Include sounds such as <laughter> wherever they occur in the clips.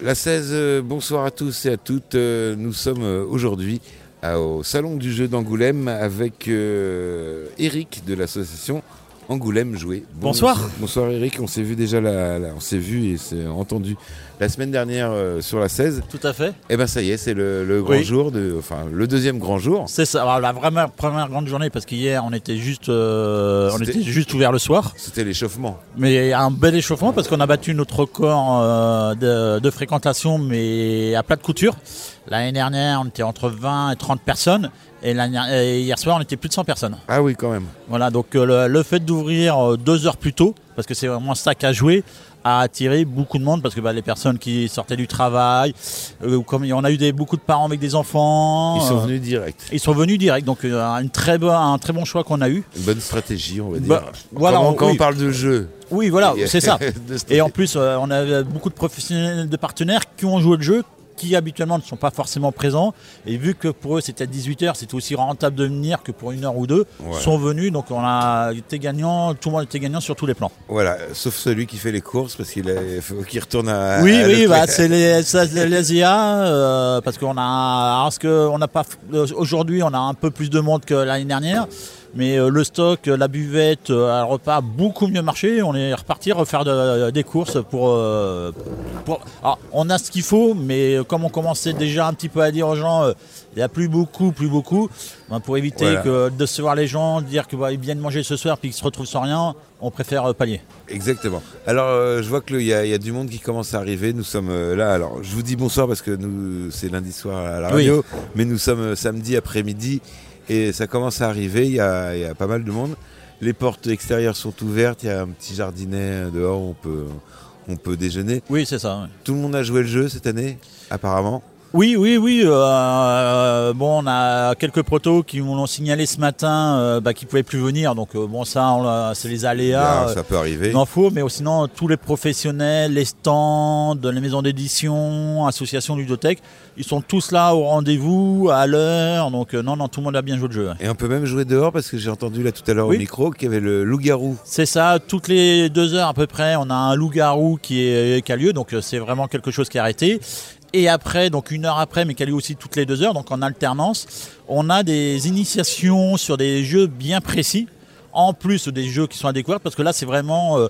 La 16, euh, bonsoir à tous et à toutes. Euh, nous sommes euh, aujourd'hui au Salon du jeu d'Angoulême avec Eric de l'association Angoulême Jouer. Bonsoir. Bonsoir Eric, on s'est vu déjà, la, la- on s'est vu et s'est entendu la semaine dernière euh, sur la 16. Tout à fait. Et ben ça y est, c'est le, le grand Oui. jour, de, enfin le deuxième grand jour. C'est ça, alors, la vraiment première grande journée parce qu'hier on était juste, euh, on était juste ouvert le soir. C'était l'échauffement. Mais un bel échauffement parce qu'on a battu notre record euh, de, de fréquentation, mais à plat de couture. L'année dernière, on était entre 20 et 30 personnes. Et, hier soir, on était plus de 100 personnes. Ah oui, quand même. Voilà, donc euh, le, le fait d'ouvrir euh, deux heures plus tôt, parce que c'est vraiment ça qu'a joué, a attiré beaucoup de monde, parce que bah, les personnes qui sortaient du travail, euh, comme on a eu des, beaucoup de parents avec des enfants, Ils sont venus direct. ils sont venus direct, donc euh, une très bon, un très bon choix qu'on a eu. Une bonne stratégie, on va dire. Bah, voilà, on- quand oui. on parle de jeu. Oui, voilà, <laughs> c'est ça. Et en plus, euh, on a beaucoup de professionnels, de partenaires qui ont joué le jeu, qui habituellement ne sont pas forcément présents. Et vu que pour eux c'était à 18h, c'était aussi rentable de venir que pour une heure ou deux, Ouais. sont venus. Donc on a été gagnant, tout le monde était gagnant sur tous les plans. Voilà, sauf celui qui fait les courses parce qu'il faut qu'il retourne à. oui, à oui, bah, c'est les, les IA, euh, parce qu'on a, parce que on n'a pas, euh, aujourd'hui, on a un peu plus de monde que l'année dernière, mais euh, le stock, euh, la buvette, euh, le repas a beaucoup mieux marché. On est reparti refaire de- des courses pour, euh, pour- alors, on a ce qu'il faut, mais euh, comme on commençait déjà un petit peu à dire aux gens, euh, il n'y a plus beaucoup, plus beaucoup, ben, pour éviter Voilà. que de décevoir les gens, dire qu'ils viennent manger ce soir puis qu'ils se retrouvent sans rien, on préfère euh, pallier. Exactement. Alors, euh, je vois qu'il y, y a du monde qui commence à arriver. Nous sommes euh, là. Alors, je vous dis bonsoir parce que nous, c'est lundi soir à la Oui. radio, mais nous sommes euh, samedi après-midi et ça commence à arriver. Il y a, il y a pas mal de monde. Les portes extérieures sont ouvertes. Il y a un petit jardinet dehors. où On peut, on peut déjeuner. Oui, c'est ça. ouais. Tout le monde a joué le jeu cette année, apparemment. Oui, oui, oui. euh, bon, on a quelques protos qui m'ont signalé ce matin euh, bah, ne pouvaient plus venir. Donc, euh, bon, ça, c'est les aléas. Ah, ça peut arriver. En faut, mais sinon, tous les professionnels, les stands, les maisons d'édition, associations ludothèques, ils sont tous là au rendez-vous, à l'heure. Donc, euh, non, non, tout le monde a bien joué le jeu. Et on peut même jouer dehors parce que j'ai entendu là tout à l'heure Oui. au micro qu'il y avait le loup-garou. C'est ça, toutes les deux heures à peu près, on a un loup-garou qui, est, qui a lieu, donc euh, c'est vraiment quelque chose qui est arrêté. Et après, donc une heure après, mais qui a lieu aussi toutes les deux heures, donc en alternance, on a des initiations sur des jeux bien précis, en plus des jeux qui sont à découvrir, parce que là c'est vraiment euh,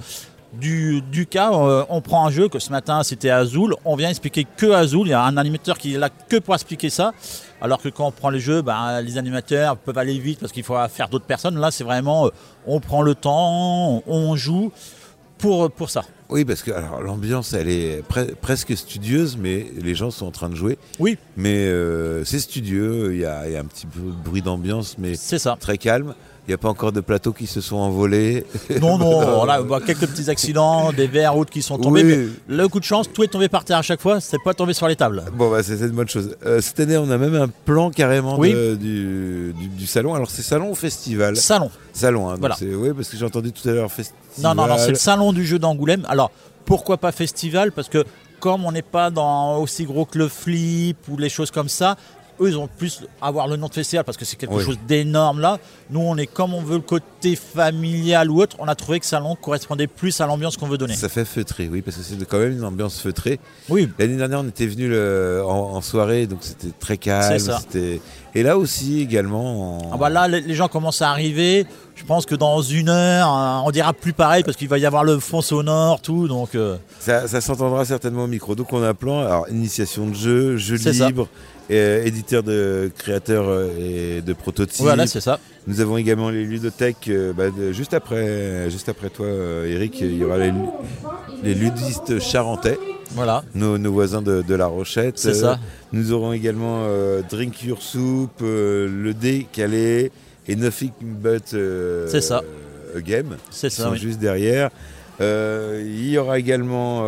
du, cas, euh, on prend un jeu, que ce matin c'était Azul, on vient expliquer que Azul, il y a un animateur qui est là que pour expliquer ça, alors que quand on prend les jeux, ben, les animateurs peuvent aller vite parce qu'il faut faire d'autres personnes, là c'est vraiment, euh, on prend le temps, on joue pour, pour ça. Oui, parce que alors l'ambiance, elle est pre- presque studieuse, mais les gens sont en train de jouer. Oui, Mais euh, c'est studieux, il y y a un petit peu de bruit d'ambiance, mais c'est ça. très calme. Il n'y a pas encore de plateaux qui se sont envolés. <laughs> Non, non, <laughs> on voit quelques petits accidents, des verres autres qui sont tombés. Oui. Mais le coup de chance, tout est tombé par terre à chaque fois, c'est pas tombé sur les tables. Bon, bah, c'est une bonne chose. Euh, cette année, on a même un plan carrément Oui. de- du, du- du salon. Alors, c'est salon ou festival? Salon. Salon, hein, Voilà. Oui, parce que j'ai entendu tout à l'heure festival. Non, non, non, c'est le salon du jeu d'Angoulême. Alors, pourquoi pas festival? Parce que comme on n'est pas dans aussi gros que le flip ou les choses comme ça, eux, ils ont plus avoir le nom de festival parce que c'est quelque Oui. chose d'énorme là. Nous, on est comme on veut le côté familial ou autre. On a trouvé que salon correspondait plus à l'ambiance qu'on veut donner. Ça fait feutré, oui, parce que c'est quand même une ambiance feutrée. Oui, L'année dernière, on était venu en, en soirée, donc c'était très calme. Et là aussi, également. en- Ah bah là, les gens commencent à arriver. Je pense que dans une heure, euh, on dira plus pareil parce qu'il va y avoir le fond sonore, tout. Donc, euh, Ça, ça s'entendra certainement au micro. Donc on a plan, alors initiation de jeu, jeu ça. Euh, éditeur de créateurs euh, et de prototypes. voilà, c'est ça. Nous avons également les ludothèques. euh, bah, de- juste après, juste après toi, Eric, il y aura les, les ludistes charentais, Voilà, nos, nos voisins de, de La Rochette. c'est ça. Nous aurons également euh, Drink Your Soup, euh, le dé calé et Nothing But euh, C'est ça. a Game. C'est qui ça, sont oui. juste derrière. Il y aura également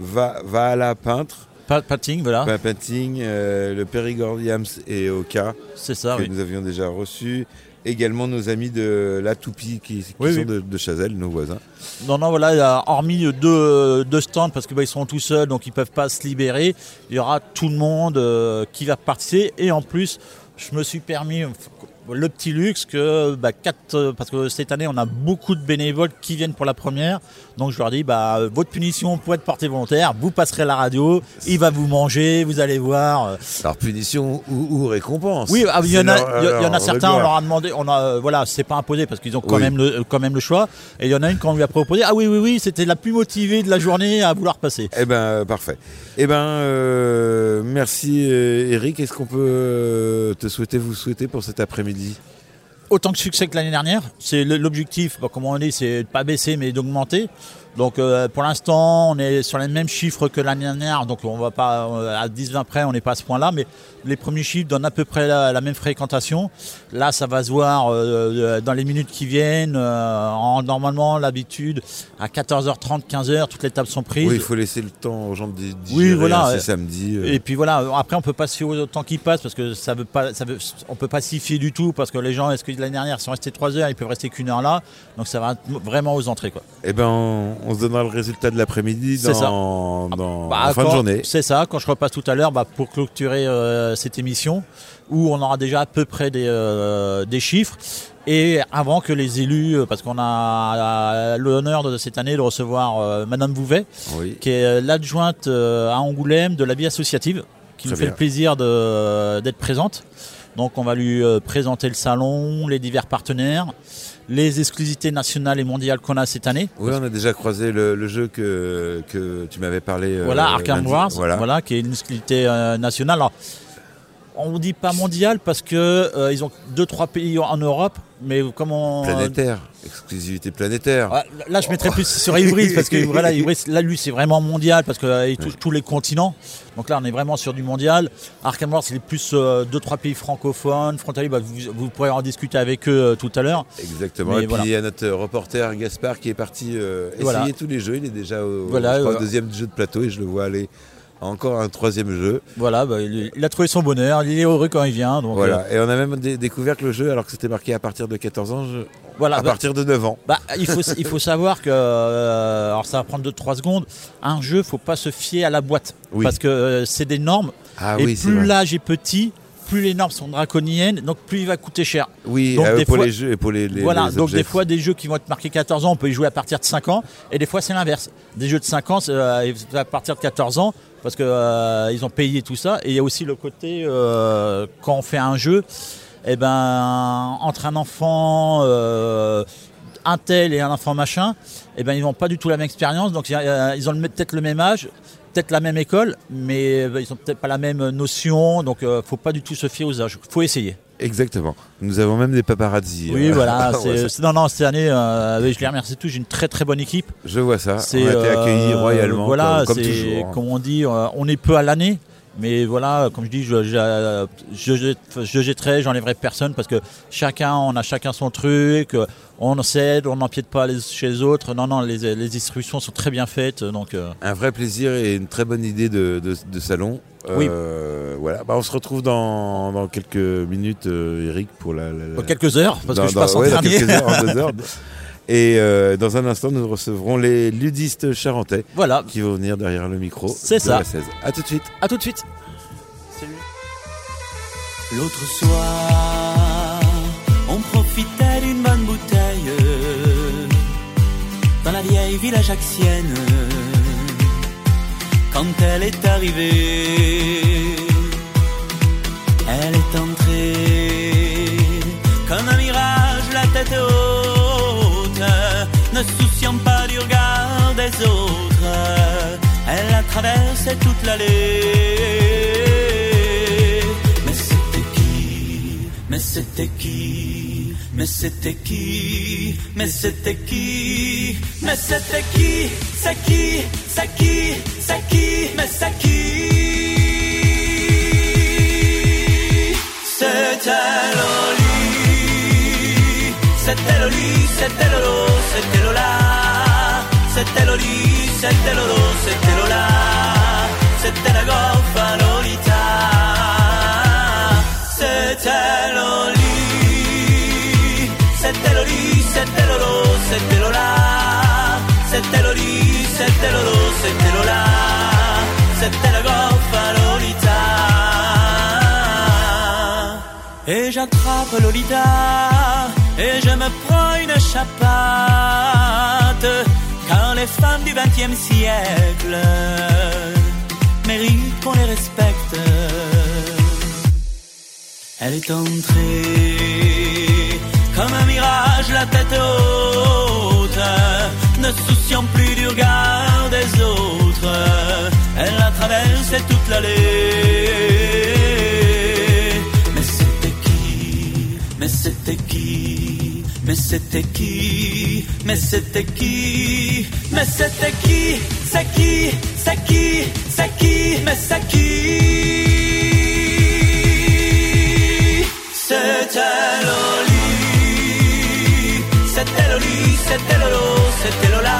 Va, Va à la peintre, Pas Pating, voilà. Va Painting, euh, le Périgordiams et Oka C'est ça, que oui. nous avions déjà reçus. Également nos amis de La Toupie qui, qui Oui, sont oui. De, de Chazelle, nos voisins. Non, non, voilà, il y a, hormis deux, deux stands, parce qu'ils sont tout seuls, donc ils peuvent pas se libérer, il y aura tout le monde euh, qui va participer. Et en plus, je me suis permis, le petit luxe que bah, quatre, euh, parce que cette année on a beaucoup de bénévoles qui viennent pour la première. Donc je leur dis bah votre punition pour être porté volontaire, vous passerez la radio, il va vous manger, vous allez voir. Alors punition ou, récompense. Oui, ah, il y, en a, il y en a certains, on leur a demandé, on a euh, voilà, c'est pas imposé parce qu'ils ont quand même le quand même le choix. Et il y en a une qu'on lui a proposé, ah oui oui oui, c'était la plus motivée de la journée à vouloir passer. Eh ben parfait. Eh ben euh, merci Eric. Est-ce qu'on peut te souhaiter, vous souhaiter pour cet après-midi? Autant de succès que l'année dernière. C'est l'objectif, bah, comme on dit, c'est de pas baisser mais d'augmenter. Donc euh, pour l'instant, on est sur les mêmes chiffres que l'année dernière, donc on va pas euh, à 10-20 près, on n'est pas à ce point-là, mais les premiers chiffres donnent à peu près la, même fréquentation. Là, ça va se voir euh, dans les minutes qui viennent. en, normalement, l'habitude, à 14h30, 15h, toutes les tables sont prises. Oui, il faut laisser le temps aux gens de digérer oui, voilà. c'est samedi. Et puis voilà, après on peut pas se fier au temps qui passe parce que ça veut pas, ça veut, on peut pas s'y fier du tout parce que les gens, est-ce que l'année dernière sont restés 3 heures, ils peuvent rester qu'une heure là, donc ça va vraiment aux entrées quoi. Eh ben, on se donnera le résultat de l'après-midi dans, dans bah, fin de journée. C'est ça, quand je repasse tout à l'heure bah, pour clôturer euh, cette émission, où on aura déjà à peu près des, euh, des chiffres. Et avant que les élus, euh, parce qu'on a l'honneur de cette année de recevoir Madame Bouvet, qui est l'adjointe à Angoulême de la vie associative, qui nous fait le plaisir d'être présente. Donc on va lui présenter le salon, les divers partenaires les exclusivités nationales et mondiales qu'on a cette année. Oui, on a déjà croisé le, jeu que, que tu m'avais parlé. Euh, voilà, Arkham Wars, voilà. qui est une exclusivité euh, nationale. Alors, on ne dit pas mondial parce que euh, ils ont deux trois pays en Europe, mais comment planétaire, exclusivité planétaire. là, je mettrais plus sur hybride parce que voilà, là lui c'est vraiment mondial parce qu'il euh, touche tous les continents. Donc là, on est vraiment sur du mondial. Arkham Wars, c'est plus euh, deux trois pays francophones, frontaliers. Bah, vous, pourrez en discuter avec eux tout à l'heure. Exactement. et puis il y a notre reporter Gaspard qui est parti essayer tous les jeux. Il est déjà au, deuxième jeu de plateau et je le vois aller encore un troisième jeu. Voilà, bah, il, a trouvé son bonheur, il est heureux quand il vient. Donc voilà, euh. et on a même découvert que le jeu, alors que c'était marqué à partir de 14 ans, voilà, à bah, partir de 9 ans. Bah, il, faut, il faut savoir que, euh, alors ça va prendre 2-3 secondes, un jeu, il ne faut pas se fier à la boîte. Parce que euh, c'est des normes. Ah, et plus l'âge est petit, plus les normes sont draconiennes, donc plus il va coûter cher. Oui, donc, des pour les jeux et pour les, Voilà, donc des fois des jeux qui vont être marqués 14 ans, on peut y jouer à partir de 5 ans, et des fois c'est l'inverse. Des jeux de 5 ans, à partir de 14 ans, parce qu'ils euh, ont payé tout ça. Et il y a aussi le côté, euh, quand on fait un jeu, eh ben, entre un enfant euh, un tel et un enfant machin, eh ben, ils n'ont pas du tout la même expérience. Donc ils ont peut-être le même âge, peut-être la même école, mais ils n'ont peut-être pas la même notion. Donc il ne faut pas du tout se fier aux âges. Il faut essayer. Exactement. Nous avons même des paparazzi. Oui, voilà. <laughs> non, non, cette année, euh, je les remercie tous. J'ai une très très bonne équipe. Je vois ça. On a été accueillis euh, royalement. Voilà, comme, toujours. Hein. Comme on dit, euh, on est peu à l'année. Mais voilà, comme je dis, je, je, je, je jetterai, j'enlèverai personne parce que chacun, on a chacun son truc, on cède, on n'empiète pas les, chez les autres. Non, non, les, les, distributions sont très bien faites. Donc, Un vrai plaisir et une très bonne idée de, de salon. Oui. Euh, voilà. Bah, on se retrouve dans, dans quelques minutes, euh, Eric, pour la, quelques heures, parce que je passe en dernier. quelques heures, en deux heures. <laughs> Et euh, dans un instant, nous recevrons les ludistes charentais voilà. qui vont venir derrière le micro. C'est ça. La 16. À tout de suite. À tout de suite. Salut. L'autre soir, on profitait vieille ville ajaxienne quand elle est arrivée. Elle est entrée comme un mirage, la tête haute, ne souciant pas du regard des autres. Elle a traversé toute l'allée. Mais c'était qui? Mais c'était qui? Mais c'était qui Mais c'était qui Mais c'était qui C'est qui C'est qui C'est qui Mais c'est qui C'était Loli C'était Loli C'était Lolo C'était Lola C'était Loli C'était C'était Lola C'était goffa Lolita C'était Loli C'était C'était Lolo C'était C'était Loli C'était la goffa Lolita Et j'attrape Lolita. Et je me prends une chapate. Car les femmes du XXe siècle méritent qu'on les respecte. Elle est entrée comme un mirage, la tête haute, ne souciant plus du regard des autres. Elle a traversé toute l'allée. Mais c'était qui? Mais c'était qui? Mais c'était qui? Mais c'était qui? Mais c'était qui? C'est qui? C'est qui? C'est qui? Mais c'est qui? C'était Loli C'était Loli C'était Lolo C'était Lola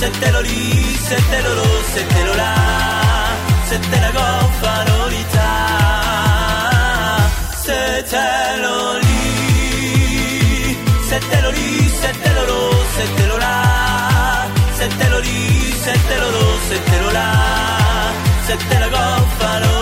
C'était Loli C'était Lolo C'était Lola C'était la goffa Lolita C'était Loli C'était Loli C'était Lolo C'était Lola C'était Loli C'était Lolo C'était Lola C'était la goffa Lolita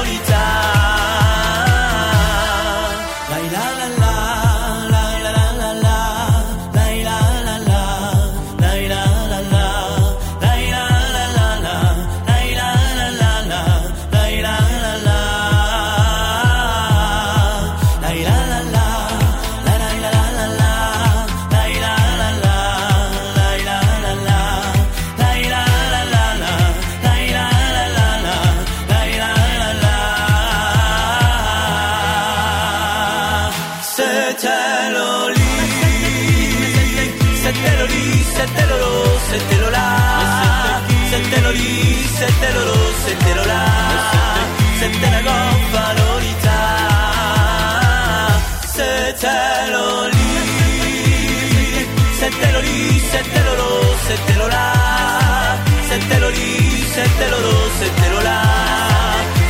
C'était Lola C'était Loli C'était Lolo C'était Lola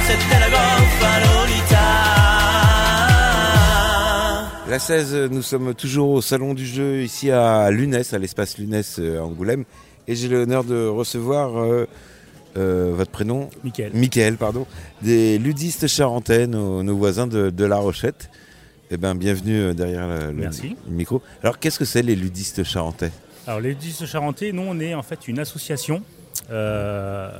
C'était la goffa Lolita La 16, nous sommes toujours au salon du jeu ici à Lunès, à l'espace Lunès euh, à Angoulême. Et j'ai l'honneur de recevoir euh, euh, votre prénom Mickaël. Michael, pardon, des ludistes charentais, nos, nos voisins de, de La Rochette. Eh ben, bienvenue derrière le, le- Merci. le micro. Alors, qu'est-ce que c'est les ludistes charentais? Alors les Ludistes Charentais, nous on est en fait une association euh,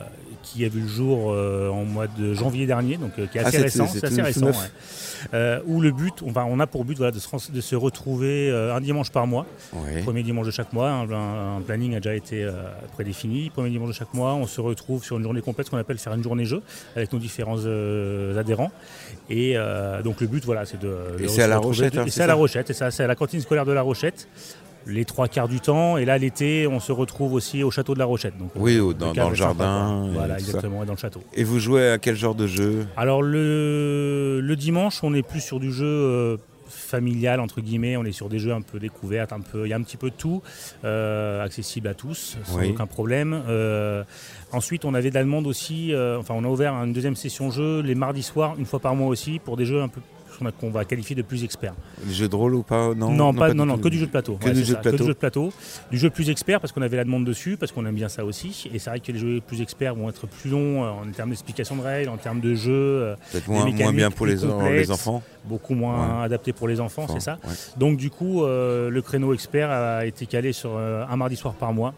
qui a vu le jour euh, en mois de janvier dernier, donc euh, qui est Ah, assez c'est- récent, c'est assez récent. ouais. Où le but, on, va- on a pour but voilà, de, se, ren- de se retrouver un dimanche par mois, premier dimanche de chaque mois. Un, un- un planning a déjà été prédéfini. Premier dimanche de chaque mois, on se retrouve sur une journée complète, ce qu'on appelle faire une journée jeu avec nos différents adhérents. Et donc le but, voilà, c'est de. Et de c'est à La Rochette, hein, et c'est à La Rochette, et ça, c'est à la cantine scolaire de La Rochette. Les trois quarts du temps, et là l'été, on se retrouve aussi au château de La Rochette. Donc, Oui, dans, le sympa, jardin. Voilà, exactement, et dans le château. Et vous jouez à quel genre de jeu? Alors le, le dimanche, on est plus sur du jeu euh, familial entre guillemets. On est sur des jeux un peu découvertes, un peu, il y a un petit peu de tout, euh, accessible à tous, sans Oui. aucun problème. Euh, ensuite, on avait de la demande aussi. enfin, on a ouvert une deuxième session jeu les mardis soirs, une fois par mois aussi, pour des jeux un peu qu'on va qualifier de plus experts. Les jeux de rôle ou pas Non, Non, pas, non, non, que du jeu de plateau. Que Ouais, du jeu de que plateau. du jeu de plateau. Du jeu plus expert parce qu'on avait la demande dessus, parce qu'on aime bien ça aussi. Et c'est vrai que les jeux plus experts vont être plus longs euh, en termes d'explication de règles, en termes de jeu, euh, Peut-être moins, bien pour les, en- enfants. beaucoup moins Ouais. adaptés pour les enfants, c'est ça Ouais. Donc du coup, euh, le créneau expert a été calé sur euh, un mardi soir par mois.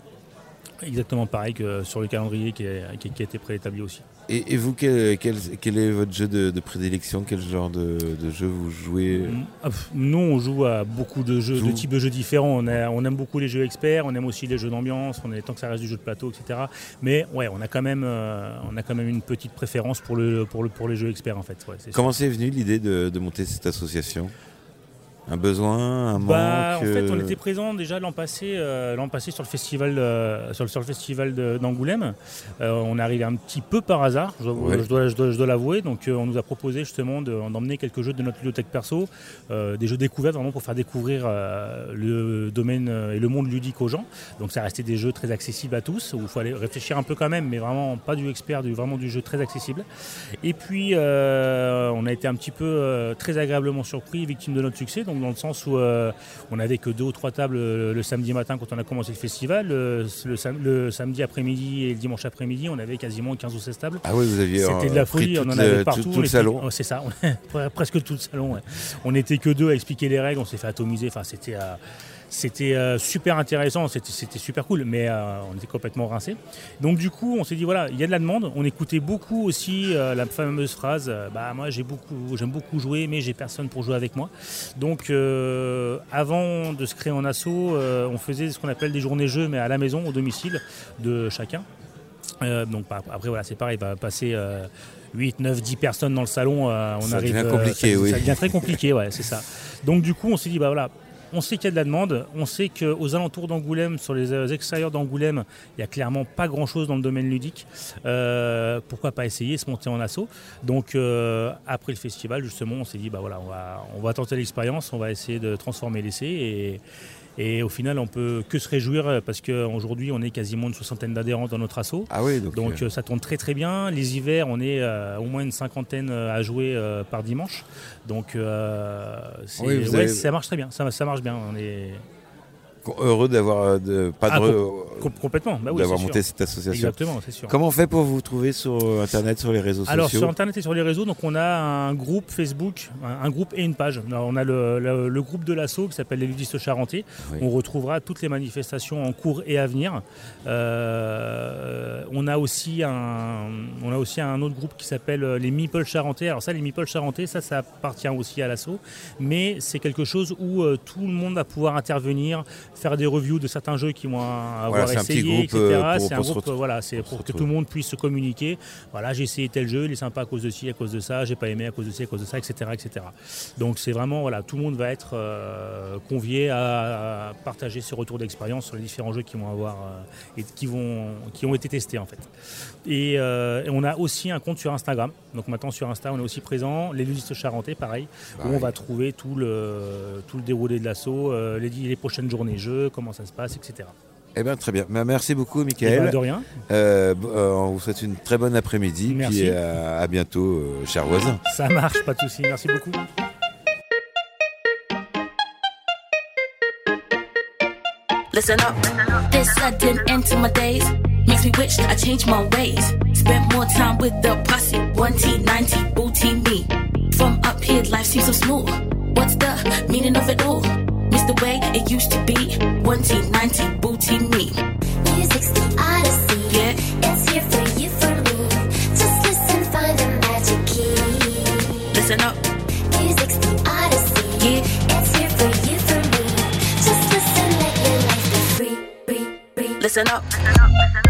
Exactement pareil que sur le calendrier qui- qui a été préétabli aussi. Et, et vous, quel, quel- quel est votre jeu de, de prédilection? Quel genre de, de jeu vous jouez? Mm, ah, Nous, on joue à beaucoup de jeux, Vous- de types de jeux différents. On, a- on aime beaucoup les jeux experts, on aime aussi les jeux d'ambiance, on est tant que ça reste du jeu de plateau, etc. Mais ouais, on a quand même, euh, on a quand même une petite préférence pour le, pour le, pour les jeux experts en fait. ouais. Comment c'est venu l'idée de, de monter cette association? Un besoin Un manque Bah, en fait, on euh, était présent déjà l'an passé, euh, l'an passé sur le festival, euh, sur, le, sur le festival d'Angoulême. Euh, on est arrivé un petit peu par hasard, je, dois- Ouais. je dois, je dois- je dois l'avouer. Donc, on nous a proposé justement de- d'emmener quelques jeux de notre bibliothèque perso, des jeux découvertes vraiment pour faire découvrir le domaine et le monde ludique aux gens. Donc, ça restait des jeux très accessibles à tous, où il faut aller réfléchir un peu quand même, mais vraiment pas du expert, du, vraiment du jeu très accessible. Et puis, on a été un petit peu très agréablement surpris, victime de notre succès. Donc, dans le sens où euh, on n'avait que deux ou trois tables le, le samedi matin quand on a commencé le festival. Le, le sam- le samedi après-midi et le dimanche après-midi, on avait quasiment 15 ou 16 tables. Ah oui, vous aviez C'était de euh, la folie, on en avait tout- partout. Tout, le salon. oh, c'est ça, <laughs> on- presque tout le salon. ouais. On n'était que deux à expliquer les règles, on s'est fait atomiser. Enfin, c'était euh, c'était euh, super intéressant, c'était super cool, mais euh, on était complètement rincés. Donc du coup, on s'est dit voilà, il y a de la demande. On écoutait beaucoup aussi euh, la fameuse phrase bah moi j'ai beaucoup, j'aime beaucoup jouer, mais j'ai personne pour jouer avec moi. Donc avant de se créer en assaut, on faisait ce qu'on appelle des journées jeux, mais à la maison, au domicile de chacun. Donc bah, après voilà, c'est pareil, passer. euh, 8, 9, 10 personnes dans le salon, euh, on Ça arrive. devient euh, compliqué, ça, oui. ça devient très compliqué, ouais, c'est ça. Donc du coup, on s'est dit, bah voilà, on sait qu'il y a de la demande, on sait qu'aux alentours d'Angoulême, sur les extérieurs d'Angoulême, il n'y a clairement pas grand-chose dans le domaine ludique. Euh, pourquoi pas essayer, se monter en assaut Donc euh, après le festival, justement, on s'est dit, bah voilà, on va, on va tenter l'expérience, on va essayer de transformer l'essai et, et au final, on peut que se réjouir parce qu'aujourd'hui, on est quasiment une soixantaine d'adhérents dans notre assaut. Ah oui, donc, Donc euh, euh, ça tourne très très bien. Les hivers, on est euh, au moins une cinquantaine euh, à jouer euh, par dimanche. Donc euh, Oui, vous ouais, avez- ça marche très bien. Ça, ça marche bien. On est heureux d'avoir euh, de, pas de Ah, com- complètement. Bah oui, d'avoir monté cette association. Exactement, c'est sûr. Comment on fait pour vous trouver sur euh, internet, sur les réseaux Alors sociaux sur internet et sur les réseaux, donc on a un groupe Facebook, un, un groupe et une page. Alors, on a le, le- le groupe de l'assaut qui s'appelle les ludistes charentais. Oui. On retrouvera toutes les manifestations en cours et à venir. Euh, on a aussi un, on a aussi un autre groupe qui s'appelle euh, les Meeple charentais. Alors ça, les Meeple charentais, ça, ça appartient aussi à l'assaut, mais c'est quelque chose où euh, tout le monde va pouvoir intervenir, faire des reviews de certains jeux qui vont avoir Voilà, essayé, etc. euh, c'est un groupe, retrouver- voilà, c'est pour que tout le monde puisse se communiquer. Voilà, j'ai essayé tel jeu, il est sympa à cause de ci, à cause de ça, j'ai pas aimé à cause de ci, à cause de ça, etc. etc. Donc c'est vraiment, voilà, tout le monde va être euh, convié à, à partager ses retours d'expérience sur les différents jeux qui vont avoir euh, et qui, vont, qui ont été testés en fait. Et, euh, et on a aussi un compte sur Instagram. Donc maintenant sur Insta, on est aussi présent. Les ludistes charentais, pareil, où on va trouver tout le, tout le déroulé de l'assaut, euh, les, les prochaines journées jeux, comment ça se passe, etc. Eh bien, très bien. Bah, merci beaucoup, Et ben, Michael. de rien. Euh, euh, on vous souhaite une très bonne après-midi. Merci. Puis à bientôt, euh, chers voisins. Ça marche, pas de souci. Merci beaucoup. Listen up. This sudden end to my days makes me wish I changed my ways. Spent more time with the posse, 1T, 90, booty me. From up here, life seems so smooth. What's the meaning of it all? Miss the way it used to be, 1T, 90, booty me. Music's the odyssey. Yeah. It's here for you, for me. Just listen, find the magic key. Listen up. Music's the odyssey. Yeah. It's here for you, for me. Just listen, let your life be free, free, free. Listen up. Listen up. Listen up.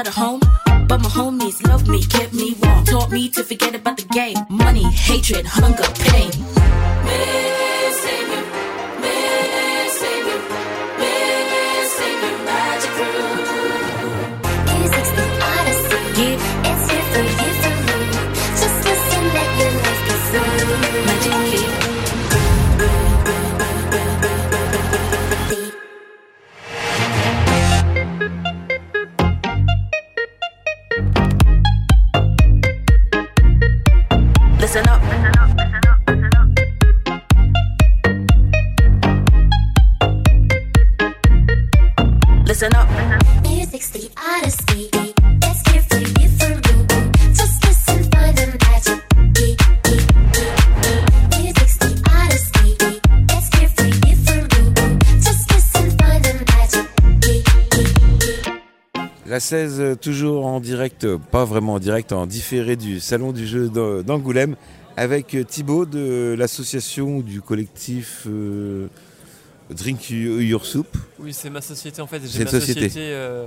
without a home. But my homies love me, kept me warm. Taught me to forget about the game. Money, hatred, hunger, pain. Toujours en direct, pas vraiment en direct, en différé du Salon du jeu d'A- d'Angoulême, avec euh, Thibaut de l'association du collectif euh, Drink Your Soup. Oui, c'est ma société en fait. C'est J'ai ma société. société, euh,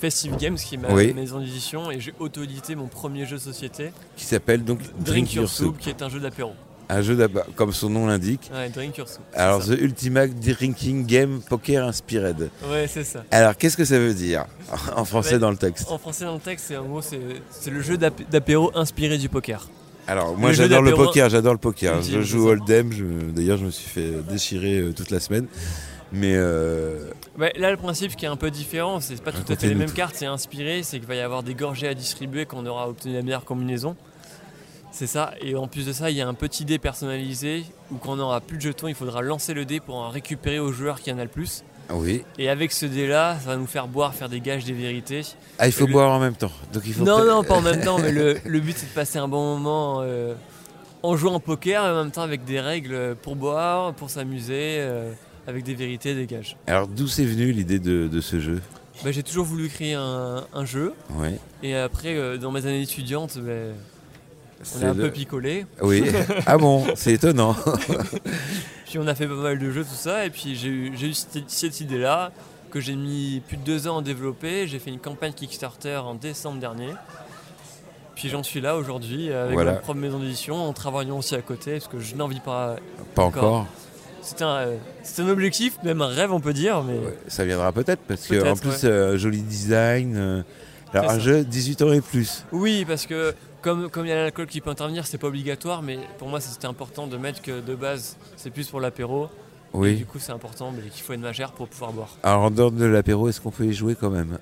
Festive Games, qui est ma Oui. maison d'édition, et j'ai auto-édité mon premier jeu de société, Qui s'appelle donc Drink, Your Soup, qui est un jeu d'apéro. Un jeu comme son nom l'indique. Ouais, Drink Your Soup. Alors, ça. The Ultimate Drinking Game Poker Inspired. Ouais, c'est ça. Alors, qu'est-ce que ça veut dire <laughs> en français Ouais. dans le texte En français, dans le texte, c'est en gros, c'est le jeu d'ap- d'apéro inspiré du poker. Alors, moi j'adore le poker, j'adore le poker. Je joue. Hold'em, d'ailleurs, je me suis fait déchirer euh, toute la semaine. Mais euh, Ouais, là, le principe qui est un peu différent, c'est pas tout à fait les mêmes cartes, c'est inspiré, c'est qu'il va y avoir des gorgées à distribuer quand on aura obtenu la meilleure combinaison. C'est ça, et en plus de ça, il y a un petit dé personnalisé où quand on n'aura plus de jetons, il faudra lancer le dé pour en récupérer au joueur qui en a le plus. oui. Et avec ce dé-là, ça va nous faire boire, faire des gages, des vérités. Ah, il faut le- boire en même temps. Donc, il faut Non, non, pas en même temps, mais le, <laughs> le but c'est de passer un bon moment euh, en jouant au poker et en même temps avec des règles pour boire, pour s'amuser, euh, avec des vérités, des gages. Alors, d'où c'est venu l'idée de, de ce jeu? Bah, J'ai toujours voulu créer un, un jeu. Ouais. Et après, euh, dans mes années étudiantes, ben, on C'est a un le- peu picolé. Oui. <laughs> ah bon, c'est étonnant. <laughs> Puis on a fait pas mal de jeux, tout ça. Et puis j'ai eu, cette, cette idée-là que j'ai mis plus de deux ans à développer. J'ai fait une campagne Kickstarter en décembre dernier. Puis j'en suis là aujourd'hui euh, avec Voilà. ma propre maison d'édition en travaillant aussi à côté parce que je n'en vis pas. Pas Encore. encore. C'est un, euh, c'est un objectif, même un rêve on peut dire. Mais Ouais, ça viendra peut-être parce que Peut-être, en plus ouais. euh, joli design. euh, alors un ça. jeu 18 ans et plus. oui, parce que comme comme il y a l'alcool qui peut intervenir, c'est pas obligatoire. Mais pour moi, c'était important de mettre que de base, c'est plus pour l'apéro. Et Oui. du coup, c'est important mais qu'il faut être majeur pour pouvoir boire. Alors en dehors de l'apéro, est-ce qu'on peut y jouer quand même?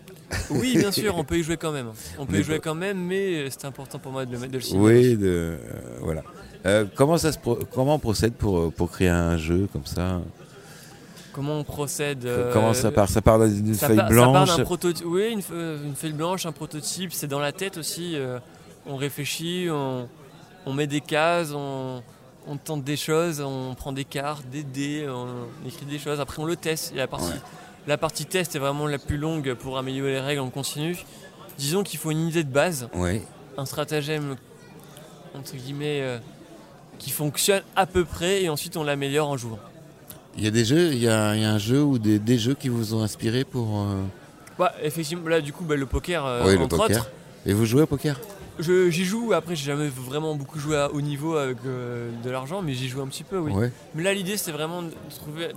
Oui, bien sûr, on <laughs> peut y jouer quand même. On peut Mais y jouer quand même, mais c'est important pour moi de le mettre de le signaler. Oui, de, euh, voilà. Euh, comment ça se pro- comment on procède pour, euh, pour créer un jeu comme ça? Comment on procède euh, Comment ça part? Ça part d'une feuille part- ça part blanche? d'un prototype. Oui, une, une feuille blanche, un prototype. C'est dans la tête aussi. On réfléchit, on, on met des cases, on, on tente des choses, on prend des cartes, des dés, on écrit des choses. Après, on le teste. Et la partie, Ouais. la partie test est vraiment la plus longue pour améliorer les règles en continu. Disons qu'il faut une idée de base. Un stratagème entre guillemets euh, qui fonctionne à peu près et ensuite on l'améliore en jouant. Il y a des jeux, il y a, il y a un jeu ou des, des jeux qui vous ont inspiré pour. euh, Bah, effectivement, là du coup bah, le poker euh, Oui, le entre poker. autres. Et vous jouez au poker? J'y joue, après j'ai jamais vraiment beaucoup joué à haut niveau avec euh, de l'argent, mais j'y joue un petit peu, oui. Ouais. Mais là l'idée c'est vraiment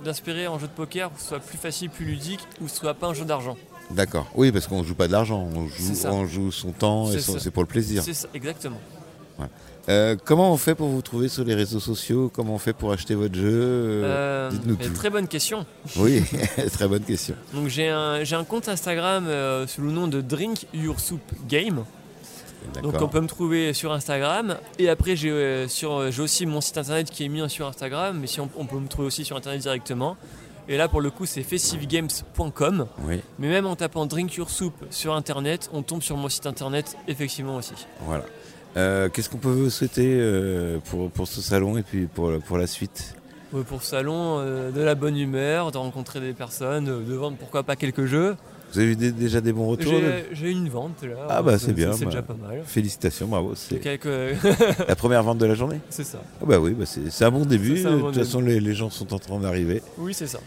d'inspirer un jeu de poker pour que ce soit plus facile, plus ludique, ou que ce soit pas un jeu d'argent. D'accord. Oui, parce qu'on joue pas de l'argent, on joue, on joue son temps et C'est pour le plaisir. C'est ça, exactement. Euh, comment on fait pour vous trouver sur les réseaux sociaux? Comment on fait pour acheter votre jeu? Euh, Dites-nous tout. très bonne question. Oui, <laughs> très bonne question. Donc j'ai un, j'ai un compte Instagram euh, sous le nom de Drink Your Soup Game. Donc on peut me trouver sur Instagram et après j'ai euh, euh, j'ai aussi mon site internet qui est mis sur Instagram mais si on, on peut me trouver aussi sur internet directement. Et là pour le coup c'est festivegames.com Oui, mais même en tapant Drink Your Soup sur internet, on tombe sur mon site internet effectivement aussi. voilà. Euh, Qu'est-ce qu'on peut vous souhaiter euh, pour, pour ce salon et puis pour, pour la suite? Pour ce salon euh, de la bonne humeur, de rencontrer des personnes, de vendre pourquoi pas quelques jeux. Vous avez eu des- déjà des bons retours de- J'ai j'ai une vente là. Ah bah, c'est bien, C'est bah. déjà pas mal. Félicitations, bravo. C'est Quelques... <laughs> la première vente de la journée c'est ça. Ah bah oui, bah c'est un bon début. Ça, de toute façon, les, les gens sont en train d'arriver. Oui c'est ça.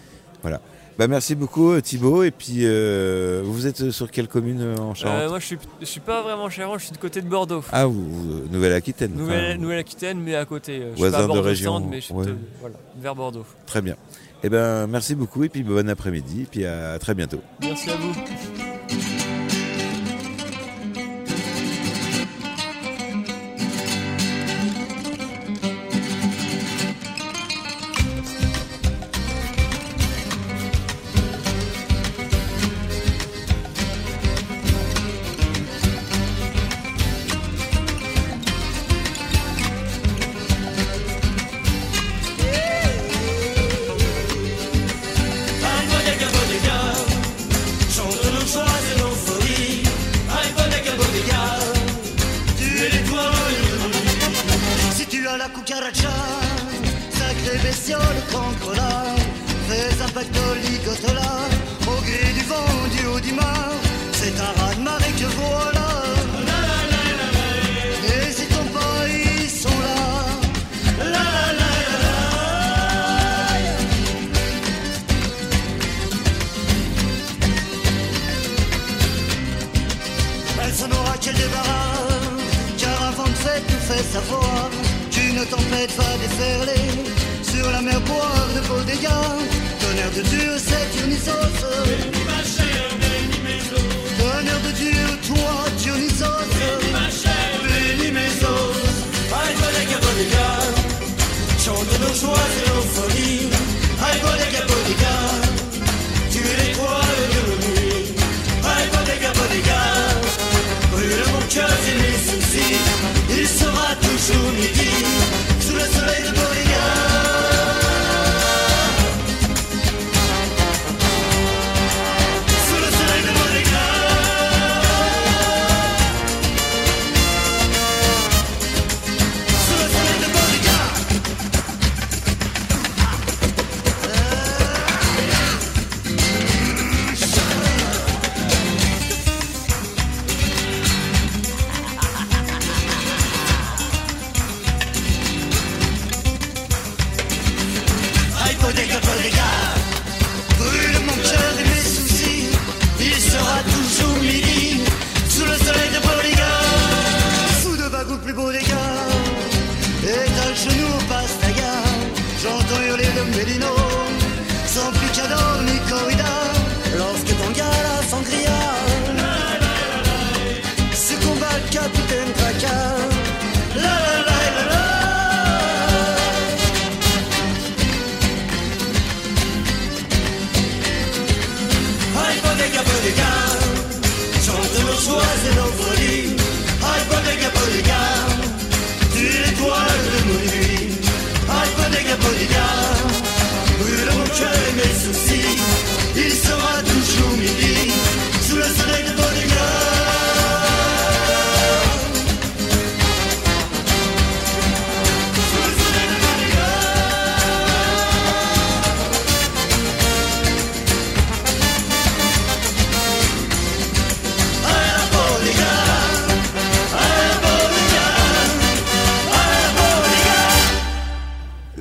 Bah, merci beaucoup euh, Thibaut. Et puis, euh, vous êtes sur quelle commune euh, en Charente Euh, moi je suis, je suis pas vraiment Charente, je suis de côté de Bordeaux. Ah, vous, Nouvelle-Aquitaine. Enfin, Nouvelle-Aquitaine, mais à côté. euh, Je suis Voisin pas à de Bordeaux région, Centre, mais je suis ouais. de- voilà, vers Bordeaux. Très bien. Eh ben, merci beaucoup et puis bon après-midi. Et puis à très bientôt. Merci à vous.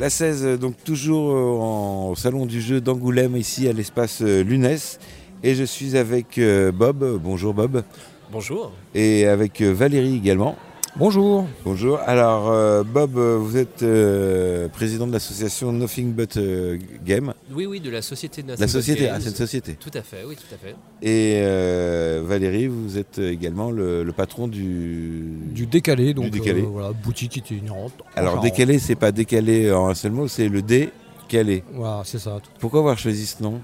La 16, euh, donc toujours euh, en- au salon du jeu d'Angoulême, ici à l'espace euh, Lunès. Et je suis avec Bob. Bonjour Bob. Bonjour. Et avec Valérie également. Bonjour. Bonjour. Alors euh, Bob, euh, vous êtes euh, président de l'association Nothing But euh, Game. Oui, oui, de la société de La Nothing But société, ah c'est une société. Tout à fait, oui, tout à fait. Et euh, Valérie, vous êtes également le, le patron du... Du décalé, donc décalé. euh, voilà, boutique itinérante. Alors décalé, c'est pas décalé en un seul mot, c'est le décalé. Voilà, c'est ça. Pourquoi avoir choisi ce nom?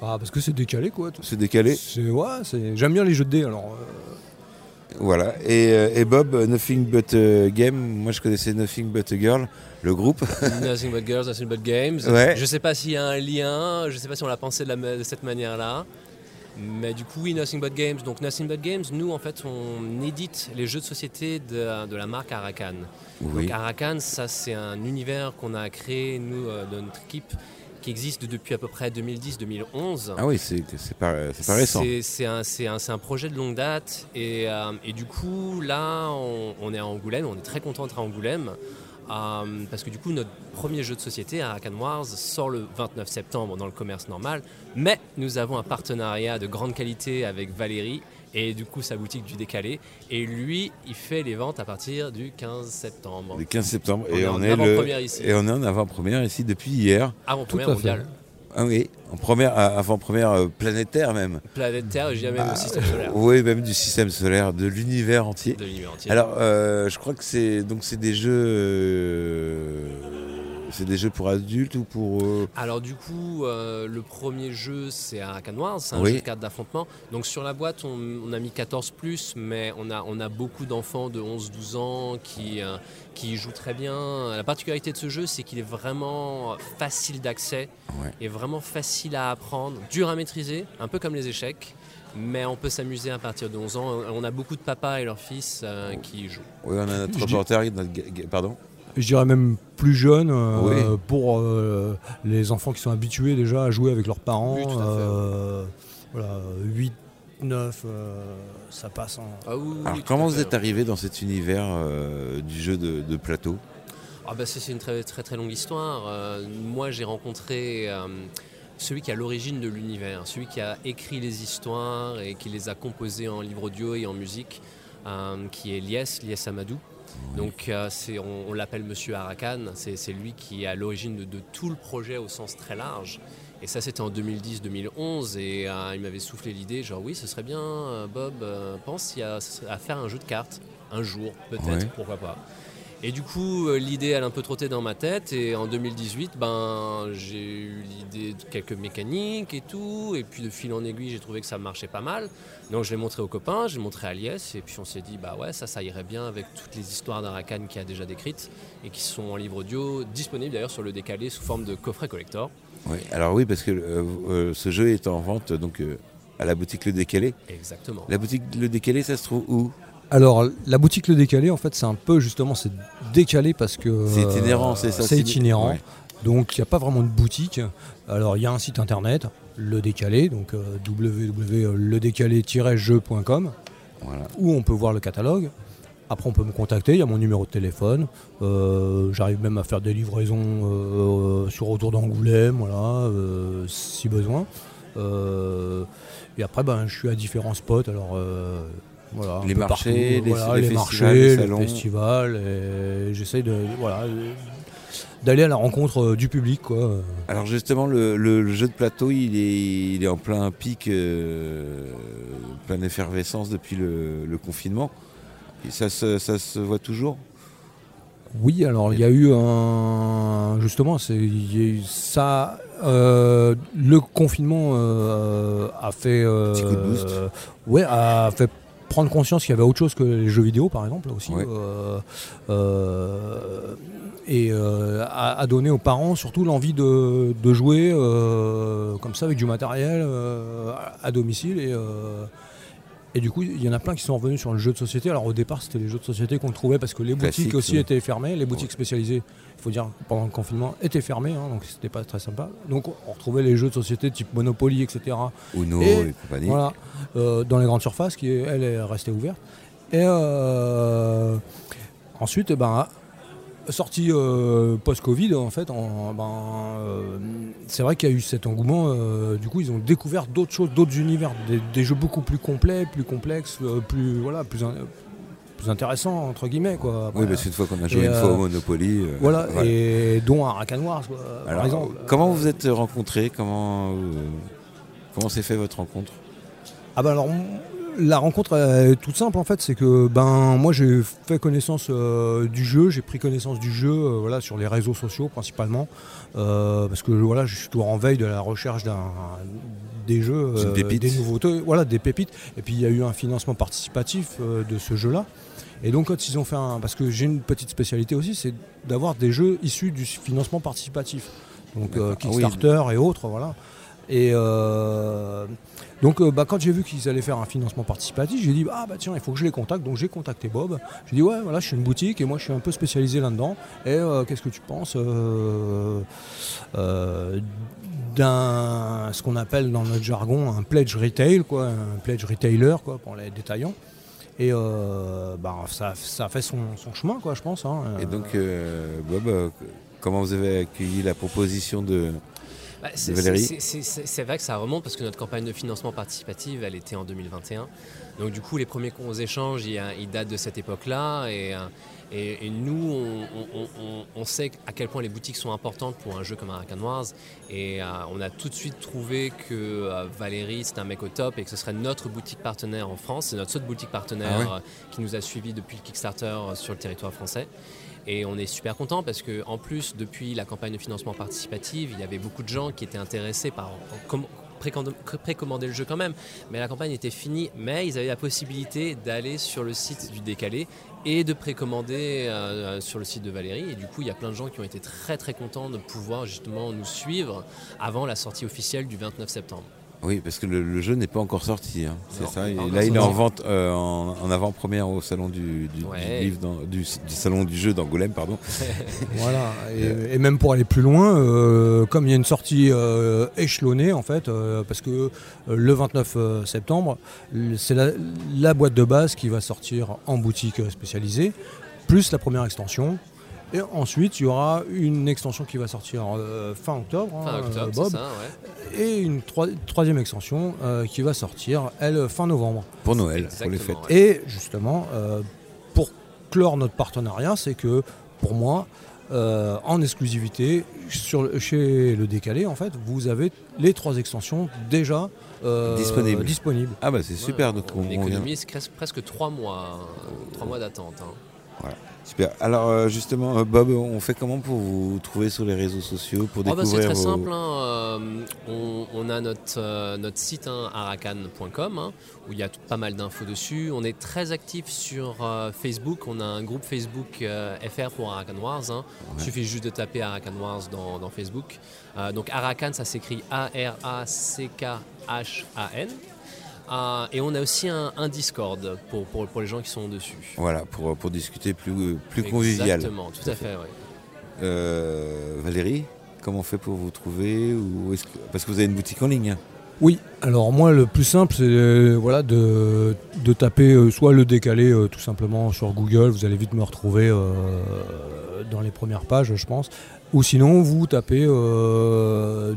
Ah, parce que c'est décalé quoi. C'est décalé C'est ouais, c'est. J'aime bien les jeux de dés alors. euh, Voilà. Et, euh, et Bob, euh, Nothing But euh, Game, moi je connaissais Nothing But a Girl, le groupe. <laughs> Nothing But Girls, Nothing But Games. Ouais. Je sais pas s'il y a un lien, je sais pas si on l'a pensé de, la ma- de cette manière-là. Mais du coup, oui, Nothing But Games. Donc, Nothing But Games, nous, en fait, on édite les jeux de société de, de la marque Arakan. Oui. Donc, Arakan, ça, c'est un univers qu'on a créé, nous, euh, de notre équipe, qui existe depuis à peu près 2010-2011. Ah oui, c'est pas, récent. C'est- un, projet de longue date. Et, euh, et du coup, là, on, on est à Angoulême. On est très content d'être à Angoulême. euh, parce que du coup, notre premier jeu de société, Arakan Wars, sort le 29 septembre dans le commerce normal. Mais nous avons un partenariat de grande qualité avec Valérie et du coup sa boutique du décalé. Et lui, il fait les ventes à partir du 15 septembre. Le 15 septembre. On et est on est le- avant-première ici. Et on est en avant-première ici depuis hier. Avant-première mondiale. Ah oui, en première, à- avant-première euh, planétaire même. Et je dirais même Ah, au système solaire. Oui, même du système solaire, de l'univers entier. De l'univers entier. Alors, euh, je crois que c'est donc c'est des jeux, euh, c'est des jeux pour adultes ou pour. euh, Alors du coup, euh, le premier jeu c'est Arakan Wars, c'est un Oui. jeu de cartes d'affrontement. Donc sur la boîte, on, on a mis 14 mais on a, on a beaucoup d'enfants de 11-12 ans qui, euh, qui jouent très bien. La particularité de ce jeu, c'est qu'il est vraiment facile d'accès Ouais. et vraiment facile à apprendre, dur à maîtriser, un peu comme les échecs. Mais on peut s'amuser à partir de 11 ans. On a beaucoup de papas et leurs fils euh, qui y jouent. Oui, on a notre reporter, notre pardon? Je dirais même plus jeune euh, Oui. pour euh, les enfants qui sont habitués déjà à jouer avec leurs parents. Oui, tout à fait. euh, voilà, 8, 9, euh, ça passe en. Ah oui, Alors, comment vous fait. êtes arrivé dans cet univers euh, du jeu de, de plateau? Ah bah c'est une très très très longue histoire. Euh, moi j'ai rencontré euh, celui qui est à l'origine de l'univers, celui qui a écrit les histoires et qui les a composées en livre audio et en musique, euh, qui est Lies, Lies Amadou. Donc euh, on, on l'appelle Monsieur Arakan, c'est lui qui est à l'origine de, de tout le projet au sens très large. Et ça c'était en 2010-2011 et euh, il m'avait soufflé l'idée, genre oui ce serait bien euh, Bob, pense y a- à faire un jeu de cartes, un jour peut-être, Ouais. pourquoi pas. Et du coup, euh, l'idée, elle a un peu trotté dans ma tête. Et en 2018, ben, j'ai eu l'idée de quelques mécaniques et tout. Et puis, de fil en aiguille, j'ai trouvé que ça marchait pas mal. Donc, je l'ai montré aux copains, je l'ai montré à Lies. Et puis, on s'est dit, bah ouais, ça, ça irait bien avec toutes les histoires d'Arakan qu'il a déjà décrites et qui sont en livre audio, disponibles d'ailleurs sur le décalé sous forme de coffret collector. Oui, alors oui, parce que euh, euh, ce jeu est en vente donc euh, à la boutique Le Décalé. Exactement. La boutique Le Décalé, ça se trouve où? Alors, la boutique Le Décalé, en fait, c'est un peu justement, c'est décalé parce que. C'est euh, itinérant, c'est ça C'est itinérant. ouais. Donc, il n'y a pas vraiment de boutique. Alors, il y a un site internet, Le Décalé, donc euh, www.ledécalé-jeu.com, Voilà. où on peut voir le catalogue. Après, on peut me contacter, il y a mon numéro de téléphone. Euh, J'arrive même à faire des livraisons euh, sur autour d'Angoulême, voilà, si besoin. Et après, ben, je suis à différents spots. Alors, voilà, Les marchés, partout, les- voilà, les les, festivals, marchés, les les salons. festivals. et J'essaye de voilà, d'aller à la rencontre euh, du public, quoi. Alors justement, le, le- le jeu de plateau, il est, il est en plein pic, euh, plein effervescence depuis le, le confinement. Et ça, se, ça se voit toujours? Oui, alors il y a eu un. Justement, c'est ça. euh, le confinement euh, a fait. euh, Petit coup de boost. ouais, a fait prendre conscience qu'il y avait autre chose que les jeux vidéo, par exemple, aussi. Ouais. euh, euh, et euh, a donné aux parents surtout l'envie de, de jouer comme ça avec du matériel à, à domicile. Et, et du coup, il y en a plein qui sont revenus sur le jeu de société. Alors au départ, c'était les jeux de société qu'on trouvait parce que les Classique, boutiques aussi ouais. étaient fermées. Les boutiques spécialisées, faut dire, pendant le confinement, étaient fermées. hein, donc c'était pas très sympa. Donc on retrouvait les jeux de société type Monopoly, etc. Uno Et et, compagnie. Voilà, euh, dans les grandes surfaces, qui elle est restée ouverte. Et euh, ensuite, eh ben, sortie euh, post-Covid, en fait, en- ben, euh, c'est vrai qu'il y a eu cet engouement. euh, du coup, ils ont découvert d'autres choses, d'autres univers, des, des jeux beaucoup plus complets, plus complexes, plus voilà, plus, plus intéressants entre guillemets, quoi. Oui, parce qu'une fois qu'on a joué une euh, fois au Monopoly. euh, voilà, et dont Arakan Wars, quoi, par exemple. comment vous êtes rencontrés Comment, euh, comment s'est fait votre rencontre? Ah bah alors la rencontre est toute simple en fait, c'est que ben moi j'ai fait connaissance euh, du jeu, j'ai pris connaissance du jeu euh, voilà sur les réseaux sociaux principalement euh, parce que voilà je suis toujours en veille de la recherche d'un des jeux, des nouveautés, voilà des pépites. Et puis il y a eu un financement participatif euh, de ce jeu-là. Et donc quand ils ont fait un, parce que j'ai une petite spécialité aussi, c'est d'avoir des jeux issus du financement participatif, donc euh. Ah oui. Kickstarter et autres, voilà. Et euh, donc euh, bah, quand j'ai vu qu'ils allaient faire un financement participatif, j'ai dit ah bah tiens il faut que je les contacte. Donc j'ai contacté Bob. J'ai dit ouais voilà je suis une boutique et moi je suis un peu spécialisé là-dedans. Et euh, qu'est-ce que tu penses d'un ce qu'on appelle dans notre jargon un pledge retail quoi, un pledge retailer quoi pour les détaillants. Et euh, bah, ça, ça a fait son, son chemin quoi je pense. hein. Et donc, euh, Bob, euh, comment vous avez accueilli la proposition de, Bah, de Valérie c'est- vrai que ça remonte parce que notre campagne de financement participatif, elle était en 2021. Donc du coup, les premiers qu'on échange, ils, ils datent de cette époque-là. Et, euh, et- et nous, on, on- on- on sait à quel point les boutiques sont importantes pour un jeu comme Arakan Wars. Et euh, on a tout de suite trouvé que euh, Valérie, c'est un mec au top et que ce serait notre boutique partenaire en France. C'est notre seule boutique partenaire Ah ouais euh, qui nous a suivis depuis le Kickstarter sur le territoire français. Et on est super content parce que en plus, depuis la campagne de financement participatif, il y avait beaucoup de gens qui étaient intéressés par com- précommand- précommander le jeu quand même. Mais la campagne était finie, mais ils avaient la possibilité d'aller sur le site du décalé et de précommander euh, sur le site de Valérie. Et du coup, il y a plein de gens qui ont été très très contents de pouvoir justement nous suivre avant la sortie officielle du 29 septembre. Oui, parce que le, le jeu n'est pas encore sorti, hein, c'est ça. Et là, il est en vente euh, en, en avant-première au salon du, du- du Ouais. livre, dans- du, du salon du jeu d'Angoulême, pardon. <laughs> Voilà, et, et même pour aller plus loin, euh, comme il y a une sortie euh, échelonnée en fait, euh, parce que euh, le 29 euh, septembre, c'est la, la boîte de base qui va sortir en boutique euh, spécialisée, plus la première extension. Et ensuite, il y aura une extension qui va sortir euh, fin octobre, Fin hein, octobre, euh, Bob, ça, ouais. et une troi- troisième extension euh, qui va sortir, elle, fin novembre. Pour Noël, pour les fêtes. Ouais. Et justement, euh, pour clore notre partenariat, c'est que pour moi, euh, en exclusivité, sur, le- chez le décalé, en fait, vous avez les trois extensions déjà euh, Disponibles. disponibles. Ah bah c'est super, donc on, On on vient. économise presque trois mois, trois mois d'attente. hein. Super. Alors euh, justement, euh, Bob, on fait comment pour vous trouver sur les réseaux sociaux pour Oh bah, c'est découvrir très vos- simple. hein, euh, on, on a notre, notre site hein, arakan.com hein, où il y a pas mal d'infos dessus. On est très actif sur euh, Facebook. On a un groupe Facebook euh, FR pour Arakan Wars. Il suffit juste de taper Arakan Wars dans, dans Facebook. Euh, donc Arakan, ça s'écrit A-R-A-C-K-H-A-N. Euh, et on a aussi un, un Discord pour, pour, pour les gens qui sont dessus. Voilà, pour, pour discuter plus, plus convivial. Exactement, tout à fait. ouais. Euh, Valérie, comment on fait pour vous trouver ou est-ce que- Parce que vous avez une boutique en ligne. hein. Oui, alors moi le plus simple c'est euh, voilà, de, de taper euh, soit le décalé euh, tout simplement sur Google, vous allez vite me retrouver euh, dans les premières pages je pense, ou sinon vous tapez euh,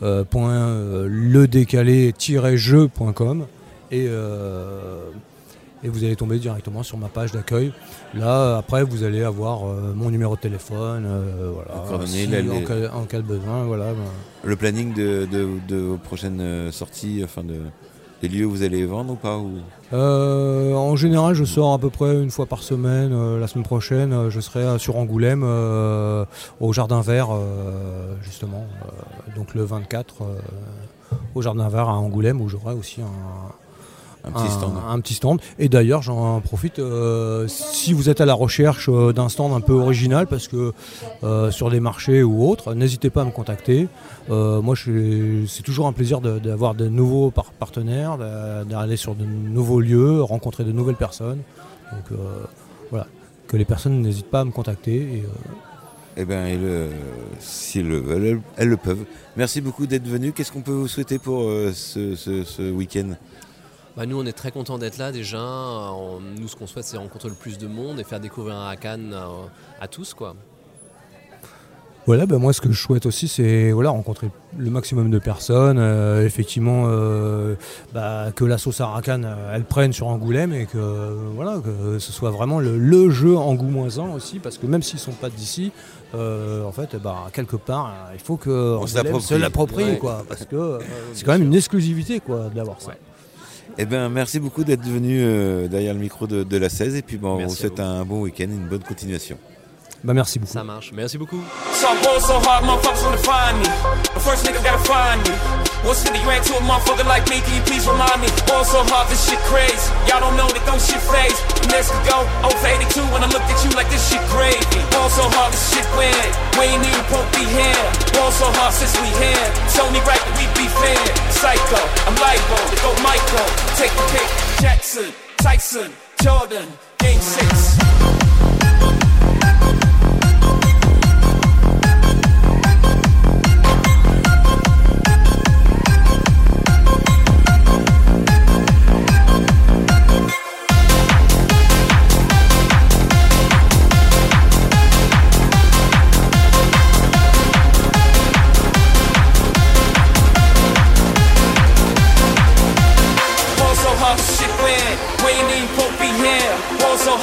www.ledécalé-jeu.com et, euh, et vous allez tomber directement sur ma page d'accueil. Là après vous allez avoir euh, mon numéro de téléphone, euh, voilà, si là, en, cas, en cas de besoin, voilà. ben, Le planning de, de- de vos prochaines euh, sorties, enfin de, des lieux où vous allez vendre ou pas ou... Euh, en général, je sors à peu près une fois par semaine. Euh, la semaine prochaine, euh, je serai sur Angoulême, au Jardin Vert, justement. Donc le 24, euh, au Jardin Vert à Angoulême, où j'aurai aussi un, Un petit stand. un petit stand. Et d'ailleurs, j'en profite, euh, si vous êtes à la recherche euh, d'un stand un peu original, parce que euh, sur des marchés ou autres, n'hésitez pas à me contacter. Moi, c'est toujours un plaisir d'avoir de, nouveaux par- partenaires, d'a- d'aller sur de nouveaux lieux, rencontrer de nouvelles personnes. Donc voilà, que les personnes n'hésitent pas à me contacter. Et, Eh bien, elles, euh, si elles le veulent, elles, elles le peuvent. Merci beaucoup d'être venu. Qu'est-ce qu'on peut vous souhaiter pour euh, ce, ce- ce week-end? Bah, nous, on est très contents d'être là déjà. On- nous, ce qu'on souhaite, c'est rencontrer le plus de monde et faire découvrir Arakan euh, à tous. Quoi. Voilà, ben moi ce que je souhaite aussi c'est voilà, rencontrer le maximum de personnes, euh, effectivement euh, bah, que la sauce Arakan elle prenne sur Angoulême et que voilà que ce soit vraiment le, le jeu angoumoisant aussi parce que même s'ils sont pas d'ici, euh, en fait bah, quelque part il faut que On se l'approprie. Ouais. quoi parce que euh, <laughs> c'est quand même une exclusivité quoi d'avoir ça. Eh bien, merci beaucoup d'être venu euh, derrière le micro de, de la 16. Et puis, bon, on vous souhaite un bon week-end et une bonne continuation. Bah merci beaucoup. Ça marche. Merci beaucoup. So I'm so hard, motherfuckers wanna find me. The first nigga gotta find me. What's in the you ran to a motherfucker like me? Can you please remind me? Going so hard, this shit crazy. Y'all don't know that don't shit phase. Next could go over 82 when I looked at you like this shit gravy. Going so hard, this shit win. We ain't even supposed to be here. Going so hard since we here. It's only right that we be fair. Psycho, I'm liable to go Michael. Take the pick. Jackson, Tyson, Jordan, Game 6.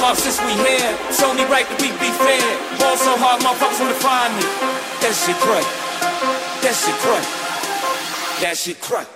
Ball since we here. It's only right that we be fair. Ball so hard, motherfuckers wanna find me. That shit crack. That shit crack. That shit crack.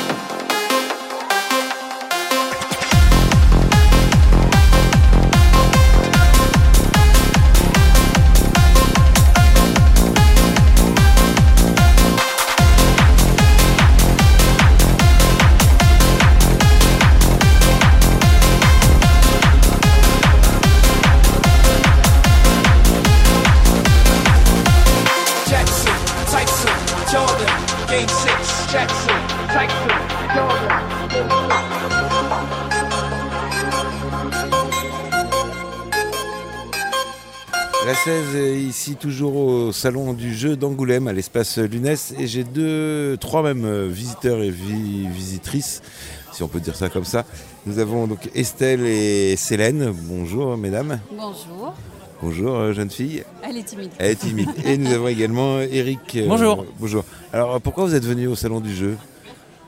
Six, Jackson, Tyson, Jordan. La 16 est ici toujours au salon du jeu d'Angoulême à l'espace Lunès et j'ai deux, trois même euh, visiteurs et vi- visitrices, si on peut dire ça comme ça. Nous avons donc Estelle et Célène. Bonjour mesdames. Bonjour. Bonjour euh, jeune fille. Elle est timide. Elle est timide. Et nous avons également Eric. euh, Bonjour. Alors pourquoi vous êtes venu au salon du jeu?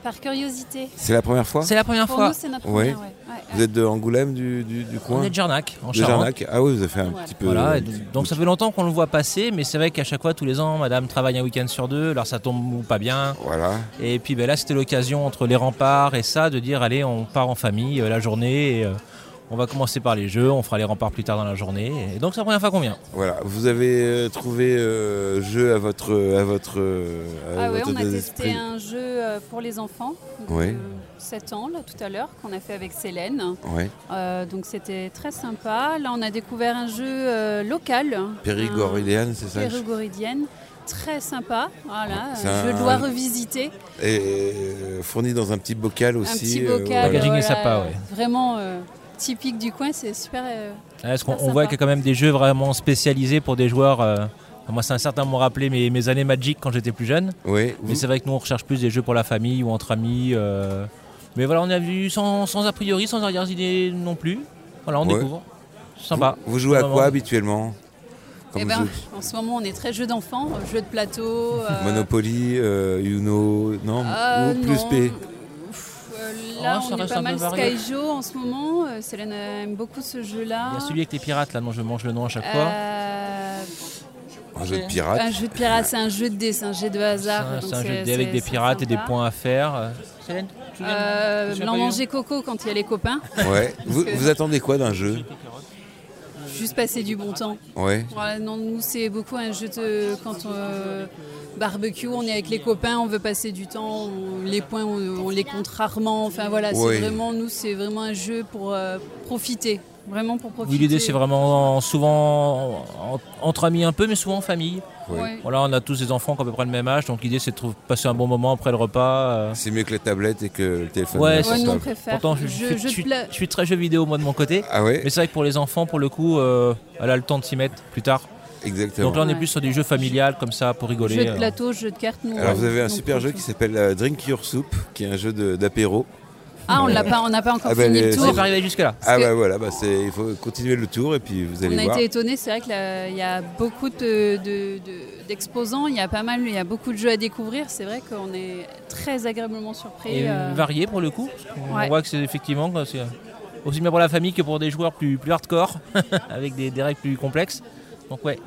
Par curiosité. C'est la première fois? C'est la première Pour fois. nous, c'est notre Ouais. première, ouais. Ouais, Vous êtes de Angoulême du, du, du coin? On est de Jarnac, en De Charente. Jarnac. Ah oui, vous avez fait un Ouais. petit peu. Voilà, et donc- donc ça fait longtemps qu'on le voit passer, mais c'est vrai qu'à chaque fois, tous les ans, madame travaille un week-end sur deux, alors ça tombe ou pas bien. Voilà. Et puis ben là, c'était l'occasion entre les remparts et ça de dire allez, on part en famille euh, la journée. et, euh, on va commencer par les jeux, on fera les remparts plus tard dans la journée. Et donc c'est la première fois qu'on vient. Voilà. Vous avez euh, trouvé euh, jeu à votre à votre euh, à Ah ouais, votre on a testé un jeu euh, pour les enfants. euh, 7 ans, là, tout à l'heure, qu'on a fait avec Célène. Ouais. Euh, donc c'était très sympa. Là, on a découvert un jeu euh, local. Périgoridienne, c'est ça Périgoridienne. Très sympa, voilà, C'est un loi revisité. Et fourni dans un petit bocal aussi. un petit euh, bocal, voilà. Packaging est sympa, ouais. vraiment euh, typique du coin, c'est super. euh, Est-ce qu'on voit qu'il y a quand même des jeux vraiment spécialisés pour des joueurs euh, Moi, c'est un certain m'ont rappelé mes, mes années Magic quand j'étais plus jeune. Oui. Mais c'est vrai que nous, on recherche plus des jeux pour la famille ou entre amis. euh. Mais voilà, on a vu sans, sans a priori, sans arrière-idée non plus. Voilà, on Ouais. découvre. Sympa. Vous, vous jouez à quoi moment. habituellement Eh ben, en ce moment, on est très jeu d'enfants, euh, jeu de plateau. euh, Monopoly, euh, Uno, non euh, Ou plus non. P là, Oh, on est pas mal. Skyjo en ce moment. Euh, Célène aime beaucoup ce jeu-là. Il y a celui avec les pirates, là, dont je mange le nom à chaque fois. Euh, Un jeu de pirate. un jeu de pirate, c'est un jeu de dés, c'est un jeu de hasard. C'est un- jeu de dés avec des pirates et des points à faire. Euh, Célène, tu souviens Euh, Tu pas manger coco quand il y a les copains. Ouais. vous attendez quoi d'un jeu? Juste passer du bon temps. Ouais. Voilà, non, nous, c'est beaucoup un jeu de. Quand euh, barbecue, on est avec les copains, on veut passer du temps, on- les points, on, on les compte rarement. Enfin voilà, Ouais. c'est vraiment, nous, c'est vraiment un jeu pour euh, profiter. Vraiment pour profiter. Oui, l'idée c'est vraiment souvent en- entre amis un peu, mais souvent en famille. Ouais. Ouais. Voilà, on a tous des enfants qui ont à peu près le même âge, donc l'idée c'est de trouver- passer un bon moment après le repas. euh. C'est mieux que la tablette et que le téléphone. Ouais, Ouais, c'est préfère. Pourtant, je, je- suis, je suis très jeu vidéo moi de mon côté. Ah ouais Mais c'est vrai que pour les enfants, pour le coup, euh, elle a le temps de s'y mettre plus tard. Exactement. Donc là, on est Ouais. plus sur des jeux familiales comme ça pour rigoler. Jeu de euh. plateau, jeu de cartes. Nous, Alors vous avez un super jeu qui s'appelle Drink Your Soup, qui est un jeu d'apéro. Ah, on l'a pas, on n'a pas encore Ah, bah, fini le On tour. n'est pas arrivé jusque là. Ah bah voilà, bah c'est- il faut continuer le tour et puis vous allez On a voir. été étonnés, c'est vrai qu'il y a beaucoup de- de- de- d'exposants, il y a pas mal, il y a beaucoup de jeux à découvrir. C'est vrai qu'on est très agréablement surpris. Et euh, varié pour le coup. On Ouais. voit que c'est effectivement c'est aussi bien pour la famille que pour des joueurs plus, plus hardcore, <laughs> avec des, des règles plus complexes. Donc ouais,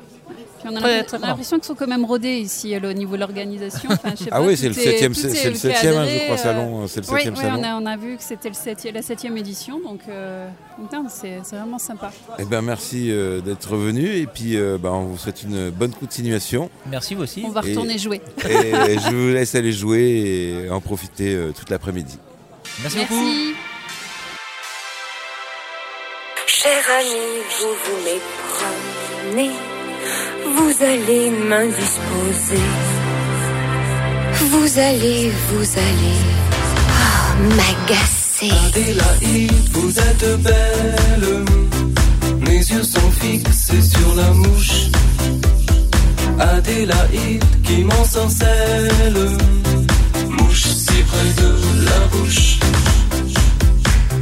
Puis on a l'impression- qu'ils sont quand même rodés ici au niveau de l'organisation. Enfin, <laughs> Ah pas, oui, c'est le est- septième, tout c'est est c'est le fait septième, hein, je adhérer, crois, euh, salon. C'est le Oui, septième oui, salon. on, a, on a vu que c'était la septième édition, donc euh, c'est c'est vraiment sympa. Eh ben merci euh, d'être venu et puis euh, bah, on vous souhaite une bonne continuation merci vous aussi. On va Et- retourner jouer. et je vous laisse aller jouer et en profiter euh, toute l'après-midi. Merci, beaucoup. Merci. Cher ami, vous vous allez m'indisposer. Vous allez, vous allez ah, m'agacer. Adélaïde, vous êtes belle. Mes yeux sont fixés sur la mouche. Adélaïde qui m'ensorcelle. Mouche si près de la bouche.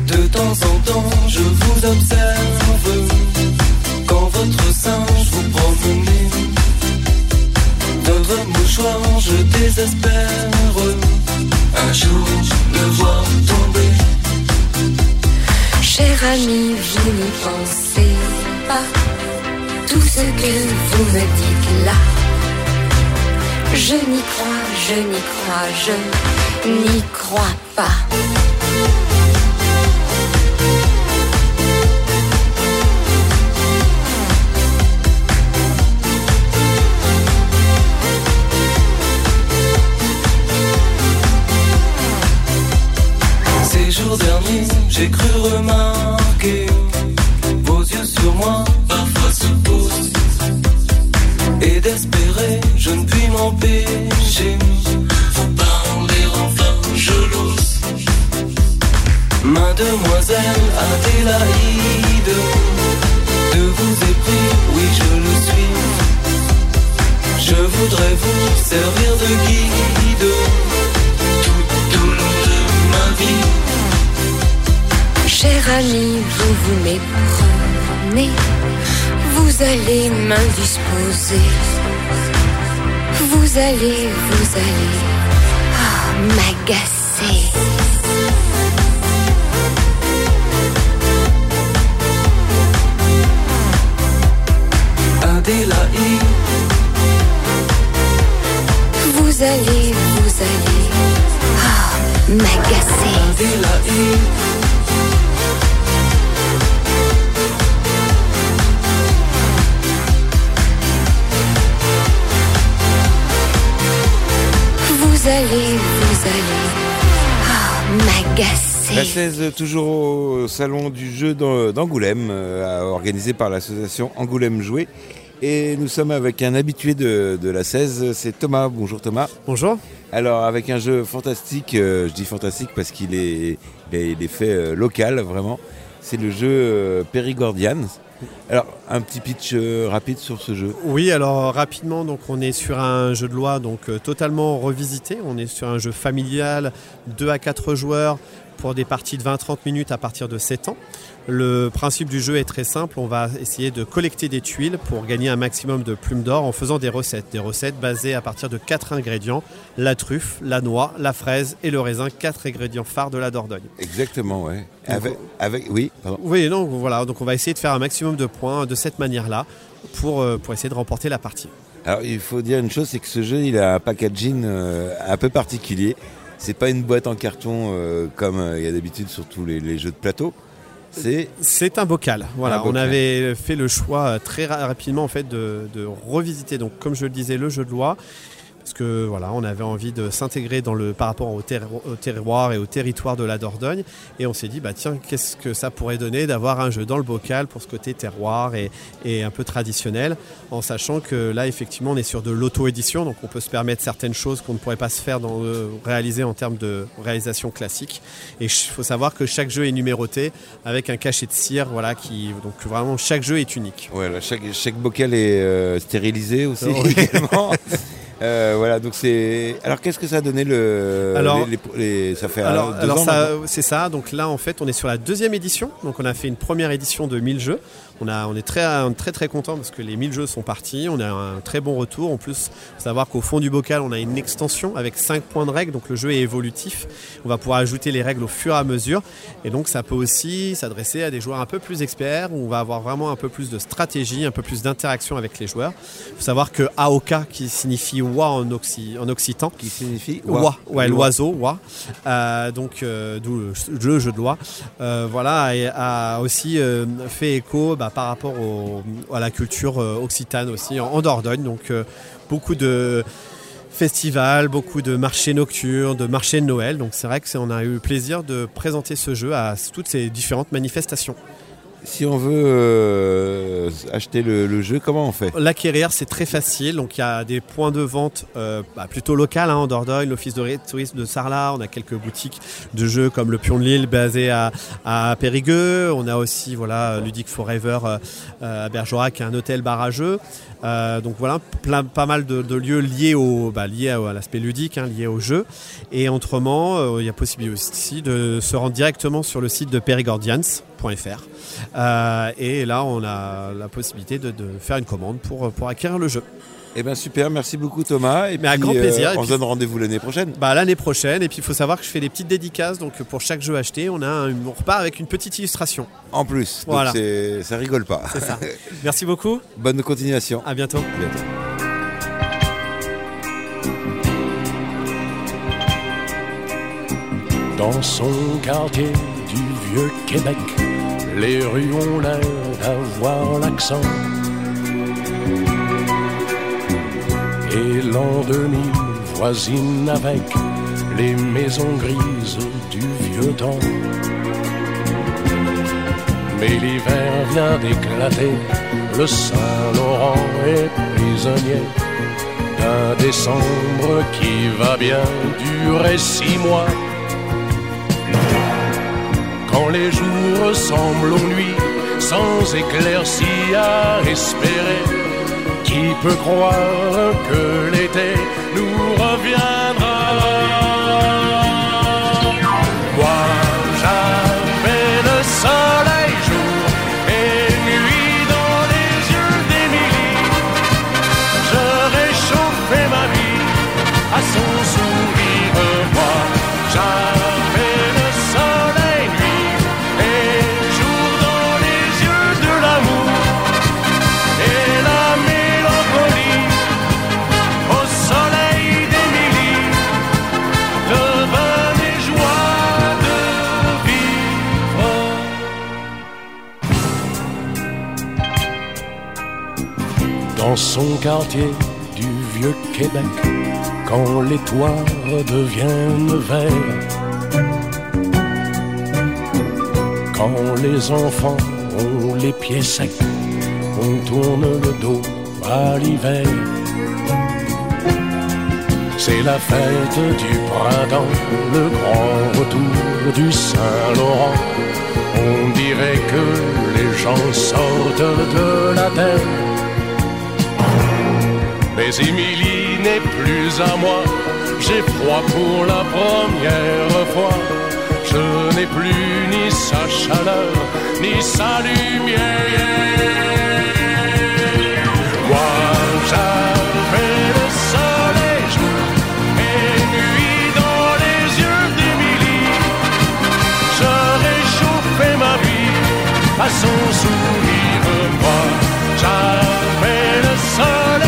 De temps en temps, je vous observe. Quand votre singe vous promenez. Dans un mouchoir, je désespère. Un jour, me voir tomber. Cher ami, vous n'y pensez pas. Tout ce que vous me dites là. Je n'y crois, je n'y crois, je n'y crois pas. jours derniers, j'ai cru remarquer vos yeux sur moi, parfois se posent. Et d'espérer, je ne puis m'empêcher. Vous parler enfin, je l'ose. Mademoiselle Adélaïde, de vous épris, oui, je le suis. Je voudrais vous servir de guide Cher ami, vous vous méprenez, vous allez m'indisposer. Vous allez, vous allez ah, m'agacer. Adélaïde, Vous allez, vous allez ah, m'agacer. Allez, vous allez ah, m'agacer. La 16, toujours au salon du jeu d'An- d'Angoulême, euh, organisé par l'association Angoulême Jouet. Et nous sommes avec un habitué de, de la 16, c'est Thomas. Bonjour Thomas. Bonjour. Alors avec un jeu fantastique, euh, je dis fantastique parce qu'il est, il est, il est fait euh, local vraiment. C'est le jeu Périgordian. Alors un petit pitch euh, rapide sur ce jeu. Oui, alors rapidement, donc on est sur un jeu de loi donc euh, totalement revisité. On est sur un jeu familial, 2 à 4 joueurs pour des parties de 20-30 minutes à partir de 7 ans. Le principe du jeu est très simple. On va essayer de collecter des tuiles pour gagner un maximum de plumes d'or en faisant des recettes. Des recettes basées à partir de 4 ingrédients la truffe, la noix, la fraise et le raisin. 4 ingrédients phares de la Dordogne. Exactement, ouais. Avec, avec- oui, pardon. Oui, non, voilà. Donc on va essayer de faire un maximum de points de cette manière-là pour, euh, pour essayer de remporter la partie. Alors il faut dire une chose, c'est que ce jeu il a un packaging euh, un peu particulier. C'est pas une boîte en carton euh, comme il y a d'habitude sur tous les, les jeux de plateau. C'est C'est un bocal. Voilà, Un on avait fait le choix euh, très ra- rapidement en fait de, de revisiter donc comme je le disais le jeu de loi parce que voilà, on avait envie de s'intégrer dans le par rapport au, terro- au terroir et au territoire de la Dordogne et on s'est dit bah tiens qu'est-ce que ça pourrait donner d'avoir un jeu dans le bocal pour ce côté terroir et, et un peu traditionnel en sachant que là effectivement on est sur de l'auto-édition donc on peut se permettre certaines choses qu'on ne pourrait pas se faire dans le, réaliser en termes de réalisation classique et il faut savoir que chaque jeu est numéroté avec un cachet de cire voilà qui donc vraiment chaque jeu est unique. Voilà, chaque, chaque bocal est euh, stérilisé aussi <laughs> Oui. également. <laughs> Euh, voilà, donc c'est. Alors qu'est-ce que ça a donné le. Alors- les- les- les- ça fait Alors, euh, alors c'est ça. Donc là, en fait, on est sur la deuxième édition. Donc on a fait une première édition de 1000 jeux. On, a, on est très, très très content parce que les 1000 jeux sont partis. On a un très bon retour. En plus, faut savoir qu'au fond du bocal, on a une extension avec 5 points de règles. Donc le jeu est évolutif. On va pouvoir ajouter les règles au fur et à mesure. Et donc ça peut aussi s'adresser à des joueurs un peu plus experts où on va avoir vraiment un peu plus de stratégie, un peu plus d'interaction avec les joueurs. Il faut savoir que Aoka, qui signifie oie en, occi- en occitan, qui signifie oie, oie. ouais, l'oiseau, oie. Euh, donc euh, d'où le, le jeu de loi. Euh, voilà, et a aussi fait écho bah, par rapport à la culture euh, occitane aussi en, Dordogne. Donc euh, beaucoup de festivals, beaucoup de marchés nocturnes, de marchés de Noël. Donc c'est vrai que on a eu le plaisir de présenter ce jeu à toutes ces différentes manifestations. Si on veut euh, acheter le, jeu, comment on fait? L'acquérir, c'est très facile. Donc, il y a des points de vente euh, bah, plutôt locaux hein, en Dordogne, l'office de tourisme de Sarlat. On a quelques boutiques de jeux comme le Pion de Lille basé à, à Périgueux. On a aussi voilà Ludic Forever euh, à Bergerac, un hôtel bar à jeux. Euh, donc voilà, plein, pas mal de, lieux liés au, bah, liés à, l'aspect ludique, hein, liés au jeu. Et autrement, il y a possibilité aussi de se rendre directement sur le site de perigordians.fr. Euh, et là, on a la possibilité de, de faire une commande pour, pour acquérir le jeu. Eh bien super, merci beaucoup Thomas. Et Mais à puis, grand euh, plaisir. On se donne rendez-vous l'année prochaine. Bah, l'année prochaine. Et puis il faut savoir que je fais des petites dédicaces. Donc pour chaque jeu acheté, on, a un- on repart avec une petite illustration. En plus, Voilà. ça rigole pas. C'est ça. <laughs> Merci beaucoup. Bonne continuation. À bientôt. bientôt. Dans son quartier du vieux Québec, les rues ont l'air d'avoir l'accent. Et l'an 2000 voisine avec les maisons grises du vieux temps. Mais l'hiver vient d'éclater, le Saint-Laurent est prisonnier d'un décembre qui va bien durer six mois. Quand les jours ressemblent aux nuits, sans éclaircie à espérer. Qui peut croire que l'été nous reviendra Son quartier du vieux Québec, quand les toits deviennent verts, quand les enfants ont les pieds secs, on tourne le dos à l'hiver. C'est la fête du printemps, le grand retour du Saint-Laurent. On dirait que les gens sortent de la terre. Mais Émilie n'est plus à moi, j'ai froid pour la première fois. Je n'ai plus ni sa chaleur, ni sa lumière. Moi, j'avais le soleil jour et nuit dans les yeux d'Émilie. Je réchauffais ma vie à son sourire. Moi, j'avais le soleil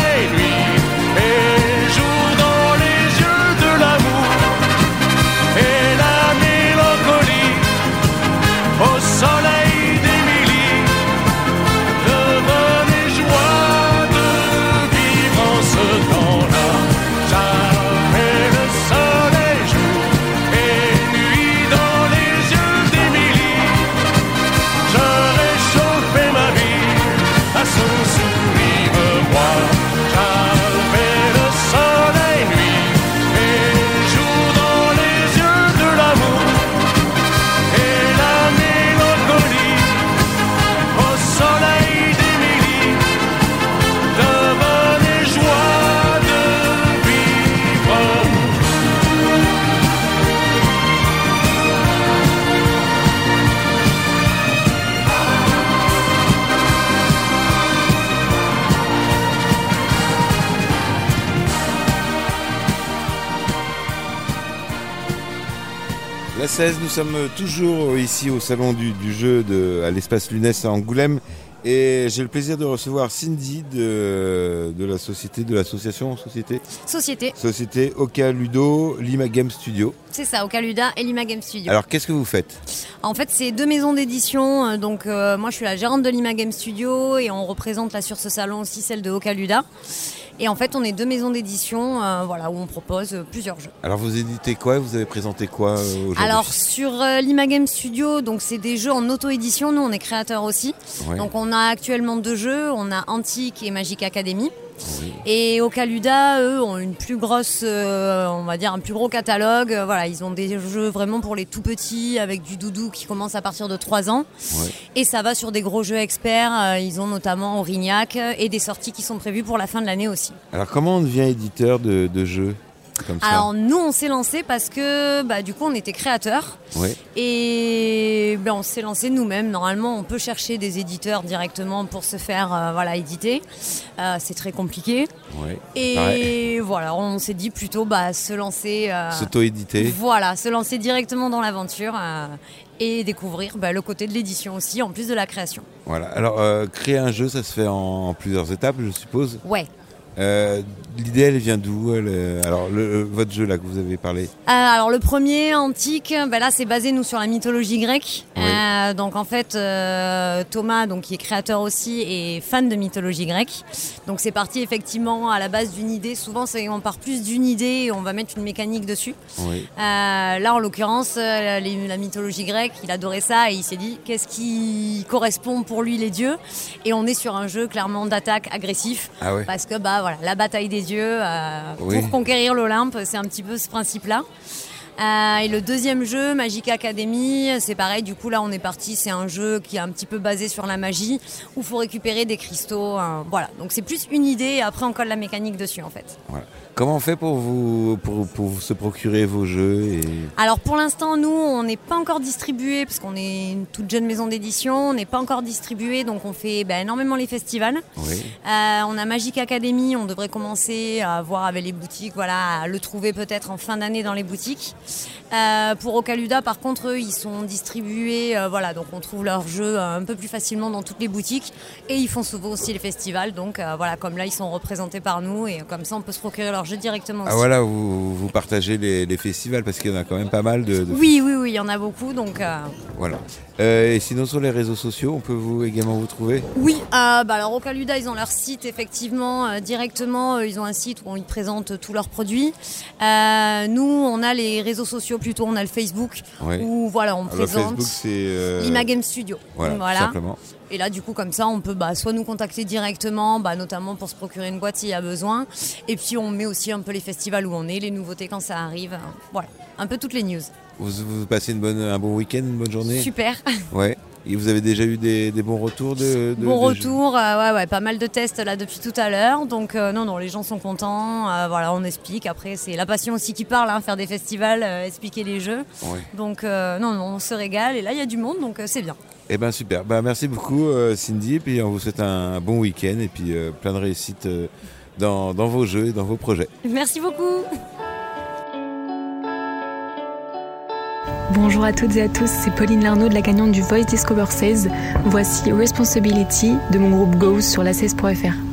La 16, nous sommes toujours ici au salon du, du jeu de, à l'espace Lunès à Angoulême. Et j'ai le plaisir de recevoir Cindy de, de la société, de l'association Société? Société. Société Oka Ludo Lima Game Studio. C'est ça, Ocaluda et Lima Game Studio. Alors qu'est-ce que vous faites? En fait, c'est deux maisons d'édition. euh, Donc, euh, moi, je suis la gérante de Lima Game Studio et on représente là sur ce salon aussi celle de Ocaluda. Et en fait, on est deux maisons d'édition euh, voilà, où on propose euh, plusieurs jeux. Alors vous éditez quoi Vous avez présenté quoi euh, aujourd'hui? Alors sur euh, Lima Game Studio, donc c'est des jeux en auto-édition. Nous, on est créateurs aussi. Ouais. Donc on a actuellement deux jeux. On a Antique et Magic Academy. Et Ocaluda, eux, ont une plus grosse, euh, on va dire un plus gros catalogue. Euh, Voilà, ils ont des jeux vraiment pour les tout petits avec du doudou qui commence à partir de 3 ans. Et ça va sur des gros jeux experts. Euh, Ils ont notamment Aurignac et des sorties qui sont prévues pour la fin de l'année aussi. Alors comment on devient éditeur de, de jeux? Comme ça Alors nous, on s'est lancé parce que bah, du coup, on était créateurs. Ouais. Et ben, on s'est lancé nous-mêmes. Normalement, on peut chercher des éditeurs directement pour se faire euh, voilà, éditer. Euh, c'est très compliqué. Ouais. Et voilà, on s'est dit plutôt bah, se lancer. euh, S'auto-éditer. Voilà, se lancer directement dans l'aventure et découvrir bah, le côté de l'édition aussi, en plus de la création. Voilà. Alors euh, créer un jeu, ça se fait en, en plusieurs étapes, je suppose. Ouais. Euh, L'idée, elle vient d'où euh, Alors le, euh, votre jeu là que vous avez parlé. Euh, alors le premier antique, ben là c'est basé nous sur la mythologie grecque. Oui. Euh, donc en fait euh, Thomas, donc qui est créateur aussi, est fan de mythologie grecque. Donc c'est parti effectivement à la base d'une idée. Souvent on part plus d'une idée et on va mettre une mécanique dessus. Oui. Là en l'occurrence la mythologie grecque, il adorait ça et il s'est dit qu'est-ce qui correspond pour lui les dieux? Et on est sur un jeu clairement d'attaque agressif Ah ouais. parce que bah voilà la bataille des dieux euh, Oui. pour conquérir l'Olympe, c'est un petit peu ce principe-là. Euh, et le deuxième jeu, Magic Academy, c'est pareil. Du coup, là, on est parti. C'est un jeu qui est un petit peu basé sur la magie, où il faut récupérer des cristaux. euh, voilà. Donc c'est plus une idée. Et après, on colle la mécanique dessus, en fait. Voilà. Comment on fait pour vous pour, pour se procurer vos jeux et... Alors pour l'instant, nous, on n'est pas encore distribué parce qu'on est une toute jeune maison d'édition. On n'est pas encore distribué, donc on fait ben, énormément les festivals. Oui. Euh, on a Magic Academy, on devrait commencer à voir avec les boutiques, voilà, à le trouver peut-être en fin d'année dans les boutiques. Euh, pour Ocaluda, par contre, eux, ils sont distribués, euh, voilà, donc on trouve leurs jeux euh, un peu plus facilement dans toutes les boutiques. Et ils font souvent aussi les festivals, donc euh, voilà, comme là, ils sont représentés par nous et comme ça, on peut se procurer leurs jeux directement aussi. Ah voilà, vous, vous partagez les, les festivals parce qu'il y en a quand même pas mal de... de- Oui, oui, oui, il y en a beaucoup, donc. Voilà. Et sinon sur les réseaux sociaux, on peut vous également vous trouver Oui, bah alors Ocaluda, ils ont leur site effectivement directement. ils ont un site où ils présentent tous leurs produits. Nous, on a les réseaux sociaux plutôt. On a le Facebook où voilà, on Alors, présente Facebook, c'est, euh, l'Ima Game Studio. Voilà, simplement. Et là, du coup, comme ça, on peut bah, soit nous contacter directement, bah, notamment pour se procurer une boîte s'il y a besoin. Et puis, on met aussi un peu les festivals où on est, les nouveautés quand ça arrive. Voilà, un peu toutes les news. Vous, vous passez une bonne, un bon week-end, une bonne journée? Super. Ouais. Et vous avez déjà eu des, des bons retours de, de- Bon de jeux retour, euh, ouais, ouais, pas mal de tests là depuis tout à l'heure. Donc euh, non, non, les gens sont contents. euh, voilà, on explique. Après, c'est la passion aussi qui parle, hein, faire des festivals, expliquer les jeux. Donc non, non, on se régale. Et là, il y a du monde, donc c'est bien. Eh ben super. Bah, merci beaucoup Cindy. Et puis on vous souhaite un bon week-end et puis plein de réussite dans, dans vos jeux et dans vos projets. Merci beaucoup. Bonjour à toutes et à tous, c'est Pauline Larnaud de la gagnante du Voice Discover 16. Voici Responsibility de mon groupe Goes sur la 16.fr.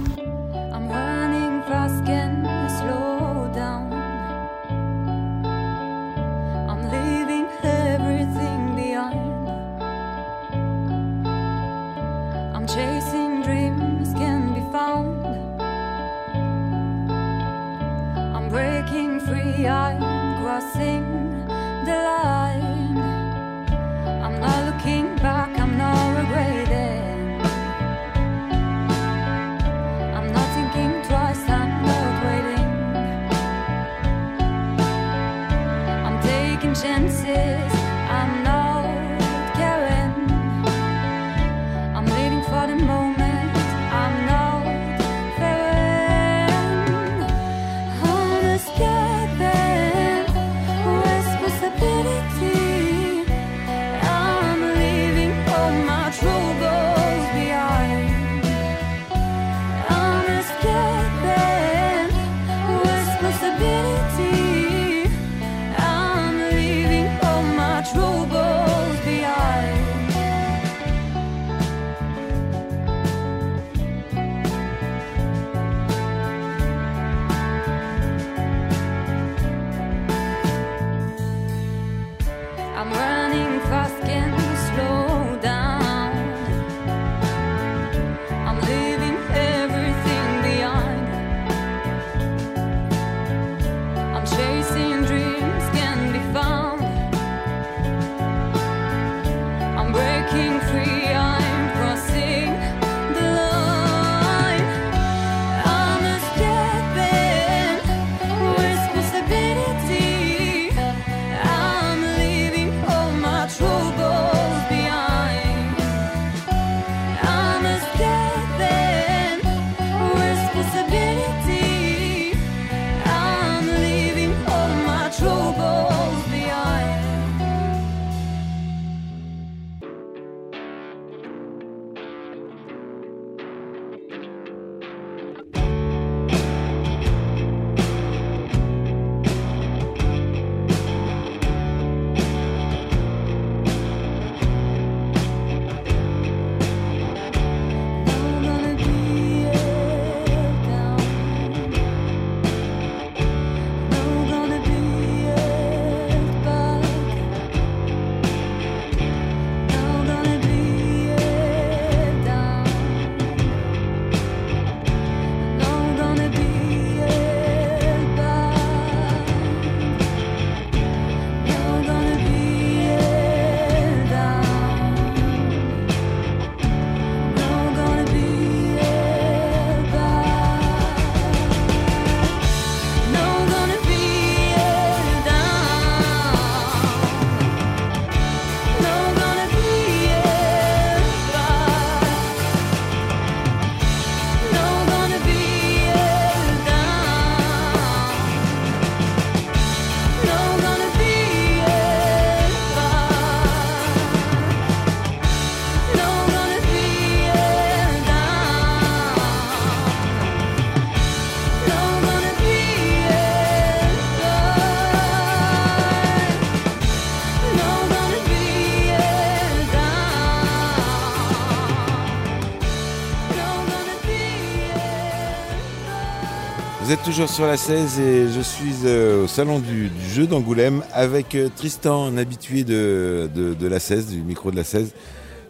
êtes toujours sur la 16 et je suis euh, au salon du, du jeu d'Angoulême avec euh, Tristan, un habitué de, de, de la 16, du micro de la 16.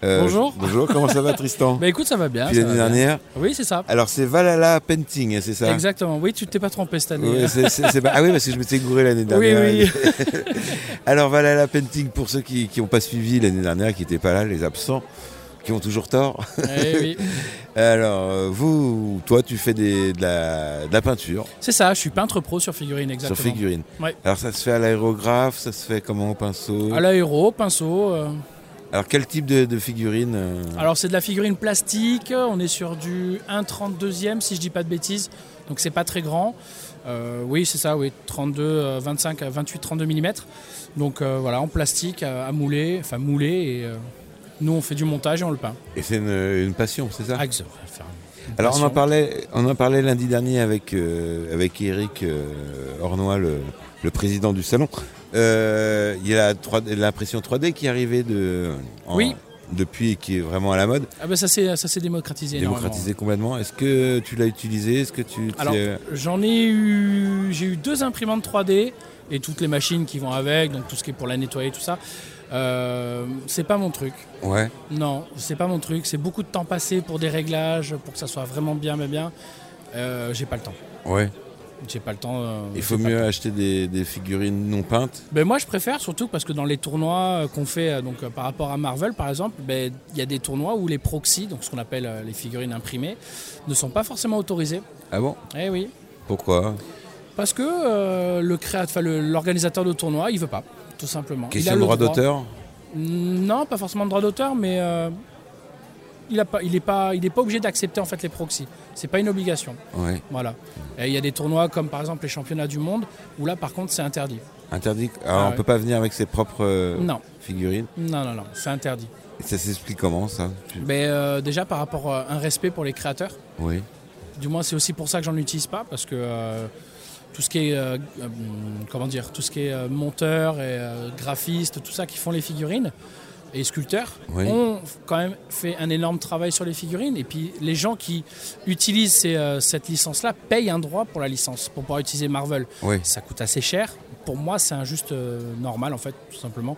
Euh, Bonjour. Bonjour, comment ça va <laughs> Tristan? Bah écoute, ça va bien. L'année bien. dernière? Oui, c'est ça. Alors c'est Valhalla Painting, hein, c'est ça? Exactement. Oui, tu t'es pas trompé cette année. C'est pas- Ah oui, parce que je m'étais gouré l'année Oui, dernière. oui. <laughs> Alors Valhalla Painting, pour ceux qui n'ont pas suivi l'année dernière, qui n'étaient pas là, les absents, qui ont toujours tort. Eh oui. <laughs> Alors, euh, vous, toi, tu fais des- de, la, de la peinture C'est ça, je suis peintre pro sur figurine, exactement. sur figurine. Ouais. Alors ça se fait à l'aérographe, ça se fait comment au pinceau? À l'aéro, pinceau. euh, Alors quel type de, de figurine euh, Alors c'est de la figurine plastique, on est sur du 1,32e si je dis pas de bêtises, donc c'est pas très grand. Euh, oui c'est ça, oui, 32, euh, 25 à 28, 32 mm. Donc voilà, en plastique à, à mouler, enfin moulé et nous on fait du montage et on le peint. Et c'est une, une passion, c'est ça Ah. Faire une Alors on en parlait, on en parlait lundi dernier avec euh, avec Eric euh, Ornois, le, le président du salon. Euh, il y a la 3D l'impression 3D qui est arrivée de, en- Oui. depuis et qui est vraiment à la mode, Ah ben ça s'est ça s'est démocratisé. démocratisé complètement. Est-ce que tu l'as utilisé? Est-ce que tu Alors, j'en ai eu, j'ai eu deux imprimantes 3D et toutes les machines qui vont avec, donc tout ce qui est pour la nettoyer, tout ça. Euh, c'est pas mon truc. Ouais. Non, c'est pas mon truc. C'est beaucoup de temps passé pour des réglages, pour que ça soit vraiment bien, bien, bien. Euh, j'ai pas le temps. Ouais. J'ai pas le temps. euh, Il faut mieux acheter des, des figurines non peintes. Ben moi, je préfère surtout parce que dans les tournois qu'on fait, donc par rapport à Marvel par exemple, ben, il y a des tournois où les proxys, donc ce qu'on appelle les figurines imprimées, ne sont pas forcément autorisés. Ah bon? Eh oui. Pourquoi? Parce que euh, l'organisateur de tournoi, il veut pas, tout simplement. Question il a de le droit d'auteur Non, pas forcément de droit d'auteur, mais euh, il n'est pas, il est pas, il est pas obligé d'accepter en fait les proxys. C'est pas une obligation. Ouais. Voilà. Et il y a des tournois comme par exemple les championnats du monde où là par contre c'est interdit. Interdit? Alors Ah on ouais. peut pas venir avec ses propres euh, Non. figurines? Non, non, non, c'est interdit. Et ça s'explique comment ça? Mais euh, déjà par rapport à un respect pour les créateurs. Oui. Du moins, c'est aussi pour ça que j'en utilise pas, parce que tout ce qui est, euh, euh, comment dire, tout ce qui est euh, monteur et graphiste, tout ça qui font les figurines et sculpteurs Oui. ont quand même fait un énorme travail sur les figurines. Et puis les gens qui utilisent ces, euh, cette licence-là payent un droit pour la licence, pour pouvoir utiliser Marvel. Oui. Ça coûte assez cher. Pour moi, c'est un juste euh, normal, en fait, tout simplement,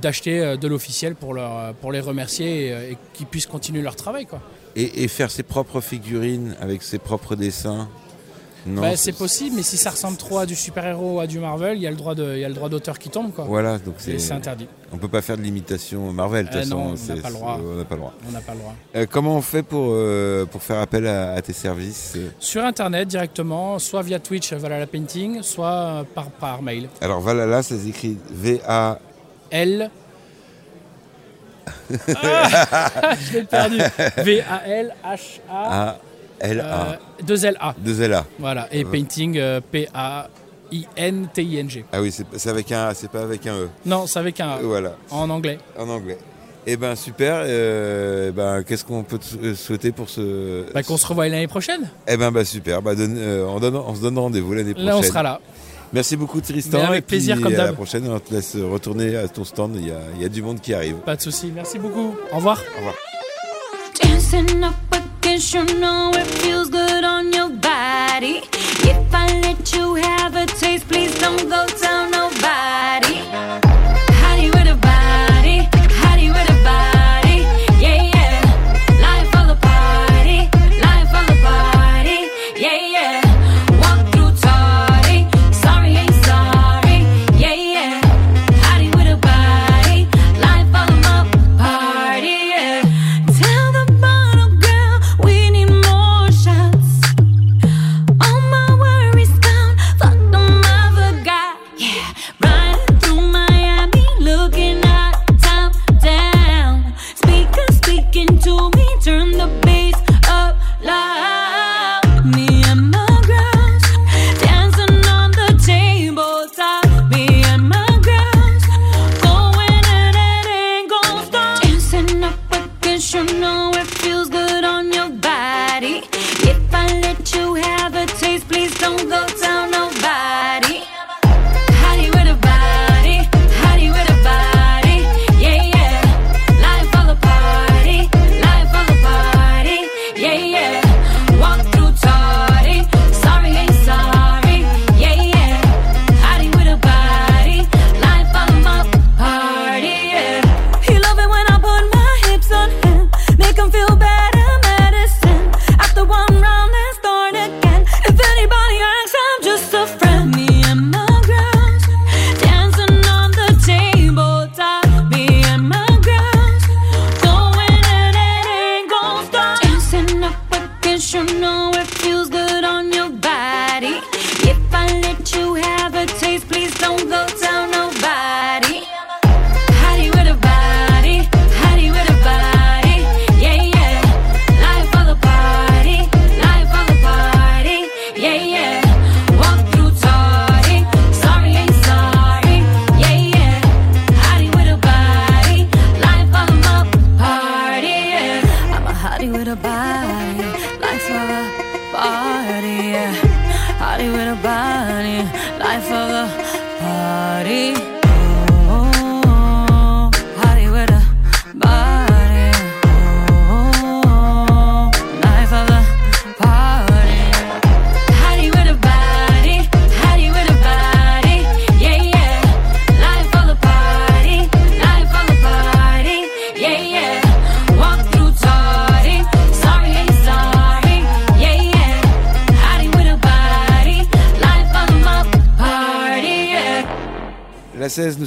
d'acheter euh, de l'officiel pour, leur, pour les remercier et, et qu'ils puissent continuer leur travail. Quoi. Et, et faire ses propres figurines avec ses propres dessins. Bah, c'est possible, mais si ça ressemble trop à du super-héros ou à du Marvel, il y a le droit a d'auteur qui tombe. Quoi. Voilà, donc c'est. interdit. On peut pas faire de l'imitation Marvel, de toute Euh, façon. on n'a pas le droit. On n'a pas le droit. On n'a pas le droit. Euh, comment on fait pour, euh, pour faire appel à, à tes services Sur Internet directement, soit via Twitch, voilà la painting, soit par, par mail. Alors Valhalla, ça s'écrit V-A. L. Ah, <laughs> je l'ai perdu. V-A-L-H-A. A-L-A. 2-L-A. Deux L-A. Voilà. Et Euh. painting, euh, P-A-I-N-T-I-N-G. Ah oui, c'est c'est avec un, c'est pas avec un E. Non, c'est avec un A. Voilà. En anglais. En anglais. Eh ben super. euh, eh ben qu'est-ce qu'on peut te sou- souhaiter pour ce Bah, qu'on se revoie l'année prochaine. Eh ben bah super. Bah, donne- euh, on, donne- on se donne rendez-vous l'année prochaine. Là, on sera là. Merci beaucoup Tristan. Mais avec et puis, plaisir, comme à la prochaine. On te laisse retourner à ton stand. Il y a, il y a du monde qui arrive. Pas de souci. Merci beaucoup. Au revoir. Au revoir. Against you know it feels good on your body. If I let you have a taste, please don't go tell nobody.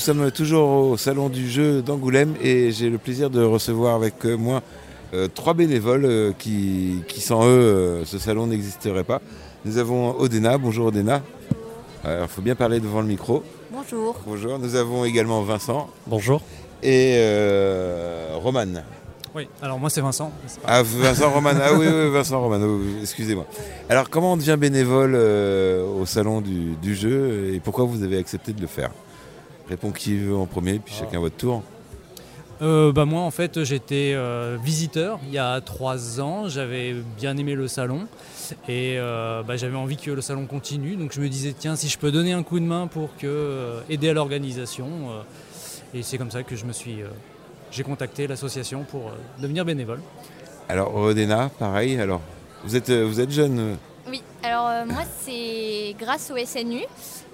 Sommes toujours au salon du jeu d'Angoulême et j'ai le plaisir de recevoir avec euh, moi euh, trois bénévoles euh, qui, qui, sans eux, euh, ce salon n'existerait pas. Nous avons Odena. Bonjour Odena. Il faut bien parler devant le micro. Bonjour. Bonjour. Nous avons également Vincent. Bonjour. Et euh, Roman. Oui, alors moi c'est Vincent. Pas- Ah, Vincent Roman. Ah oui, oui, Vincent Roman. Oh, Excusez-moi. Alors, comment on devient bénévole euh, au salon du, du jeu et pourquoi vous avez accepté de le faire? Réponds qui veut en premier, puis chacun votre tour. Euh, bah moi en fait j'étais euh, visiteur il y a trois ans, j'avais bien aimé le salon et euh, bah, j'avais envie que le salon continue donc je me disais tiens si je peux donner un coup de main pour que, aider à l'organisation et c'est comme ça que je me suis j'ai contacté l'association pour devenir bénévole. Alors, Odena, pareil. Alors, vous êtes, vous êtes jeune. Euh, alors euh, moi c'est grâce au SNU,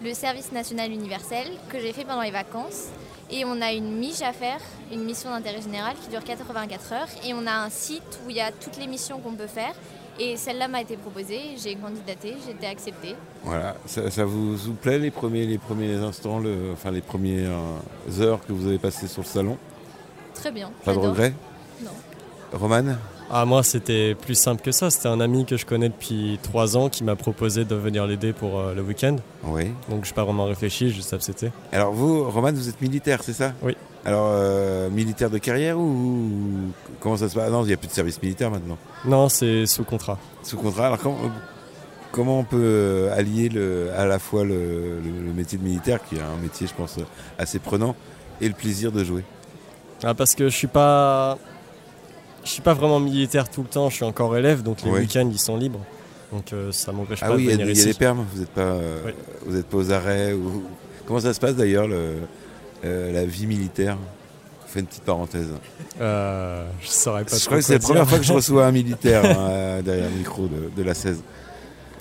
le service national universel, que j'ai fait pendant les vacances. Et on a une miche à faire, une mission d'intérêt général qui dure 84 heures. Et on a un site où il y a toutes les missions qu'on peut faire. Et celle-là m'a été proposée, j'ai candidaté, j'ai été acceptée. Voilà, ça, ça vous, vous plaît les premiers, les premiers instants, le, enfin les premières heures que vous avez passées sur le salon? Très bien. Pas de regret Non. Roman Ah, moi, c'était plus simple que ça. C'était un ami que je connais depuis trois ans qui m'a proposé de venir l'aider pour euh, le week-end. Oui. Donc, je n'ai pas vraiment réfléchi, juste accepté. Alors vous, Roman, vous êtes militaire, c'est ça? Oui. Alors, euh, militaire de carrière ou comment ça se passe? Ah Non, il n'y a plus de service militaire maintenant. Non, c'est sous contrat. Sous contrat. Alors comment, comment on peut euh, allier le, à la fois le, le- le métier de militaire, qui est un métier, je pense, assez prenant, et le plaisir de jouer? Ah, parce que je suis pas. Je suis pas vraiment militaire tout le temps, je suis encore élève, donc les Oui. week-ends ils sont libres. Donc euh, ça m'empêche Ah pas oui, de y, a venir des- il y a ici. des permes, vous n'êtes pas, euh, Oui. vous êtes pas aux arrêts ou... Comment ça se passe d'ailleurs, le- euh, la vie militaire? Fais une petite parenthèse. Je saurais pas Je crois que c'est la première fois que je reçois un militaire hein, <laughs> derrière le micro de, de la 16.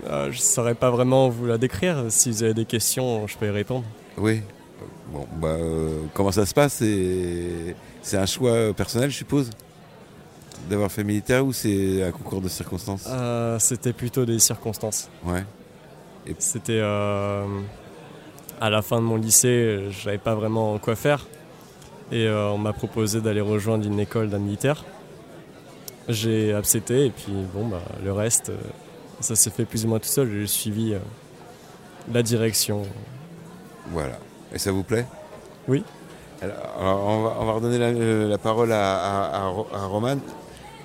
Euh, je saurais pas vraiment vous la décrire. Si vous avez des questions, je peux y répondre. Oui. Bon, bah, comment ça se passe? C'est un choix personnel, je suppose? D'avoir fait militaire ou c'est un concours de circonstances? Euh, C'était plutôt des circonstances. Ouais. C'était euh, à la fin de mon lycée, j'avais pas vraiment quoi faire. Et euh, on m'a proposé d'aller rejoindre une école d'un militaire. J'ai accepté et puis bon, bah, le reste, euh, ça s'est fait plus ou moins tout seul. J'ai suivi euh, la direction. Voilà. Et ça vous plaît? Oui. Alors, on, va, on va redonner la, la parole à, à, à Ro- à Roman.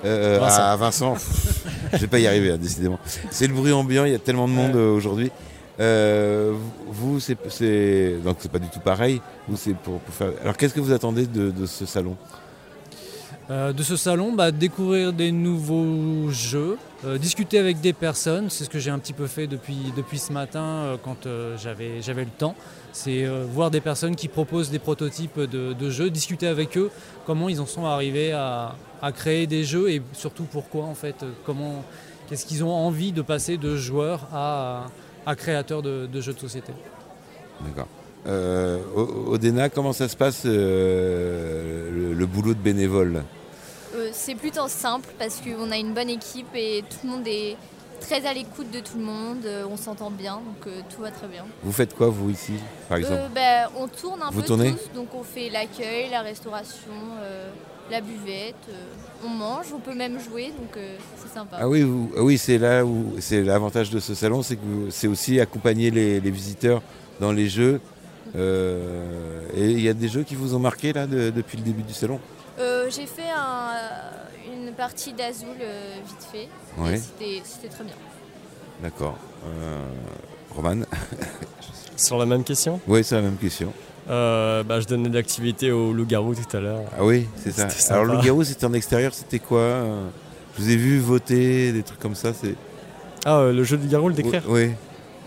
Euh, Vincent. à Vincent. <laughs> je vais pas y arriver, hein, décidément. C'est le bruit ambiant, il y a tellement de monde euh, aujourd'hui. Euh, vous, c'est, donc c'est pas du tout pareil. Vous, c'est pour, pour faire. Alors, qu'est-ce que vous attendez de, de ce salon? Euh, de ce salon, bah, découvrir des nouveaux jeux, euh, discuter avec des personnes, c'est ce que j'ai un petit peu fait depuis, depuis ce matin euh, quand euh, j'avais, j'avais le temps. C'est euh, voir des personnes qui proposent des prototypes de, de jeux, discuter avec eux, comment ils en sont arrivés à, à créer des jeux et surtout pourquoi en fait, euh, comment, qu'est-ce qu'ils ont envie de passer de joueurs à, à créateurs de, de jeux de société. D'accord. Euh, Odena, comment ça se passe euh, le, le boulot de bénévole? Euh, c'est plutôt simple parce qu'on a une bonne équipe et tout le monde est très à l'écoute de tout le monde, euh, on s'entend bien, donc euh, tout va très bien. Vous faites quoi, vous, ici, par exemple Euh, ben, on tourne un Vous peu tournez tous, donc on fait l'accueil, la restauration, euh, la buvette, on mange, on peut même jouer, donc c'est sympa. Ah oui, vous- ah oui c'est là où c'est l'avantage de ce salon, c'est que c'est aussi accompagner les, les visiteurs dans les jeux. Et il y a des jeux qui vous ont marqué là de- depuis le début du salon? J'ai fait un- une partie d'Azul euh, vite fait, c'était c'était très bien. D'accord. Euh, Roman <laughs> Sur la même question? Oui, c'est la même question. Euh, bah, je donnais de l'activité au loup-garou tout à l'heure. Ah oui, c'est ça. Alors sympa. le garou, c'était en extérieur, c'était quoi Je vous ai vu voter, des trucs comme ça. C'est Ah, euh, le jeu du garou, le décrire? Oui.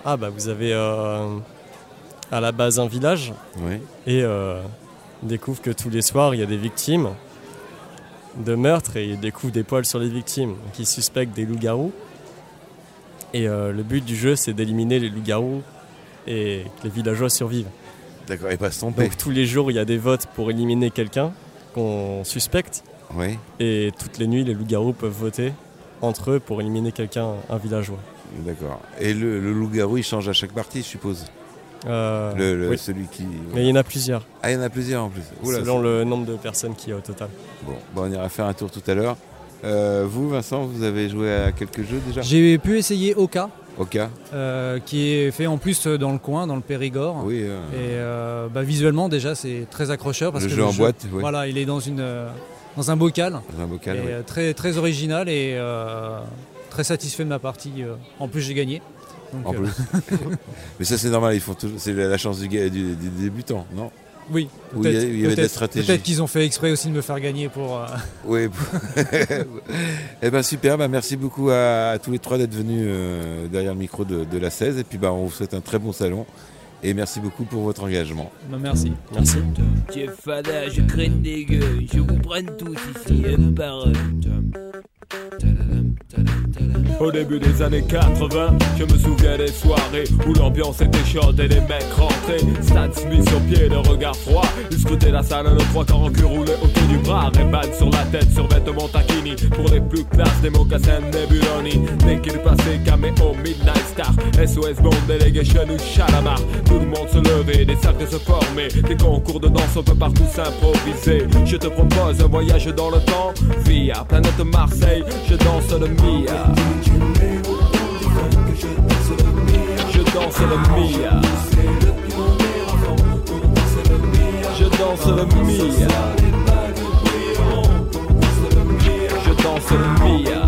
Ah bah vous avez euh, à la base un village Oui. et euh, on découvre que tous les soirs il y a des victimes de meurtres et ils découvrent des poils sur les victimes qui suspectent des loups-garous. Et euh, le but du jeu c'est d'éliminer les loups-garous et que les villageois survivent. D'accord, et pas se tromper. Donc tous les jours il y a des votes pour éliminer quelqu'un qu'on suspecte. Oui. Et toutes les nuits les loups-garous peuvent voter entre eux pour éliminer quelqu'un, un villageois. D'accord. Et le, le loup-garou, il change à chaque partie, je suppose? Euh, Le- le- oui. Celui qui. Mais il y en a plusieurs. Ah, il y en a plusieurs en plus. Oula, selon le nombre de personnes qu'il y a au total. Bon, bon, on ira faire un tour tout à l'heure. Euh, vous, Vincent, vous avez joué à quelques jeux déjà? J'ai pu essayer Oka. Oka euh, qui est fait en plus dans le coin, dans le Périgord. Oui. euh, Et euh, bah, visuellement déjà c'est très accrocheur parce Le que jeu en boîte, oui. Voilà, il est dans une dans un bocal. Dans un bocal, Et, oui. très très original et euh, très satisfait de ma partie. En plus j'ai gagné. En euh, plus. <laughs> Mais ça, c'est normal, ils font toujours- c'est la chance du, du- du débutant, non? Oui. Où il y, a- peut-être- il y avait de la peut-être- stratégie. Peut-être qu'ils ont fait exprès aussi de me faire gagner pour. euh, <laughs> Oui. <laughs> eh ben super, bah, merci beaucoup à, à tous les trois d'être venus euh, derrière le micro de, de la 16 et puis bah, on vous souhaite un très bon salon et merci beaucoup pour votre engagement. bah, merci. Merci. Tiens, Fada, je craigne des gueux. Je vous prenne tous ici, un par un. Au début des années 80, je me souviens des soirées où l'ambiance était chaude et les mecs rentraient. Stan Smith sur pied, le regard froid. Ils scrutaient la salle, le trois quarts en cul roulé autour du bras. Ray-Ban sur la tête, sur vêtements taquini. Pour les plus classes, des mocassins Nebuloni. Dès qu'il passait, caméo, Midnight Star. SOS Bond, Delegation ou Chalamar. Tout le monde se levait, des cercles se formaient. Des concours de danse, on peut partout s'improviser. Je te propose un voyage dans le temps. Via planète Marseille, je danse le Mia. Je danse le Mia. Je danse le Mia. Je danse le Mia.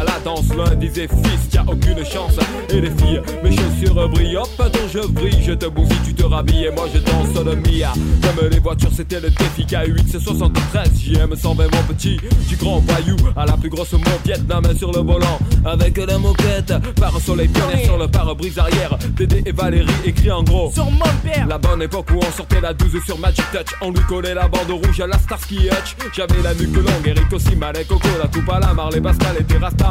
la danse. L'un disait fils, y'a aucune chance. Et les filles, mes chaussures brillent. Hop, attends, je brille, je te bousille, tu te rhabilles. Et moi je danse le Mia. Comme les voitures, c'était le défi K8, c'est 73. JM 120, mon petit. Du grand voyou à la plus grosse. La main sur le volant. Avec la moquette. Par soleil pionnier sur le pare-brise arrière. Dédé et Valérie écrit en gros. Sur mon père La bonne époque où on sortait la 12 sur Magic Touch On lui collait la bande rouge à la Starsky Hutch J'avais la nuque longue, Eric aussi, Malek, Coco La coupe à la Marley, Pascal et Terrasta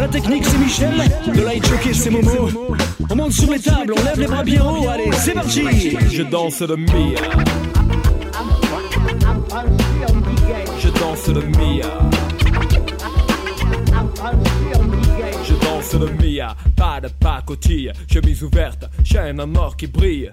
La technique, c'est Michel. Le light jockey, c'est Momo. On monte sur les tables, on lève les bras bien haut. Allez, c'est parti. Je danse le Mia Je danse le Mia Je danse le Mia Pas de pacotille, chemise ouverte Chaîne en or qui brille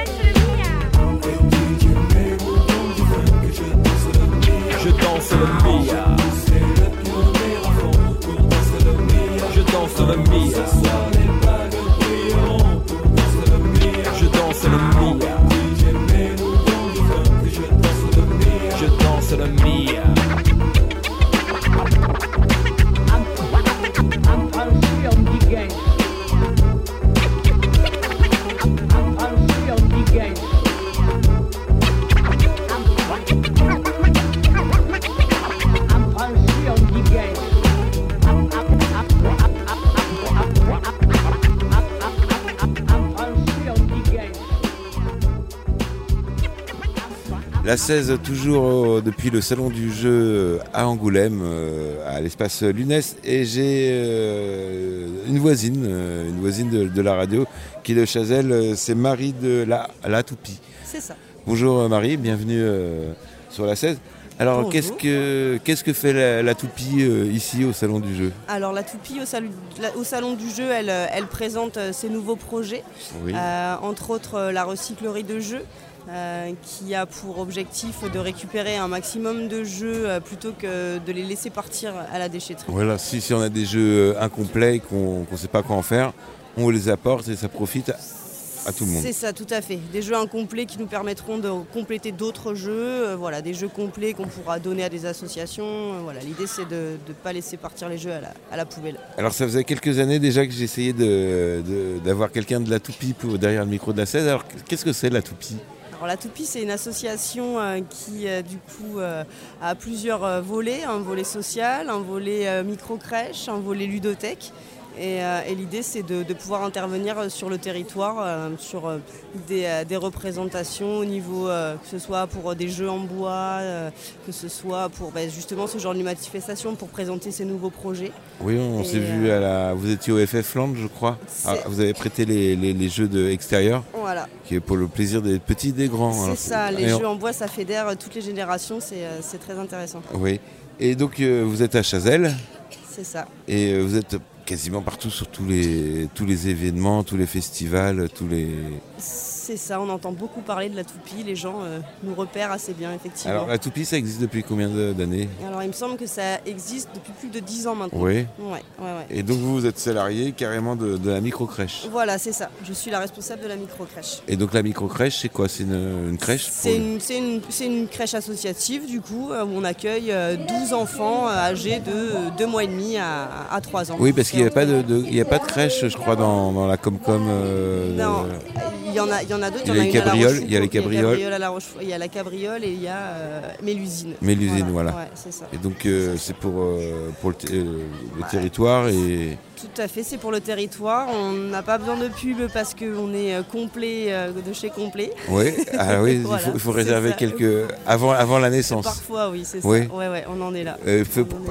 danse le mia. Je danse le mia. La 16, toujours euh, depuis le salon du jeu euh, à Angoulême, euh, à l'espace Lunès. Et j'ai une voisine, une voisine de, de la radio, qui est de Chazelle, c'est Marie de la, la Toupie. C'est ça. Bonjour Marie, bienvenue sur la 16. Alors qu'est-ce que qu'est-ce que fait la, la Toupie euh, ici au salon du jeu? Alors la Toupie au, salon- la- au salon du jeu, elle, elle présente ses nouveaux projets, Oui. Euh, entre autres la recyclerie de jeux. Euh, qui a pour objectif de récupérer un maximum de jeux euh, plutôt que de les laisser partir à la déchetterie. Voilà, si, si on a des jeux euh, incomplets et qu'on ne sait pas quoi en faire, on les apporte et ça profite à, tout le monde. C'est ça, tout à fait. Des jeux incomplets qui nous permettront de compléter d'autres jeux. euh, voilà, des jeux complets qu'on pourra donner à des associations. euh, voilà, l'idée c'est de ne pas laisser partir les jeux à la, à la poubelle. Alors ça faisait quelques années déjà que j'essayais de- de- d'avoir quelqu'un de la Toupie pour, derrière le micro de la 16. Alors qu'est-ce que c'est la Toupie? La Toupie, c'est une association euh, qui, euh, euh, a plusieurs volets. Un volet social, un volet micro-crèche, un volet ludothèque. Et, euh, et l'idée, c'est de, de pouvoir intervenir sur le territoire, euh, sur euh, des, des représentations au niveau, que ce soit pour des jeux en bois, que ce soit pour ben, justement ce genre de manifestation, pour présenter ces nouveaux projets. Oui, on s'est vu à la. Vous étiez au FF Land, je crois. Ah, vous avez prêté les, les- les jeux de extérieur, Voilà. qui est pour le plaisir des petits et des grands. C'est Alors, ça, les on- jeux en bois, ça fédère toutes les générations, c'est c'est très intéressant. Oui. Et donc euh, vous êtes à Chazelle C'est ça. et vous êtes quasiment partout sur tous les tous les événements, tous les festivals, tous les. C'est ça, on entend beaucoup parler de la toupie, les gens euh, nous repèrent assez bien, effectivement. Alors la Toupie, ça existe depuis combien d'années? Alors, il me semble que ça existe depuis plus de 10 ans maintenant. Oui. Ouais, ouais, ouais. Et donc vous, vous êtes salarié carrément de, de la micro-crèche? Voilà, c'est ça. Je suis la responsable de la micro-crèche. Et donc la micro-crèche, c'est quoi? C'est une, une crèche C'est une, crèche associative, du coup, euh, où on accueille euh, 12 enfants euh, âgés de 2 mois et demi à, à 3 ans. Oui, parce qu'il n'y a, pas de, de- il y a pas de crèche, je crois, dans, dans la Comcom. euh, Non, il y en a, il y en a d'autres. Il y a les cabrioles, il y a les cabrioles. Il y a la cabriole et il y a euh, Mélusine. Mélusine, voilà. Ouais, ça. Et donc euh, c'est pour, euh, pour le, euh, le territoire et Tout à fait, c'est pour le territoire. On n'a pas besoin de pub parce qu'on est euh, complet euh, de chez complet. oui, ah oui, il <laughs> faut, il faut c'est réserver quelques avant avant la naissance. Parfois, oui, c'est Oui. ça. Ouais, ouais, on en est là. Euh,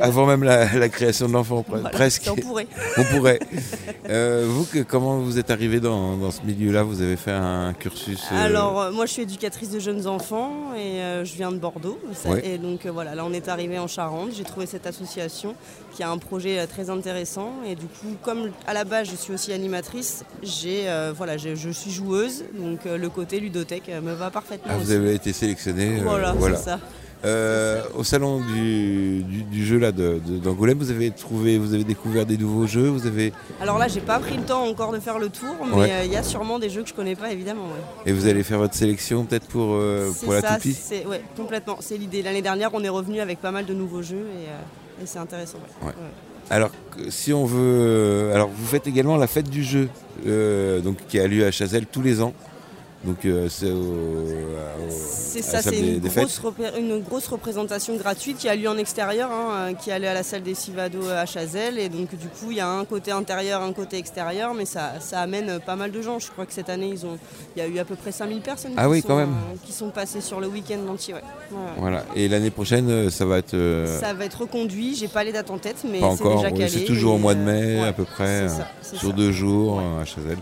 avant même la, la création de l'enfant, Voilà, presque. on pourrait. <laughs> On pourrait. Euh, vous, que- comment vous êtes arrivé dans, dans ce milieu-là? Vous avez fait un cursus euh, Alors, moi, je suis éducatrice de jeunes enfants et je viens de Bordeaux. Ça-. Et donc, voilà, là, on est arrivé en Charente. J'ai trouvé cette association qui a un projet euh, très intéressant. Et du coup, comme à la base, je suis aussi animatrice, j'ai, euh, voilà, je suis joueuse. Donc, euh, le côté ludothèque me va parfaitement. ah, vous aussi. avez été sélectionné. euh, Voilà, c'est ça. Euh, au salon du, du- du jeu là d'Angoulême, vous avez trouvé, vous avez découvert des nouveaux jeux, vous avez Alors là, j'ai pas pris le temps encore de faire le tour, mais Ouais. il y a sûrement des jeux que je connais pas, évidemment. ouais. et vous allez faire votre sélection peut-être pour euh, C'est pour la ça, toupie? c'est ouais, complètement. C'est l'idée. L'année dernière, on est revenu avec pas mal de nouveaux jeux et, c'est intéressant. Alors, si on veut. euh, Alors, vous faites également la fête du jeu, euh, qui a lieu à Chazelle tous les ans. Donc, euh, c'est au. au- C'est à ça, c'est une, grosse une représentation gratuite qui a lieu en extérieur, hein, euh, qui allée à la salle des Civado à Chazelle. Et donc, du coup, il y a un côté intérieur, un côté extérieur, mais ça, ça amène pas mal de gens. Je crois que cette année, ils ont, il y a eu à peu près 5000 personnes Ah qui, oui, sont, quand même. euh, qui sont passées sur le week-end entier. ouais. Voilà. Et l'année prochaine, euh, ça va être. euh, Ça va être reconduit, j'ai pas les dates en tête, mais pas c'est encore. déjà calé. c'est toujours au mois de mai, euh, à peu près, ça, euh, sur ça. deux jours euh, à Chazelle.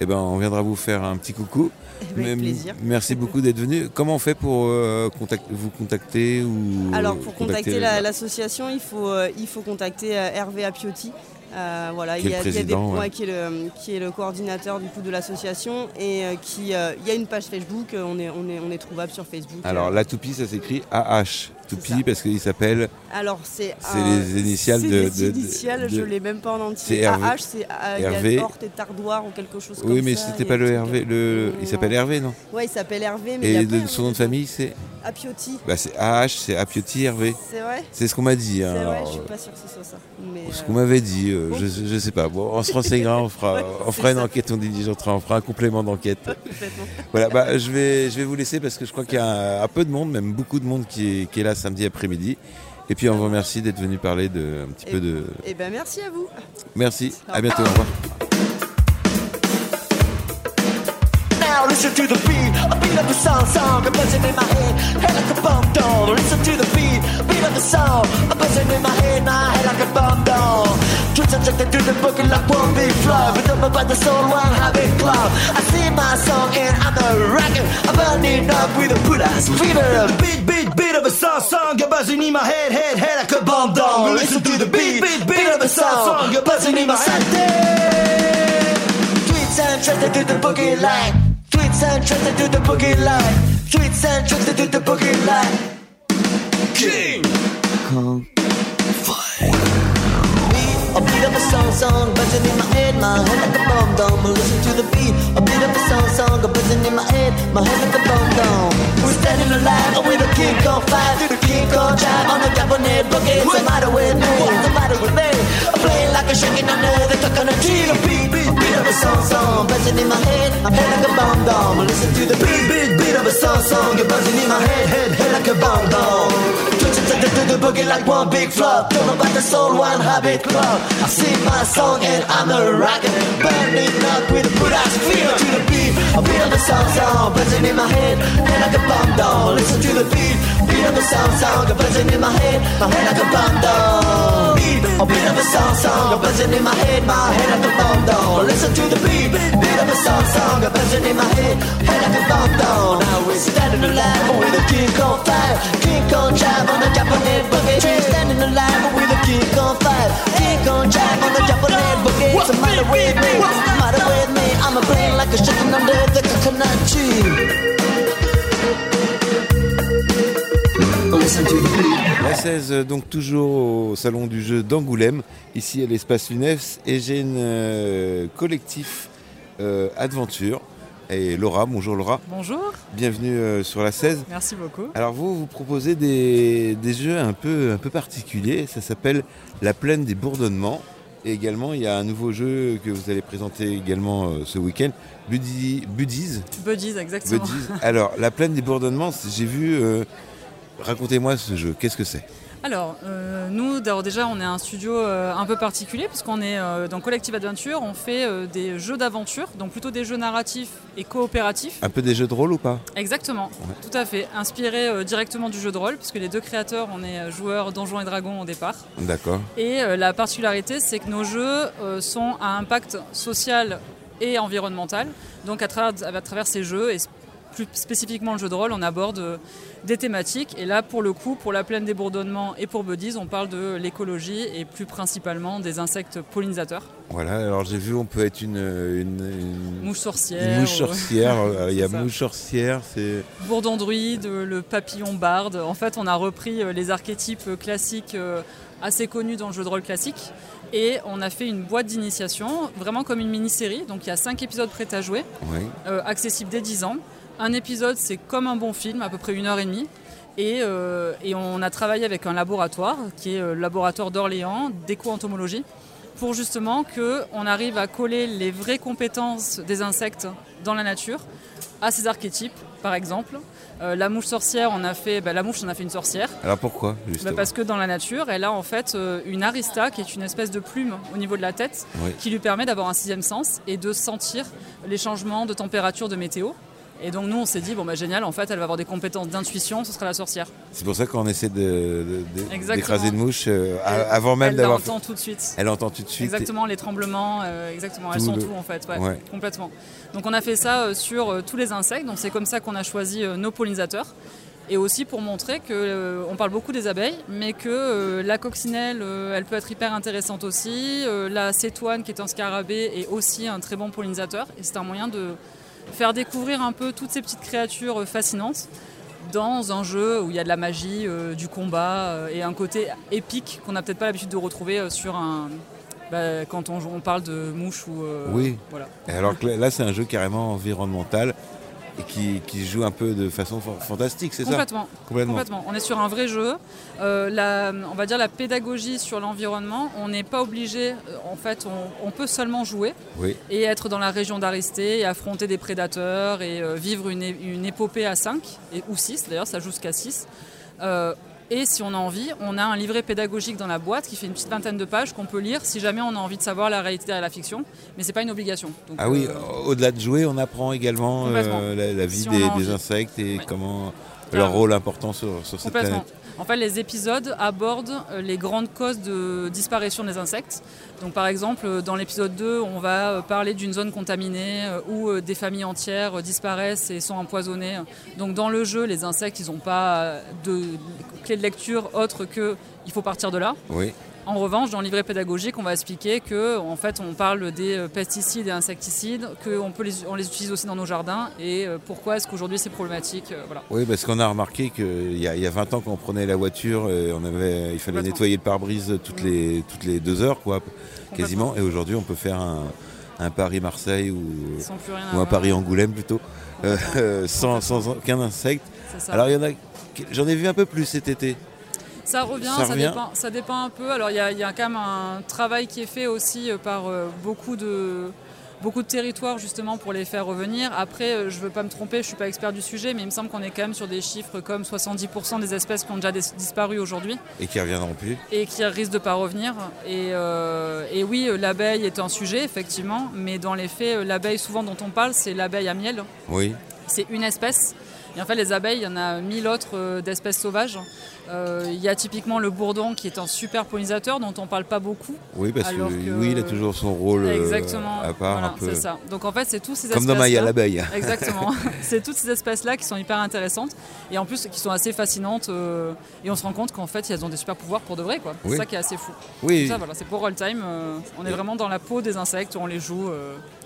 Eh ben, on viendra vous faire un petit coucou. Avec plaisir. Merci beaucoup d'être venu. Comment on fait pour euh, contact- vous contacter ou Alors pour contacter contacter la- l'association, il, faut, euh, il faut contacter euh, Hervé Apiotti voilà, Qui est il y le a, il y a des ouais. ouais, qui, est le, qui est le coordinateur du coup de l'association et qui il y a une page Facebook, on est, on est, on est trouvable sur Facebook. Alors la toupie, ça s'écrit AH. Toupie parce qu'il s'appelle. Alors c'est un- les initiales c'est de- les de- de- initiales, de- je l'ai même pas en entier. C'est Hervé. AH c'est euh, Hervé. Et ou quelque chose comme Oui, ça. mais il y c'était pas le Hervé. Le... Il s'appelle Hervé, non Ouais, il s'appelle Hervé, mais Et son nom de famille, c'est Appioti. bah, c'est AH, c'est Appioti Hervé. C'est vrai C'est ce qu'on m'a dit. hein, C'est vrai, alors, je suis pas sûre que ce soit ça. Mais, Ce euh, qu'on m'avait dit, euh, je, je sais pas. Bon, on se renseignera, on fera, <laughs> Ouais, on c'est fera une ça. enquête, on diligentera, on fera un complément d'enquête. <laughs> Voilà, bah, je vais, je vais vous laisser parce que je crois qu'il y a un, un peu de monde, même beaucoup de monde qui est, qui est là samedi après-midi. Et puis on vous remercie d'être venu parler de un petit peu de. Eh ben merci à vous. Merci, à bientôt, au revoir. Now listen to the beat, a beat of the song, song, a buzzing in my head, head like a bomb down. Listen to the beat, beat of the song, a buzzing in my head, my head like a bomb down. Twitch subjected to the boogie like one big flow, but don't about the soul, one habit club. I sing my song and I'm a rocker, I'm burning up with a put ass fever. Beat, beat, beat of a song, song, a buzzing in my head, head, head like a bomb down. Listen to the beat, beat, beat of a song, song, a buzzing in my head. Tweets and trends to the boogie line. Tweets and trends to the boogie line. Tweets and trends to the boogie line. King Kong a beat of a song, song, buzzing in my head, my head like a bomb dome. Listen to the beat, a beat of a song, song, buzzing in my head, my head like a bomb dome. We're standing alive with a King Kong five, through the King Kong drive on the Japanese boogie. What's the matter with me? What's the matter with me? I'm playing like a shaking under the coconut tree. a beat, beat, beat of a song, song, buzzing in my head, my head like a bomb dome. Listen to the beat, beat, beat of a song, song, you're buzzing in my head, head, head like a bomb dome. Twitching to the, boogie like one big flop. Don't know about the soul, one habit club. I sing my song and I'm a rocker. Burning up with a ass feel to the beat. Beat of the song, song, buzzing in my head, head like a bomb down. Listen to the beat, beat of the song, song, buzzing in my head, my head like a bomb down. Beat, a beat of a song, song, buzzing in my head, my head like a bomb down. Listen to the beat, beat of a song, song, buzzing in my head, head like a bomb down. Now we're standing alive with a King Kong fire, King Kong drive on the Japanese boogie. We're standing alive with a King Kong fire, King Kong drive on the Japanese boogie. What's the matter with me? What's the matter with me? I'm a brain like a chicken under the coconut tree. Listen to the beat. La 16, euh, donc toujours au salon du jeu d'Angoulême, ici à l'espace Lunef, et j'ai une euh, collectif euh, Adventure. Et Laura, bonjour Laura. Bonjour. Bienvenue euh, sur la 16. Merci beaucoup. Alors vous, vous proposez des, des jeux un peu, un peu particuliers. Ça s'appelle La plaine des bourdonnements. Et également, il y a un nouveau jeu que vous allez présenter également euh, ce week-end, Buddy- Buddies. Buddies, exactement. Buddies. Alors, La plaine des bourdonnements, j'ai vu... euh, Racontez-moi ce jeu, qu'est-ce que c'est? Alors, euh, nous, d'abord, déjà, on est un studio euh, un peu particulier, puisqu'on est euh, dans Collective Adventure, on fait des jeux d'aventure, donc plutôt des jeux narratifs et coopératifs. Un peu des jeux de rôle ou pas? Exactement, tout à fait. Inspiré directement du jeu de rôle, puisque les deux créateurs, on est joueurs Donjons et Dragons au départ. D'accord. Et la particularité, c'est que nos jeux sont à impact social et environnemental. Donc à travers, à travers ces jeux, et plus spécifiquement le jeu de rôle, on aborde euh, des thématiques. Et là, pour le coup, pour la plaine des bourdonnements et pour Buddies, on parle de l'écologie et plus principalement des insectes pollinisateurs. Voilà, alors j'ai vu, on peut être une... une- une- Mouche sorcière, Une mouche ou- sorcière, euh, <laughs> il y a ça. mouche sorcière, c'est... Bourdon druide, euh, le papillon barde. En fait, on a repris euh, les archétypes euh, classiques euh, assez connus dans le jeu de rôle classique. Et on a fait une boîte d'initiation, vraiment comme une mini-série. Donc il y a 5 épisodes prêts à jouer, Oui. euh, accessibles dès 10 ans. Un épisode, c'est comme un bon film, à peu près une heure et demie. Et, euh, et on a travaillé avec un laboratoire, qui est euh, le laboratoire d'Orléans, d'éco-entomologie, pour justement qu'on arrive à coller les vraies compétences des insectes dans la nature à ces archétypes, par exemple. Euh, la mouche sorcière, on a fait, bah, la mouche, on a fait une sorcière. Alors pourquoi, Bah, parce que dans la nature, elle a en fait euh, une arista, qui est une espèce de plume au niveau de la tête, Oui. qui lui permet d'avoir un sixième sens et de sentir les changements de température, de météo. Et donc nous, on s'est dit, bon bah génial, en fait, elle va avoir des compétences d'intuition, ce sera la sorcière. C'est pour ça qu'on essaie de- de- de- d'écraser une mouche euh, avant même elle d'avoir... l'entend tout de suite. Elle entend tout de suite. Exactement, les tremblements, euh, exactement, elles sont le- tout en fait, ouais, Ouais. complètement. Donc on a fait ça euh, sur tous les insectes, donc c'est comme ça qu'on a choisi nos pollinisateurs. Et aussi pour montrer que on parle beaucoup des abeilles, mais que la coccinelle, elle peut être hyper intéressante aussi. La cétoine, qui est un scarabée, est aussi un très bon pollinisateur. Et c'est un moyen de faire découvrir un peu toutes ces petites créatures euh, fascinantes dans un jeu où il y a de la magie, euh, du combat euh, et un côté épique qu'on n'a peut-être pas l'habitude de retrouver euh, sur un. bah, quand on, on parle de mouches ou. Oui. Voilà. Et alors que là, c'est un jeu carrément environnemental et qui, qui joue un peu de façon fa- fantastique, c'est ça? Complètement. Complètement. On est sur un vrai jeu. Euh, la, on va dire la pédagogie sur l'environnement, on n'est pas obligé. euh, En fait, on, on peut seulement jouer Oui. et être dans la région d'Aristé et affronter des prédateurs et euh, vivre une, une épopée à 5 et, ou 6, d'ailleurs, ça joue jusqu'à 6. Euh, et si on a envie, on a un livret pédagogique dans la boîte qui fait une petite vingtaine de pages qu'on peut lire si jamais on a envie de savoir la réalité derrière la fiction. Mais c'est pas une obligation. Donc, Ah oui, euh, au-delà de jouer, on apprend également euh, la, la vie Si des, insectes et comment leur rôle important sur, sur cette planète. En fait, les épisodes abordent euh, les grandes causes de disparition des insectes. Donc, par exemple, euh, dans l'épisode 2, on va euh, parler d'une zone contaminée où des familles entières disparaissent et sont empoisonnées. Donc, dans le jeu, les insectes, ils n'ont pas de clé de lecture autre que il faut partir de là. Oui. En revanche, dans le livret pédagogique, on va expliquer que, en fait, on parle des euh, pesticides et insecticides, qu'on peut les, on les utilise aussi dans nos jardins et euh, pourquoi est-ce qu'aujourd'hui c'est problématique. euh, voilà. Oui, parce qu'on a remarqué qu'il y, a- il y a 20 ans, quand on prenait la voiture, on avait, il fallait nettoyer le pare-brise toutes les, toutes les deux heures, quoi, quasiment. Et aujourd'hui, on peut faire un, un Paris-Marseille ou, un. Paris-Angoulême plutôt, euh, <laughs> sans, sans aucun insecte. Alors, il y en a, j'en ai vu un peu plus cet été. Ça revient, Ça ça, revient. dépend, ça dépend un peu. Alors il y, a- il y a quand même un travail qui est fait aussi euh, par euh, beaucoup de beaucoup de territoires justement pour les faire revenir. Après, euh, je ne veux pas me tromper, je ne suis pas expert du sujet, mais il me semble qu'on est quand même sur des chiffres comme 70% des espèces qui ont déjà dis- disparu aujourd'hui Et qui reviendront plus. et qui risquent de pas revenir. Et, euh, et oui, l'abeille est un sujet, effectivement, mais dans les faits, l'abeille souvent dont on parle, c'est l'abeille à miel. Oui. C'est une espèce. Et en fait, les abeilles, il y en a mille autres euh, d'espèces sauvages. Euh, il y a typiquement le bourdon qui est un super pollinisateur dont on parle pas beaucoup. Oui, parce que, alors oui, il a toujours son rôle euh, Exactement. à part Voilà, un peu. Ça. Donc en fait, c'est tous ces Comme dans Maya l'abeille. <laughs> Exactement. c'est toutes ces espèces-là qui sont hyper intéressantes et en plus qui sont assez fascinantes. et on se rend compte qu'en fait, elles ont des super pouvoirs pour de vrai. quoi. C'est ça qui est assez fou. Oui. Ça, voilà, c'est pour Roll Time. on est vraiment dans la peau des insectes, on les joue.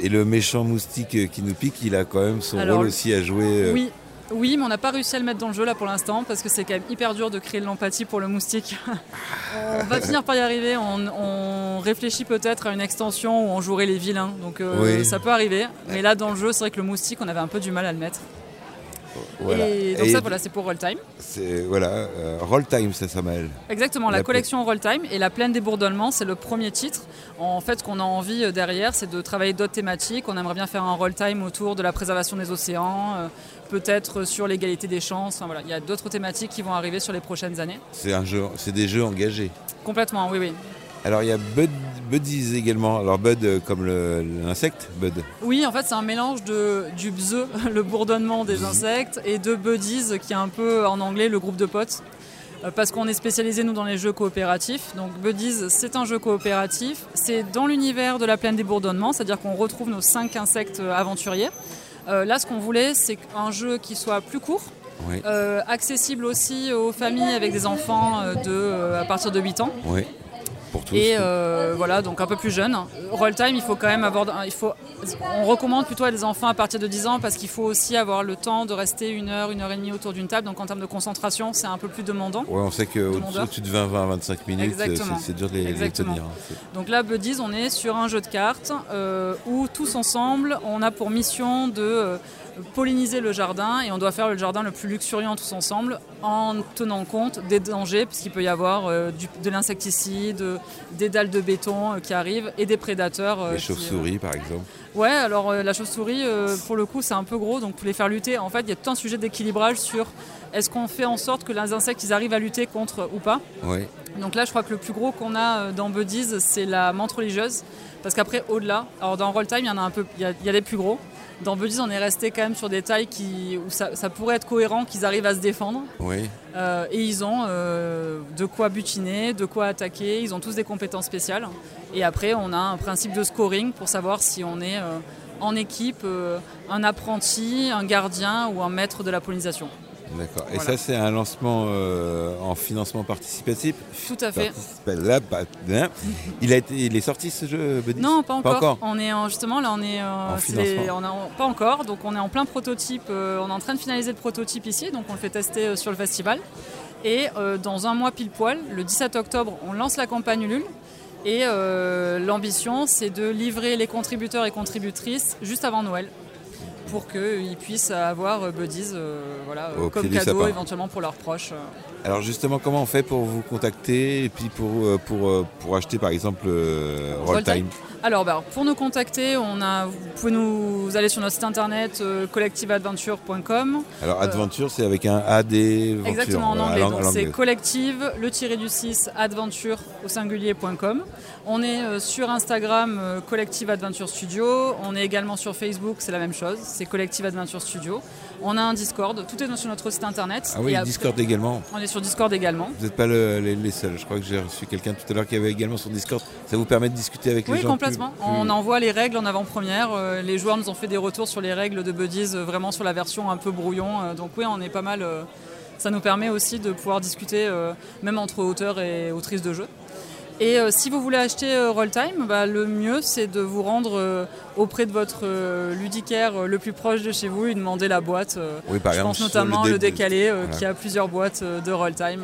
Et le méchant moustique qui nous pique, il a quand même son Alors, rôle aussi à jouer. Oui, oui, mais on n'a pas réussi à le mettre dans le jeu là pour l'instant parce que c'est quand même hyper dur de créer de l'empathie pour le moustique. <laughs> on va finir par y arriver. On, on réfléchit peut-être à une extension où on jouerait les vilains, donc euh, Oui. ça peut arriver. Mais là, dans le jeu, c'est vrai que le moustique, on avait un peu du mal à le mettre. Voilà. Et donc Et ça, voilà, c'est pour Roll Time. C'est voilà, euh, Roll Time, ça s'appelle. Exactement, la, La collection Roll Time et la plaine des bourdonnements, c'est le premier titre. En fait, ce qu'on a envie euh, derrière, c'est de travailler d'autres thématiques. On aimerait bien faire un Roll Time autour de la préservation des océans, euh, peut-être sur l'égalité des chances. Enfin, voilà, il y a d'autres thématiques qui vont arriver sur les prochaines années. C'est un jeu, c'est des jeux engagés. Complètement, oui, oui. Alors il y a Bud, Buddies également. Alors Bud euh, comme l'insecte, Bud. Oui, en fait, c'est un mélange de, du bzeux, <laughs> le bourdonnement des insectes, et de buddies, qui est un peu en anglais le groupe de potes. Euh, Parce qu'on est spécialisé, nous, dans les jeux coopératifs. Donc, Buddies, c'est un jeu coopératif. C'est dans l'univers de la plaine des bourdonnements, c'est-à-dire qu'on retrouve nos cinq insectes euh, aventuriers. Euh, là, ce qu'on voulait, c'est un jeu qui soit plus court, Oui. euh, accessible aussi aux familles avec des enfants euh, de, à partir de 8 ans. Oui. Pour tous. Et euh, voilà, donc un peu plus jeune. Roll time, il faut quand même avoir. Il faut, on recommande plutôt à des enfants à partir de 10 ans parce qu'il faut aussi avoir le temps de rester une heure, une heure et demie autour d'une table. Donc en termes de concentration, c'est un peu plus demandant. Ouais, on sait qu'au-dessus de 20, 20, 25 minutes, c'est dur de les, tenir. hein. Donc là, Buddies, on est sur un jeu de cartes euh, où tous ensemble, on a pour mission de euh, polliniser le jardin et on doit faire le jardin le plus luxuriant tous ensemble en tenant compte des dangers, puisqu'il peut y avoir euh, du- de l'insecticide, euh, des dalles de béton euh, qui arrivent et des prédateurs. euh, Les chauves-souris, par exemple. Ouais, alors la chauve-souris, pour le coup, c'est un peu gros, donc pour les faire lutter, en fait, il y a tout un sujet d'équilibrage sur est-ce qu'on fait en sorte que les insectes ils arrivent à lutter contre ou pas. Donc là, je crois que le plus gros qu'on a dans Buddies, c'est la menthe religieuse. Parce qu'après, au-delà, alors dans Roll Time, il y en a un peu, il y a, il y a des plus gros. Dans Buddies, on est resté quand même sur des tailles qui, où ça, ça pourrait être cohérent qu'ils arrivent à se défendre. Oui. Euh, et ils ont euh, de quoi butiner, de quoi attaquer. Ils ont tous des compétences spéciales. Et après, on a un principe de scoring pour savoir si on est euh, en équipe, un apprenti, un gardien ou un maître de la pollinisation. D'accord. Et ça, c'est un lancement euh, en financement participatif Tout à fait. Il, a été, il est sorti ce jeu, Buddy Non, pas encore. On est en- justement là, on est euh, En financement. on pas encore. Donc on est en plein prototype. euh, on est en train de finaliser le prototype ici. Donc on le fait tester sur le festival. Et dans un mois pile poil, le 17 octobre, on lance la campagne Ulule. Et l'ambition, c'est de livrer les contributeurs et contributrices juste avant Noël pour qu'ils puissent avoir euh, Buddies euh, voilà, euh, Au comme cadeau éventuellement pour leurs proches. euh. Alors justement, comment on fait pour vous contacter et puis pour, euh, pour, euh, pour acheter par exemple euh, Rolltime Alors, bah, pour nous contacter, on a, vous pouvez nous aller sur notre site internet euh, collectiveadventure.com. Alors Euh, Adventure, c'est avec un A Venture, Exactement en anglais. Donc c'est collective, le tiré du 6, adventure au singulier.com. On est euh, sur Instagram, Collective Adventure Studio. On est également sur Facebook, c'est la même chose, c'est Collective Adventure Studio. On a un Discord, tout est sur notre site internet. Ah oui, Et après- Discord également. On est sur Discord également. Vous n'êtes pas le- les, les seuls. Je crois que j'ai reçu quelqu'un tout à l'heure qui avait également son Discord. Ça vous permet de discuter avec les Oui, gens complètement. plus- plus- On envoie les règles en avant-première. euh, les joueurs nous ont fait des retours sur les règles de Buddies, euh, vraiment sur la version un peu brouillon. euh, donc oui, on est pas mal. ça nous permet aussi de pouvoir discuter, même entre auteurs et autrices de jeux. Et euh, si vous voulez acheter euh, Rolltime, bah, le mieux c'est de vous rendre euh, auprès de votre euh, ludicaire le plus proche de chez vous et demander la boîte. Oui, par je exemple, pense notamment le le, dé- décalé Voilà. qui a plusieurs boîtes de Rolltime.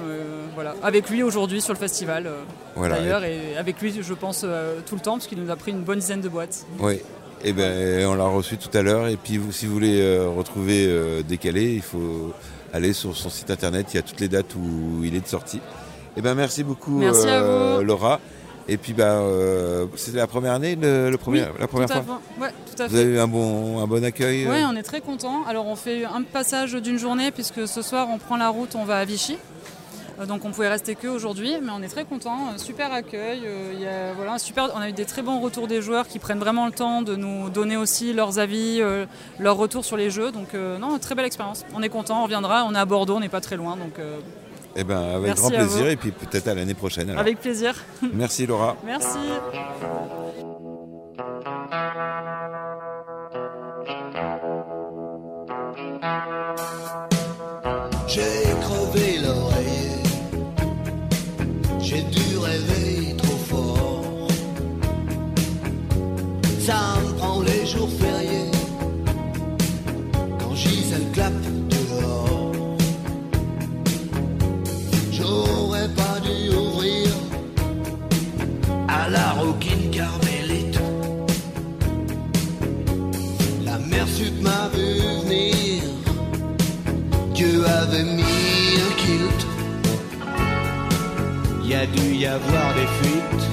voilà. Avec lui aujourd'hui sur le festival Voilà, d'ailleurs et avec lui je pense tout le temps parce qu'il nous a pris une bonne dizaine de boîtes. Oui. Et ben, on l'a reçu tout à l'heure. Et puis, vous, si vous voulez retrouver Décalé, il faut aller sur son site internet. Il y a toutes les dates où il est de sortie. Et ben, merci beaucoup, Merci euh. Laura. Et puis, bah, euh, c'était la première année, le, le premier, Oui, la première tout à fois? fait. Ouais, tout à Vous fait. avez eu un bon, un bon accueil. Oui, euh on est très content. Alors on fait un passage d'une journée puisque ce soir on prend la route, on va à Vichy. Donc on pouvait rester que aujourd'hui, mais on est très content. Super accueil. il y a, voilà, super, on a eu des très bons retours des joueurs qui prennent vraiment le temps de nous donner aussi leurs avis, leurs retours sur les jeux. Donc non, très belle expérience. On est content, on reviendra. On est à Bordeaux, on n'est pas très loin, donc Eh ben, avec Merci grand plaisir. Et puis, peut-être à l'année prochaine. alors. avec plaisir. <laughs> Merci, Laura. Merci. J'ai crevé l'oreiller, j'ai dû rêver trop fort. Ça La mer sud m'a vu venir. Dieu avait mis un kilt. Y a dû y avoir des fuites.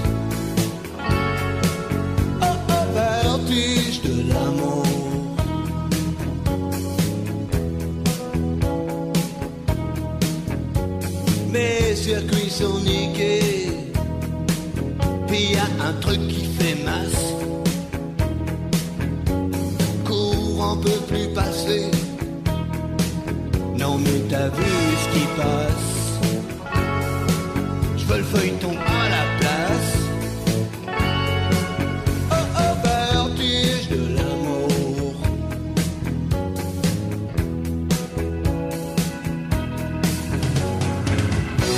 Oh, oh, vertige de l'amour? Mes circuits sont niqués. Puis y a un truc qui fait masse. Non mais t'as vu ce qui passe? Je veux le feuilleton à la place. Oh oh vertige de l'amour.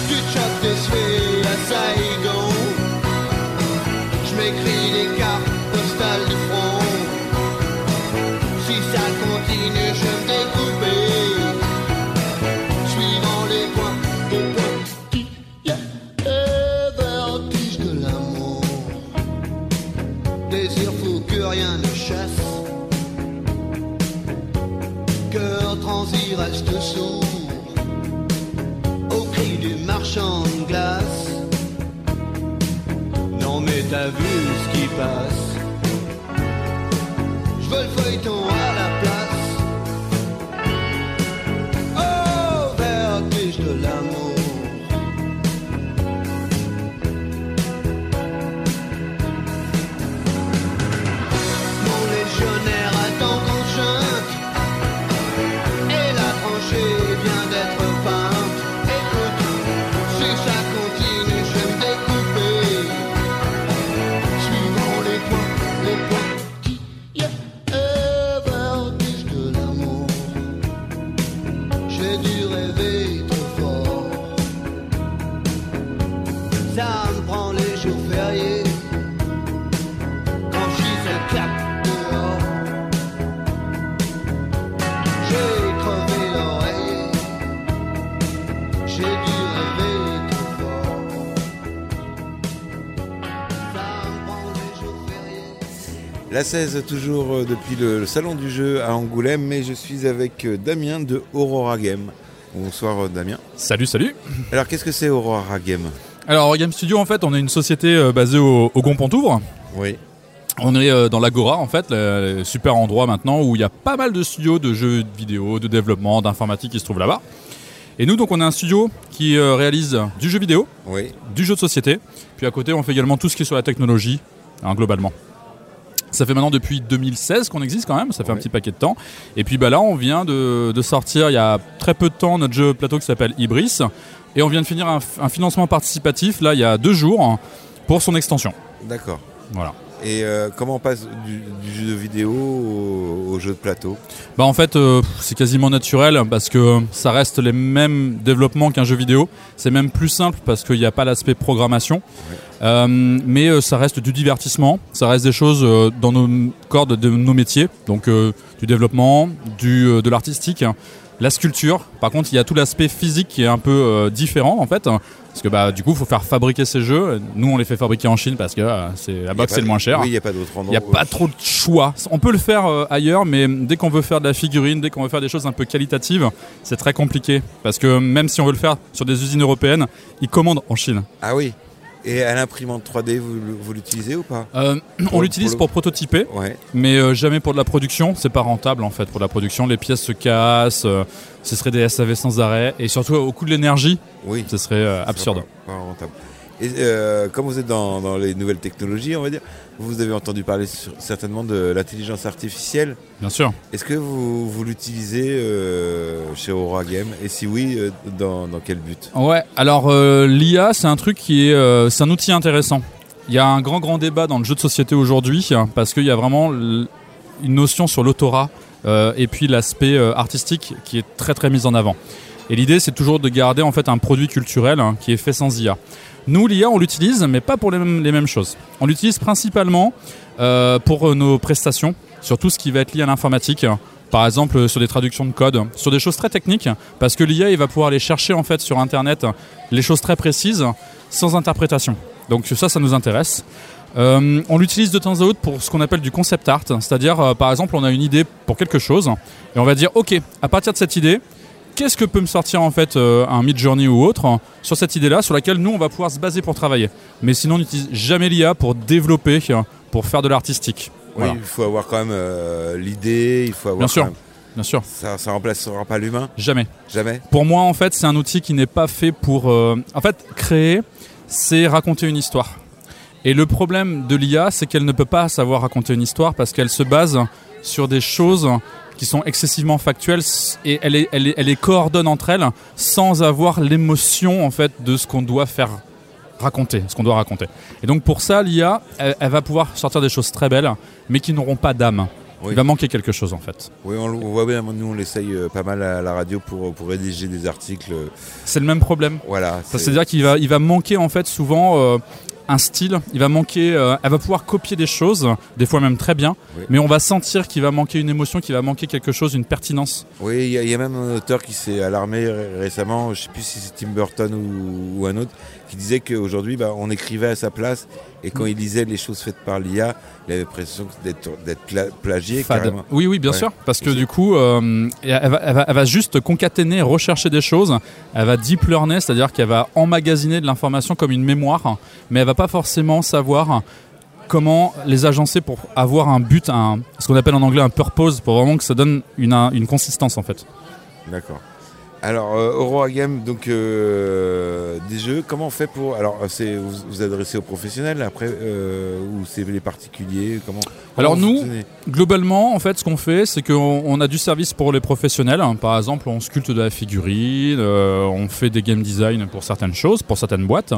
Tu te chopes des suées à Saigon. Je m'écris des cartes postales du front. Si ça continue je vais me découper suivant les points. Et vertige de l'amour, désir fou que rien ne chasse. Cœur transi reste sourd au cri du marchand de glace. Non mais t'as vu ce qui passe. Je veux le feuilleton La 16 toujours euh, depuis le, salon du jeu à Angoulême, mais je suis avec euh, Damien de Aurora Game. Bonsoir euh, Damien. Salut, salut. Alors qu'est-ce que c'est Aurora Game Alors, Game Studio, en fait, on est une société basée au, au Gond-Pontouvre. Oui. On est dans l'Agora, en fait, le, super endroit maintenant où il y a pas mal de studios de jeux vidéo, de développement, d'informatique qui se trouvent là-bas. Et nous, donc, on est un studio qui réalise du jeu vidéo, Oui. du jeu de société. Puis à côté, on fait également tout ce qui est sur la technologie, hein, globalement. Ça fait maintenant depuis 2016 qu'on existe quand même, ça fait un petit paquet de temps. Et puis bah là, on vient de, de sortir il y a très peu de temps notre jeu plateau qui s'appelle Ibris. Et on vient de finir un, financement participatif, là, il y a deux jours, pour son extension. D'accord. Voilà. Et euh, comment on passe du, du jeu vidéo au, au jeu de plateau? Bah en fait, euh, c'est quasiment naturel parce que ça reste les mêmes développements qu'un jeu vidéo. C'est même plus simple parce qu'il n'y a pas l'aspect programmation. Euh, mais euh, ça reste du divertissement, ça reste des choses euh, dans nos cordes de nos métiers, donc du développement, du, de l'artistique, hein. la sculpture. Par contre, il y a tout l'aspect physique qui est un peu différent en fait, hein, parce que bah du coup, il faut faire fabriquer ces jeux. Nous, on les fait fabriquer en Chine parce que euh, c'est la box c'est le moins cher. oui, il y a pas d'autre Il n'y a endroit. pas trop de choix. On peut le faire ailleurs, mais dès qu'on veut faire de la figurine, dès qu'on veut faire des choses un peu qualitatives, c'est très compliqué. Parce que même si on veut le faire sur des usines européennes, ils commandent en Chine. Ah oui. Et à l'imprimante 3D, vous, vous l'utilisez ou pas Euh, <clears throat> on l'utilise pour prototyper, Ouais. mais euh, jamais pour de la production. C'est pas rentable en fait pour la production. Les pièces se cassent, euh, ce serait des SAV sans arrêt, et surtout au coût de l'énergie, Oui. ce serait absurde. Pas, pas rentable. Et euh, comme vous êtes dans, dans les nouvelles technologies, on va dire, vous avez entendu parler sur- certainement de l'intelligence artificielle. Bien sûr. Est-ce que vous, vous l'utilisez euh, chez Aura Game Et si oui, euh, dans, dans quel but? Ouais, alors l'IA, c'est un truc qui est, c'est un outil intéressant. Il y a un grand grand débat dans le jeu de société aujourd'hui parce qu'il y a vraiment une notion sur l'autorat et puis l'aspect artistique qui est très très mis en avant. Et l'idée, c'est toujours de garder en fait un produit culturel hein, qui est fait sans IA. Nous, l'IA, on l'utilise, mais pas pour les mêmes, choses. On l'utilise principalement euh, pour euh, nos prestations, sur tout ce qui va être lié à l'informatique. Par exemple, euh, sur des traductions de code, sur des choses très techniques, parce que l'IA, il va pouvoir aller chercher en fait sur Internet les choses très précises, sans interprétation. Donc ça, ça nous intéresse. On l'utilise de temps à autre pour ce qu'on appelle du concept art, c'est-à-dire, par exemple, on a une idée pour quelque chose, et on va dire, ok, à partir de cette idée, qu'est-ce que peut me sortir en fait euh, un mid-journey ou autre hein, sur cette idée-là, sur laquelle nous on va pouvoir se baser pour travailler. Mais sinon, on n'utilise jamais l'IA pour développer, euh, pour faire de l'artistique. Oui, Voilà. il faut avoir quand même euh, l'idée, il faut avoir. Bien sûr. même- Bien sûr. Ça, ça remplacera pas l'humain Jamais. Jamais. Pour moi, en fait, c'est un outil qui n'est pas fait pour. euh, En fait, créer, c'est raconter une histoire. Et le problème de l'IA, c'est qu'elle ne peut pas savoir raconter une histoire parce qu'elle se base sur des choses qui sont excessivement factuelles et elle, est- elle, est- elle les coordonne entre elles sans avoir l'émotion en fait de ce qu'on doit faire raconter, ce qu'on doit raconter. Et donc pour ça, l'IA, elle, elle va pouvoir sortir des choses très belles, mais qui n'auront pas d'âme. Oui. Il va manquer quelque chose en fait. Oui, on, voit bien, nous on l'essaye euh, pas mal à la radio pour, pour rédiger des articles. C'est le même problème. Voilà. C'est-à-dire qu'il va, il va manquer en fait souvent euh, un style, il va manquer, euh, elle va pouvoir copier des choses, des fois même très bien, Oui. mais on va sentir qu'il va manquer une émotion, qu'il va manquer quelque chose, une pertinence. Oui, il y, a- il y a même un auteur qui s'est alarmé ré- récemment, je sais plus si c'est Tim Burton ou, ou un autre, qui disait qu'aujourd'hui, bah, on écrivait à sa place et quand Mm. il lisait les choses faites par l'IA, il avait l'impression d'être d'être pla- plagié carrément. Oui, oui, bien Ouais. sûr, parce que du coup, euh, elle, va, elle va- elle va juste concaténer, rechercher des choses, elle va deep learner, c'est-à-dire qu'elle va emmagasiner de l'information comme une mémoire, mais elle va pas forcément savoir comment les agencer pour avoir un but, un, ce qu'on appelle en anglais un purpose, pour vraiment que ça donne une, une consistance en fait. D'accord. Alors, euh, Aurora Game, donc euh, des jeux, comment on fait pour. Alors, euh, c'est vous vous adressez aux professionnels après, euh, ou c'est les particuliers comment, Alors comment nous, globalement, en fait, ce qu'on fait, c'est qu'on on a du service pour les professionnels. Par exemple, on sculpte de la figurine, on fait des game design pour certaines choses, pour certaines boîtes.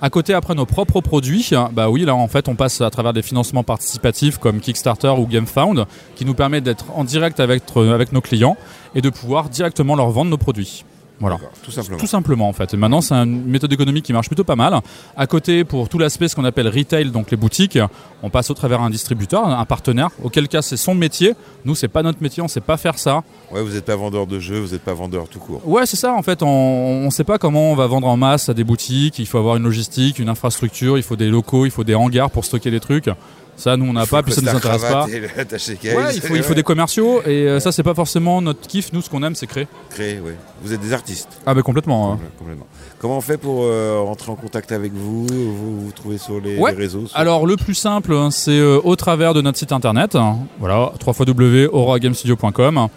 À côté, après nos propres produits, bah oui, là, en fait, on passe à travers des financements participatifs comme Kickstarter ou GameFound, qui nous permet d'être en direct avec, avec nos clients et de pouvoir directement leur vendre nos produits. Voilà. Tout simplement. Tout simplement en fait. Et maintenant, c'est une méthode économique qui marche plutôt pas mal. À côté, pour tout l'aspect, ce qu'on appelle retail, donc les boutiques, on passe au travers un distributeur, un partenaire. Auquel cas, c'est son métier. Nous, c'est pas notre métier, on sait pas faire ça. Ouais, vous n'êtes pas vendeur de jeux, vous n'êtes pas vendeur tout court. Ouais, c'est ça. En fait, on ne sait pas comment on va vendre en masse à des boutiques. Il faut avoir une logistique, une infrastructure, il faut des locaux, il faut des hangars pour stocker les trucs. Ça, nous, on n'a pas, puis ça nous costard intéresse pas. et le. Ouais, il faut, il faut Ouais. des commerciaux, et euh, ça, c'est pas forcément notre kiff. Nous, ce qu'on aime, c'est créer. Créer, oui. Vous êtes des artistes. Ah, bah complètement. hein. Complètement. Comment on fait pour euh, rentrer en contact avec vous Vous vous trouvez sur les, Ouais. les réseaux sur- Alors le plus simple, hein, c'est euh, au travers de notre site internet, hein, voilà, www.auragamestudio.com.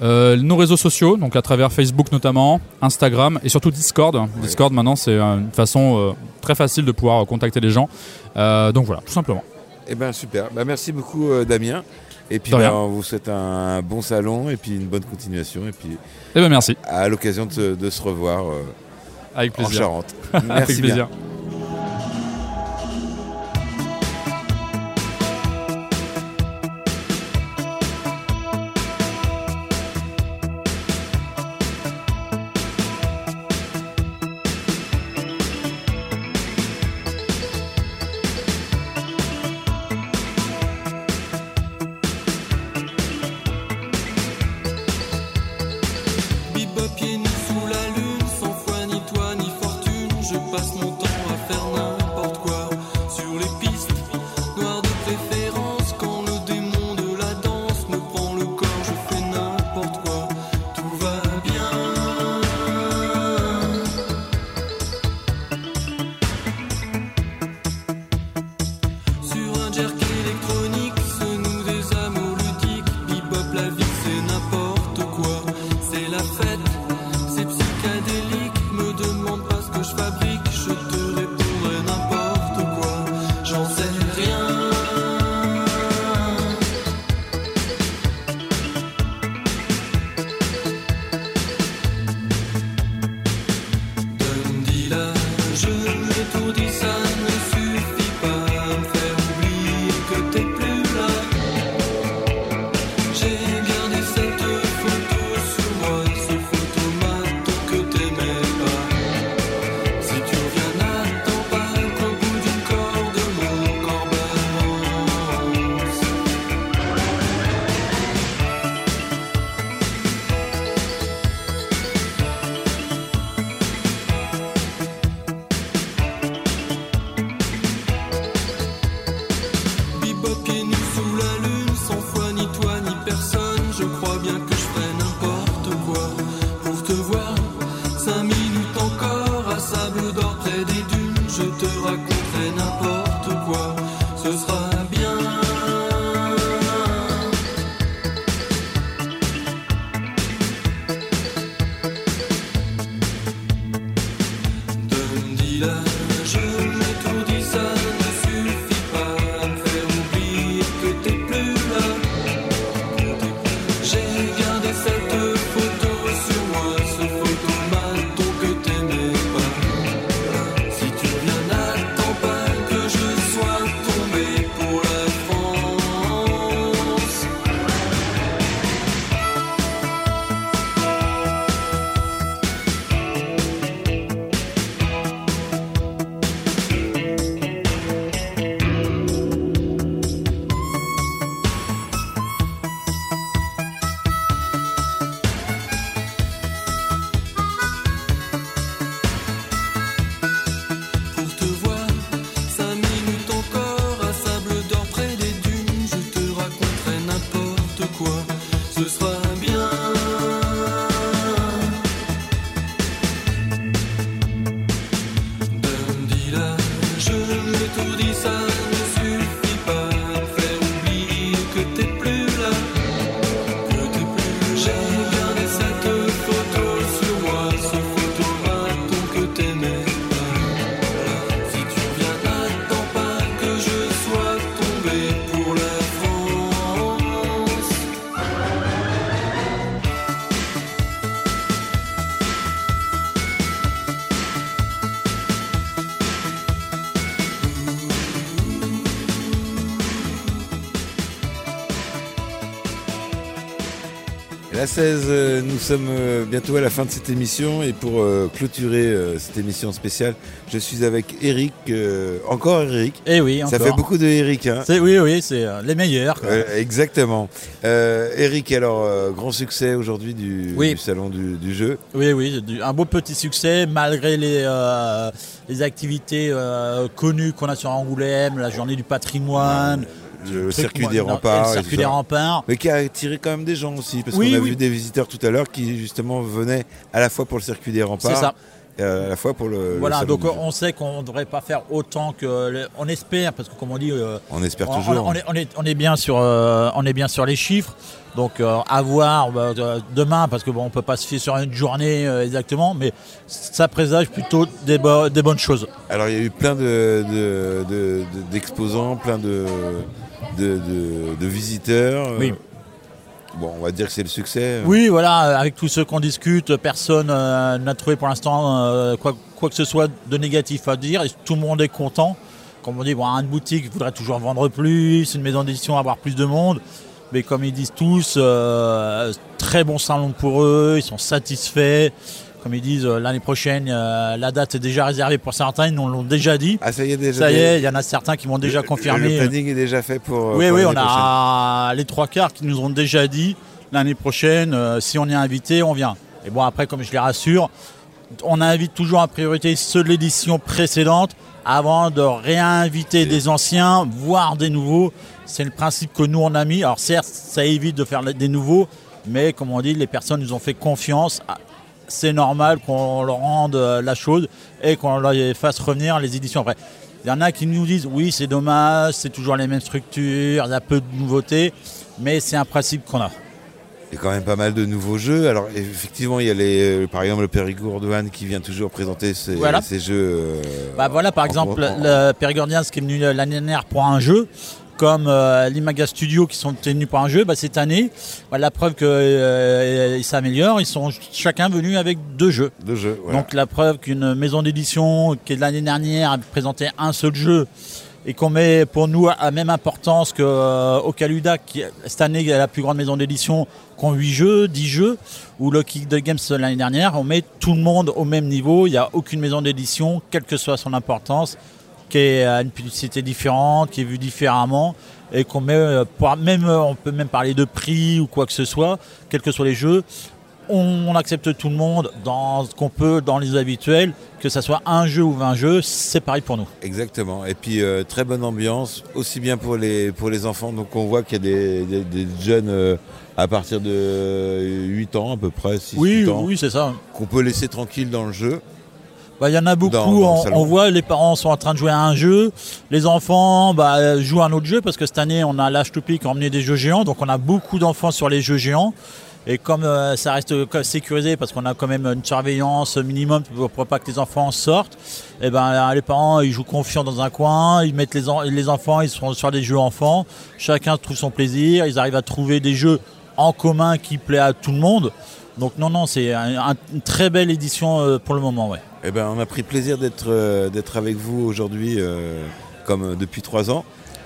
Euh, nos réseaux sociaux, donc à travers Facebook notamment, Instagram et surtout Discord. Discord maintenant c'est euh, une façon euh, très facile de pouvoir contacter les gens. Euh, donc voilà, tout simplement. Eh ben super. Bah, merci beaucoup euh, Damien. Et puis bah, on vous souhaite un bon salon et puis une bonne continuation et puis. Eh ben merci. À l'occasion de, se- de se revoir. euh, Avec plaisir. En Charente. <laughs> Avec Merci bien. plaisir. Ce sera 16, euh, nous sommes euh, bientôt à la fin de cette émission et pour euh, clôturer cette émission spéciale, je suis avec Eric, encore Eric. Eh oui, Ça fait beaucoup de Eric. Hein. C'est- oui, oui, c'est les meilleurs. quoi. Euh, exactement. Euh, Eric, alors, euh, grand succès aujourd'hui du, Oui. du salon du, du jeu. Oui, oui, un beau petit succès malgré les, les activités connues qu'on a sur Angoulême, la journée du patrimoine. Le circuit des remparts. Le circuit des remparts. Mais qui a attiré quand même des gens aussi, parce Oui, qu'on a oui. vu des visiteurs tout à l'heure qui justement venaient à la fois pour le circuit des remparts, C'est ça. et à la fois pour le. Voilà, donc du on sait qu'on ne devrait pas faire autant que. le- on espère, parce que comme on dit. euh, On espère on, toujours. On, est, on est- on est bien sur, euh, on est bien sur les chiffres. Donc euh, à voir bah, euh, demain, parce que bon, on peut pas se fier sur une journée euh, exactement, mais ça présage plutôt des, bo- des bonnes choses. Alors il y a eu plein de- de- de- de- d'exposants, plein de, de, de- de visiteurs. Oui. Bon, on va dire que c'est le succès. Oui, voilà, avec tous ceux qu'on discute, personne euh, n'a trouvé pour l'instant euh, quoi, quoi que ce soit de négatif à dire. Et tout le monde est content. Comme on dit, bon, une boutique voudrait toujours vendre plus, une maison d'édition avoir plus de monde. Mais comme ils disent tous, euh, très bon salon pour eux, ils sont satisfaits. Comme ils disent, euh, l'année prochaine, euh, la date est déjà réservée pour certains, ils nous l'ont déjà dit. Ah, ça y est, déjà. Ça y est, il y en a certains qui m'ont déjà confirmé. Le planning est déjà fait pour. euh, Oui, pour oui, on a les trois quarts qui nous ont déjà dit l'année prochaine, euh, si on est invité, on vient. Et bon, après, comme je les rassure, on invite toujours en priorité ceux de l'édition précédente avant de réinviter des anciens, voire des nouveaux. C'est le principe que nous, on a mis. Alors, certes, ça évite de faire des nouveaux, mais comme on dit, les personnes nous ont fait confiance. C'est normal qu'on leur rende euh, la chose et qu'on leur fasse revenir les éditions après. Il y en a qui nous disent oui, c'est dommage, c'est toujours les mêmes structures, il y a peu de nouveautés, mais c'est un principe qu'on a. Il y a quand même pas mal de nouveaux jeux. Alors effectivement, il y a les, euh, par exemple le Périgord Douane qui vient toujours présenter ses, Voilà. ses jeux. euh, Bah voilà, par exemple, en- le Périgordiens qui est venu l'année dernière pour un jeu, comme euh, l'Imaga Studio qui sont venus pour un jeu, bah, cette année, bah, la preuve qu'ils s'améliorent, ils sont chacun venus avec deux jeux. Deux jeux, voilà. Donc la preuve qu'une maison d'édition qui de l'année dernière a présenté un seul jeu et qu'on met pour nous à la même importance que euh, qui cette année est la plus grande maison d'édition, qui ont 8 jeux, 10 jeux, ou Kick the Games l'année dernière, on met tout le monde au même niveau, il n'y a aucune maison d'édition, quelle que soit son importance, qui est à une publicité différente, qui est vue différemment, et qu'on met, euh, même, euh, on peut même parler de prix ou quoi que ce soit, quels que soient les jeux, on, accepte tout le monde dans ce qu'on peut, dans les habituels, que ça soit un jeu ou 20 jeux, c'est pareil pour nous. Exactement. Et puis euh, très bonne ambiance, aussi bien pour les, pour les enfants. Donc on voit qu'il y a des, des- des jeunes euh, à partir de 8 ans à peu près, 6 Oui, 8 ans, oui, c'est ça. qu'on peut laisser tranquille dans le jeu. Bah, Il y en a beaucoup, Dans- dans le on, on voit les parents sont en train de jouer à un jeu, les enfants bah, jouent à un autre jeu parce que cette année on a l'âge topic qui a emmené des jeux géants, donc on a beaucoup d'enfants sur les jeux géants. Et comme euh, ça reste euh, sécurisé parce qu'on a quand même une surveillance minimum pour, pour pas que les enfants sortent, et ben les parents ils jouent confiants dans un coin, ils mettent les, en- les enfants, ils sont sur des jeux enfants, chacun trouve son plaisir, ils arrivent à trouver des jeux en commun qui plaît à tout le monde. Donc non non c'est un- un- une très belle édition euh, pour le moment ouais. Eh ben, on a pris plaisir d'être euh, d'être avec vous aujourd'hui, euh, comme euh, depuis trois ans.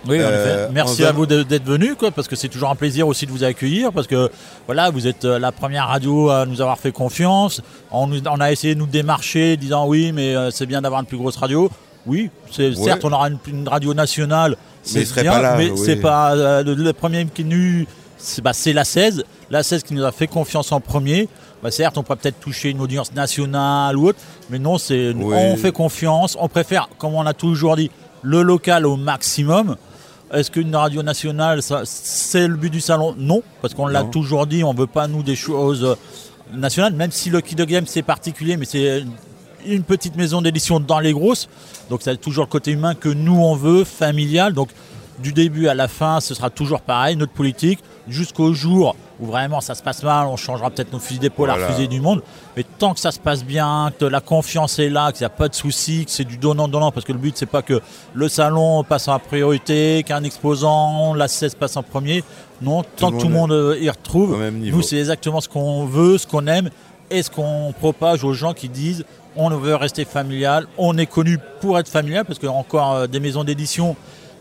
Oui, en Euh, effet. Merci à vous d'être venu, quoi, parce que c'est toujours un plaisir aussi de vous accueillir, parce que voilà, vous êtes la première radio à nous avoir fait confiance. On, nous- on a essayé de nous démarcher, disant oui, mais c'est bien d'avoir une plus grosse radio. Oui, Ouais. certes, on aura une, une radio nationale, c'est bien, pas là, mais oui. c'est pas euh, le, le premier qui venu, c'est bah, c'est la 16, la 16 qui nous a fait confiance en premier. Bah, certes, on pourrait peut-être toucher une audience nationale ou autre, mais non, c'est Oui. on fait confiance, on préfère, comme on a toujours dit, le local au maximum. Est-ce qu'une radio nationale, c'est le but du salon? Non, parce qu'on l'a toujours dit, on veut pas nous des choses euh, nationales, même si le Kid de Game c'est particulier, mais c'est une petite maison d'édition dans les grosses. Donc ça a toujours le côté humain que nous on veut, familial. Donc du début à la fin, ce sera toujours pareil, notre politique, jusqu'au jour où vraiment ça se passe mal, on changera peut-être nos fusils d'épaule à refuser du monde. Mais tant que ça se passe bien, que la confiance est là, qu'il n'y a pas de souci, que c'est du donnant-donnant, parce que le but c'est pas que le salon passe en priorité, qu'un exposant, la 16 passe en premier. Non, tant que tout le monde euh, y retrouve, nous c'est exactement ce qu'on veut, ce qu'on aime et ce qu'on propage aux gens qui disent on veut rester familial, on est connu pour être familial, parce qu'il y a encore euh, des maisons d'édition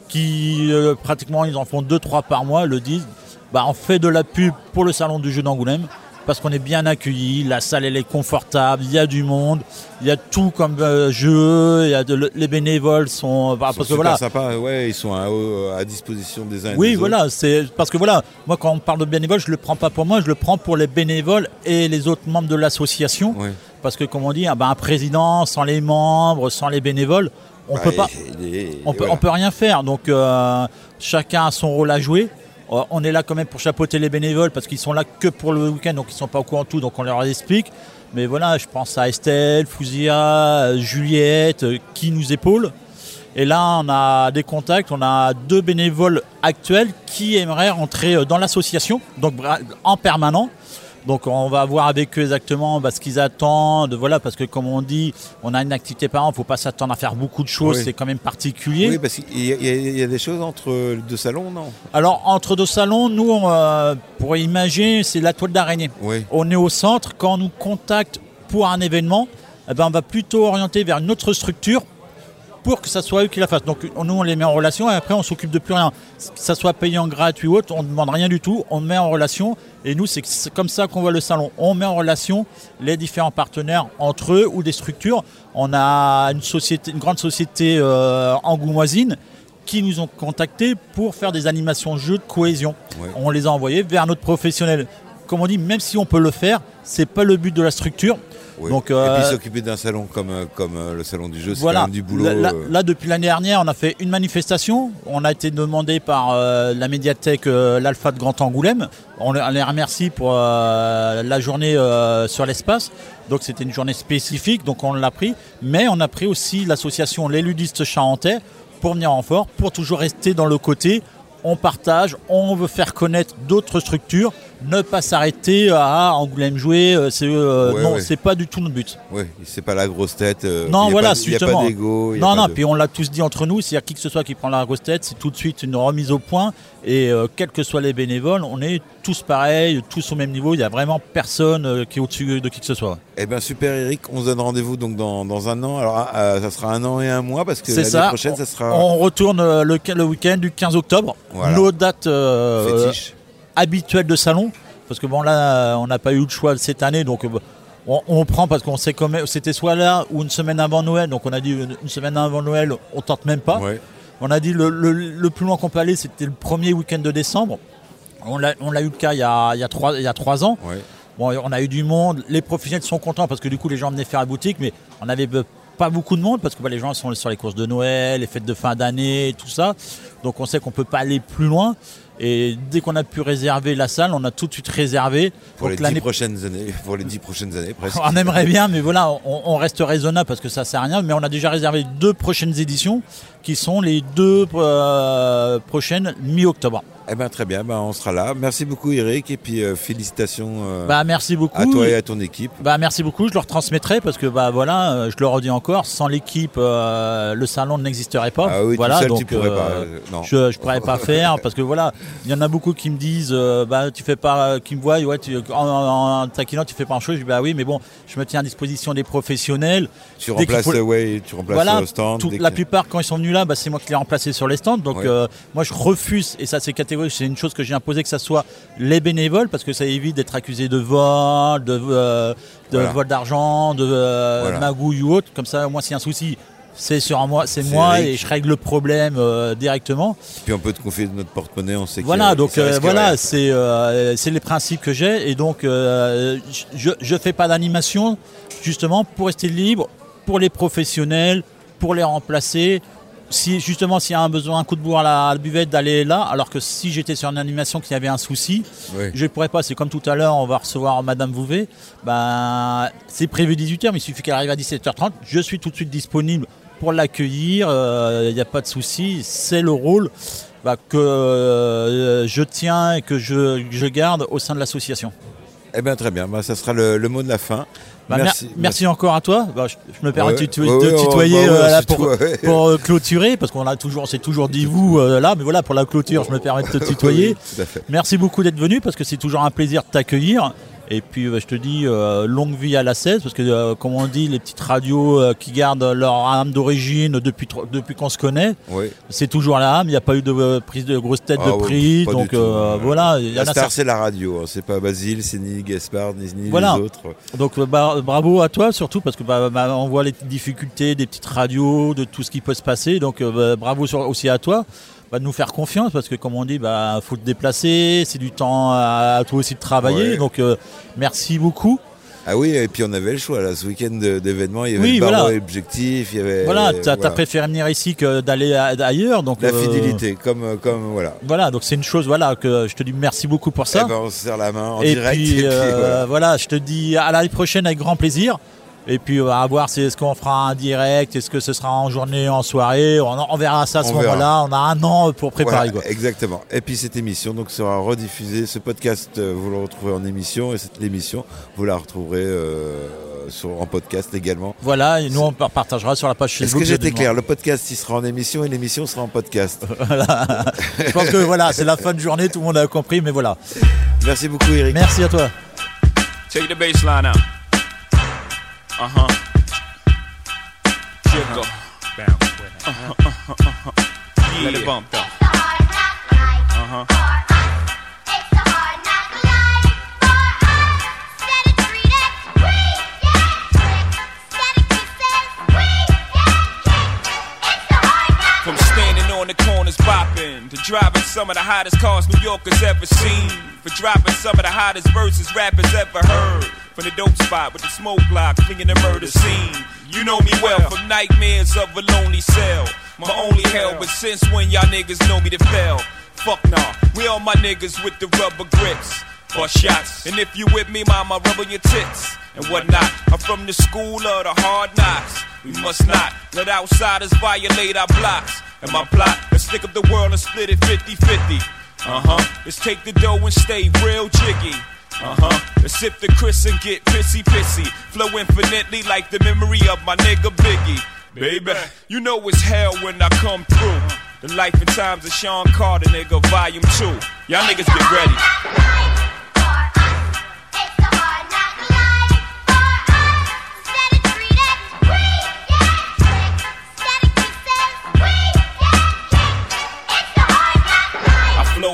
qui euh, pratiquement ils en font 2-3 par mois, le disent, bah, on fait de la pub pour le salon du jeu d'Angoulême, parce qu'on est bien accueilli, la salle elle est confortable, il y a du monde, il y a tout comme euh, jeu, il y a de- les bénévoles sont, bah, Ils sont parce que voilà, ouais, ils sont à, à disposition des uns et oui, des voilà, c'est parce que voilà, moi quand on parle de bénévoles, je le prends pas pour moi, je le prends pour les bénévoles et les autres membres de l'association. Parce que comme on dit, ah ben, un président sans les membres, sans les bénévoles, on Bah, peut pas, on peut, voilà. on peut rien faire. Donc euh, chacun a son rôle à jouer. Euh, On est là quand même pour chapeauter les bénévoles parce qu'ils sont là que pour le week-end, donc ils sont pas au courant de tout, donc on leur explique. Mais voilà, je pense à Estelle, Fouzia, Juliette, euh, qui nous épaulent. Et là, on a des contacts, on a deux bénévoles actuels qui aimeraient rentrer euh, dans l'association, donc en permanent. Donc on va voir avec eux exactement bah, ce qu'ils attendent, voilà, parce que comme on dit, on a une activité par an, il ne faut pas s'attendre à faire beaucoup de choses, Oui. c'est quand même particulier. Oui, parce qu'il y, a- y y des choses entre deux salons, non? Alors, entre deux salons, nous, on, euh, pour imaginer, c'est la toile d'araignée. Oui. On est au centre. Quand on nous contacte pour un événement, eh ben, on va plutôt orienter vers une autre structure pour que ça soit eux qui la fassent. Donc, nous, on les met en relation et après, on s'occupe de plus rien. Que ça soit payant gratuit ou autre, on ne demande rien du tout. On met en relation. Et nous, c'est comme ça qu'on voit le salon. On met en relation les différents partenaires entre eux ou des structures. On a une, société, une grande société euh, angoumoisine qui nous ont contactés pour faire des animations jeux de cohésion. On les a envoyés vers notre professionnel. Comme on dit, même si on peut le faire, c'est pas le but de la structure. Oui. Donc, Et euh, puis s'occuper d'un salon comme, euh, comme euh, le salon du jeu, c'est voilà. quand même du boulot. Là, là- euh, là, depuis l'année dernière, on a fait une manifestation. On a été demandé par euh, la médiathèque euh, l'Alpha de Grand Angoulême. On les, on les remercie pour euh, la journée euh, sur l'espace. Donc c'était une journée spécifique, donc on l'a pris. Mais on a pris aussi l'association Les Ludistes Charentais pour venir en fort, pour toujours rester dans le côté. On partage, on veut faire connaître d'autres structures, ne pas s'arrêter à Angoulême jouer. euh, C'est euh, Ouais, non, ouais. c'est pas du tout notre but. Oui, c'est pas la grosse tête. euh, Non, il y a voilà, pas- a justement. pas y a Non, pas non, de- puis on l'a tous dit entre nous, a qui que ce soit qui prend la grosse tête, c'est tout de suite une remise au point. Et euh, quels que soient les bénévoles, on est tous pareils, tous au même niveau. Il n'y a vraiment personne qui est au-dessus de qui que ce soit. Eh bien super Eric, on se donne rendez-vous donc dans, dans un an. Alors ah, ça sera un an et un mois parce que l'année prochaine ça sera. On retourne le, le week-end du 15 octobre. Voilà. Nos dates Fétiche. Habituelles de salon. Parce que bon, là, on n'a pas eu de choix cette année. Donc. euh, on, on prend parce qu'on sait comment c'était soit là ou une semaine avant Noël. Donc on a dit une, une semaine avant Noël, on tente même pas. On a dit le, le- le plus loin qu'on peut aller, c'était le premier week-end de décembre. On l'a eu le cas il y a, il y a trois, il y a trois ans. Bon, on a eu du monde. Les professionnels sont contents parce que du coup, les gens venaient faire la boutique, mais on avait euh, pas beaucoup de monde parce que bah, les gens sont sur les courses de Noël, les fêtes de fin d'année, tout ça. Donc on sait qu'on peut pas aller plus loin. Et dès qu'on a pu réserver la salle, on a tout de suite réservé. Pour Donc les, l'année dix prochaines années, pour les dix prochaines années presque. on aimerait bien, mais voilà, on, on reste raisonnable parce que ça sert à rien. Mais on a déjà réservé deux prochaines éditions qui sont les deux euh, prochaines mi-octobre. Eh ben très bien, ben, on sera là. Merci beaucoup Eric et puis euh, félicitations euh, Bah, merci beaucoup. à toi et à ton équipe. Bah, merci beaucoup, je leur transmettrai parce que bah, voilà, je le redis encore, sans l'équipe, le salon n'existerait pas. Ah oui, voilà, seul, donc, tu pourrais pas, non. Je ne pourrais pas faire parce que voilà, il y en a beaucoup qui me disent, bah, tu fais pas, qui me voient, ouais, tu, en, en, en taquinant, tu fais pas un chose. Je dis, bah oui, mais bon, je me tiens à disposition des professionnels. Tu Dès remplaces, faut- ouais, tu remplaces voilà, le stand. tout- la plupart quand ils sont venus là, bah, c'est moi qui les ai remplacés sur les stands. Donc Ouais. euh, moi je refuse, et ça c'est catégorique, c'est une chose que j'ai imposé que ça soit les bénévoles, parce que ça évite d'être accusé de vol, de, euh, de Voilà. vol d'argent, de euh, Voilà. magouille ou autre. Comme ça, moi s'il y a un souci, c'est sur moi, c'est moi et je règle le problème euh, directement. Puis on peut te confier notre porte-monnaie, on sait Voilà, donc euh, voilà, c'est euh, c'est les principes que j'ai et donc je je fais pas d'animation justement pour rester libre pour les professionnels, pour les remplacer. Si justement s'il y a un besoin, un coup de bourre à la, à la buvette d'aller là, alors que si j'étais sur une animation qu'il y avait un souci, Oui. je ne pourrais pas. C'est comme tout à l'heure, on va recevoir Madame Vouvet. Ben, c'est prévu 18h, mais il suffit qu'elle arrive à 17h30. Je suis tout de suite disponible pour l'accueillir. Il n'y a pas de souci. C'est le rôle bah, que euh, je tiens et que je, je garde au sein de l'association. Eh bien très bien, bah, ça sera le, le mot de la fin. Bah, mer- merci, encore à toi. Bah, je, je me permets Ouais, de ouais, tutoyer bah ouais, euh, là, pour, toi, ouais. <laughs> pour, euh, clôturer, parce qu'on a toujours, c'est toujours dit vous euh, là, mais voilà, pour la clôture, je me permets de te <laughs> tutoyer. Oui. Merci beaucoup d'être venu, parce que c'est toujours un plaisir de t'accueillir. Et puis euh, je te dis euh, longue vie à la 16 parce que euh, comme on dit les petites radios euh, qui gardent leur âme d'origine depuis depuis qu'on se connaît, Oui. c'est toujours la âme. Il n'y a pas eu de prise de grosse tête Ah de prix, donc voilà. y La star, c'est la radio. hein. C'est pas Basile, c'est ni Gaspard, ni, ni Voilà. les autres. Donc bah, bravo à toi surtout parce que bah, bah, on voit les difficultés des petites radios, de tout ce qui peut se passer. Donc bah, bravo sur- aussi à toi bah, de nous faire confiance parce que comme on dit, bah faut te déplacer, c'est du temps à, à toi aussi de travailler. Ouais. Donc euh, merci beaucoup. Ah oui, et puis on avait le choix là. Ce week-end d'événements, il y avait Oui, le barreau voilà. et l'objectif, il y avait. Voilà, t'as as voilà. préféré venir ici que d'aller ailleurs. Donc La euh, fidélité, comme, comme voilà. Voilà, donc c'est une chose voilà que je te dis merci beaucoup pour ça. Eh ben, on se serre la main en et direct. Puis, et puis, euh, voilà. voilà. je te dis à l'année prochaine avec grand plaisir. Et puis on va voir si est-ce qu'on fera un direct, est-ce que ce sera en journée, en soirée, on, on verra ça à ce moment-là. On a un an pour préparer. Voilà, quoi. exactement. Et puis cette émission donc sera rediffusée. Ce podcast, euh, vous le retrouvez en émission et cette émission, vous la retrouverez euh, sur, en podcast également. Voilà, et nous on par- partagera sur la page Est-ce Facebook. que j'étais clair? Le podcast, il sera en émission et l'émission sera en podcast. <laughs> Voilà. Je pense que voilà, c'est la fin de journée, tout le monde a compris, mais voilà. Merci beaucoup, Eric. Merci à toi. Take the bass line out. Uh huh. Jiggle. Uh-huh, uh-huh, uh-huh. Let it bump though. Uh huh. From standing on the corners bopping driving some of the hottest cars New Yorkers ever seen. For dropping some of the hottest verses rappers ever heard. From the dope spot with the smoke block, flinging the murder scene. You know me well from nightmares of a lonely cell. My only hell, but since when y'all niggas know me to fail? Fuck nah, we all my niggas with the rubber grips or shots. And if you with me, mama, rub your tits and whatnot. I'm from the school of the hard knocks. We must not let outsiders violate our blocks. And my plot, let's stick up the world and split it 50 50. Uh huh. Let's take the dough and stay real jiggy. Uh huh. Let's sip the Chris and get pissy pissy. Flow infinitely like the memory of my nigga Biggie. Baby, you know it's hell when I come through. The life and times of Sean Carter, nigga, volume 2. Y'all niggas get ready.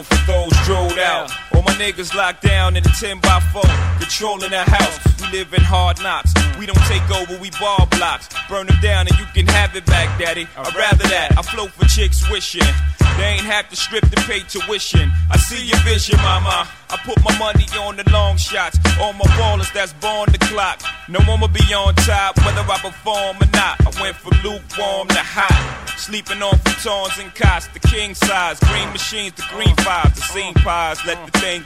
for those niggas locked down in a 10 by 4, controlling the house. We live in hard knocks. We don't take over, we ball blocks. Burn them down and you can have it back, daddy. I'd rather that. I flow for chicks wishing. They ain't have to strip to pay tuition. I see your vision, mama. I put my money on the long shots. All my ballers that's born the clock. No one will be on top, whether I perform or not. I went from lukewarm to hot. Sleeping on futons and cots, the king size. Green machines, the green fives, the scene pies. Let the thing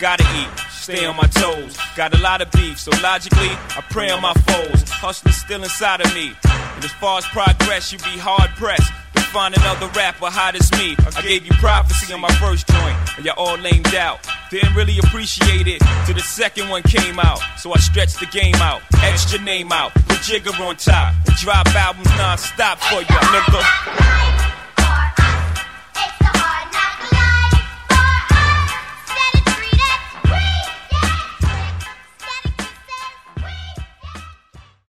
Gotta eat, stay on my toes. Got a lot of beef, so logically, I pray on my foes. Hustling still inside of me. And as far as progress, you be hard pressed. to Find another rapper hot as me. I gave you prophecy on my first joint, and y'all all lamed out. Didn't really appreciate it till the second one came out. So I stretched the game out, extra name out, put Jigger on top, and drop albums non-stop for you, nigga.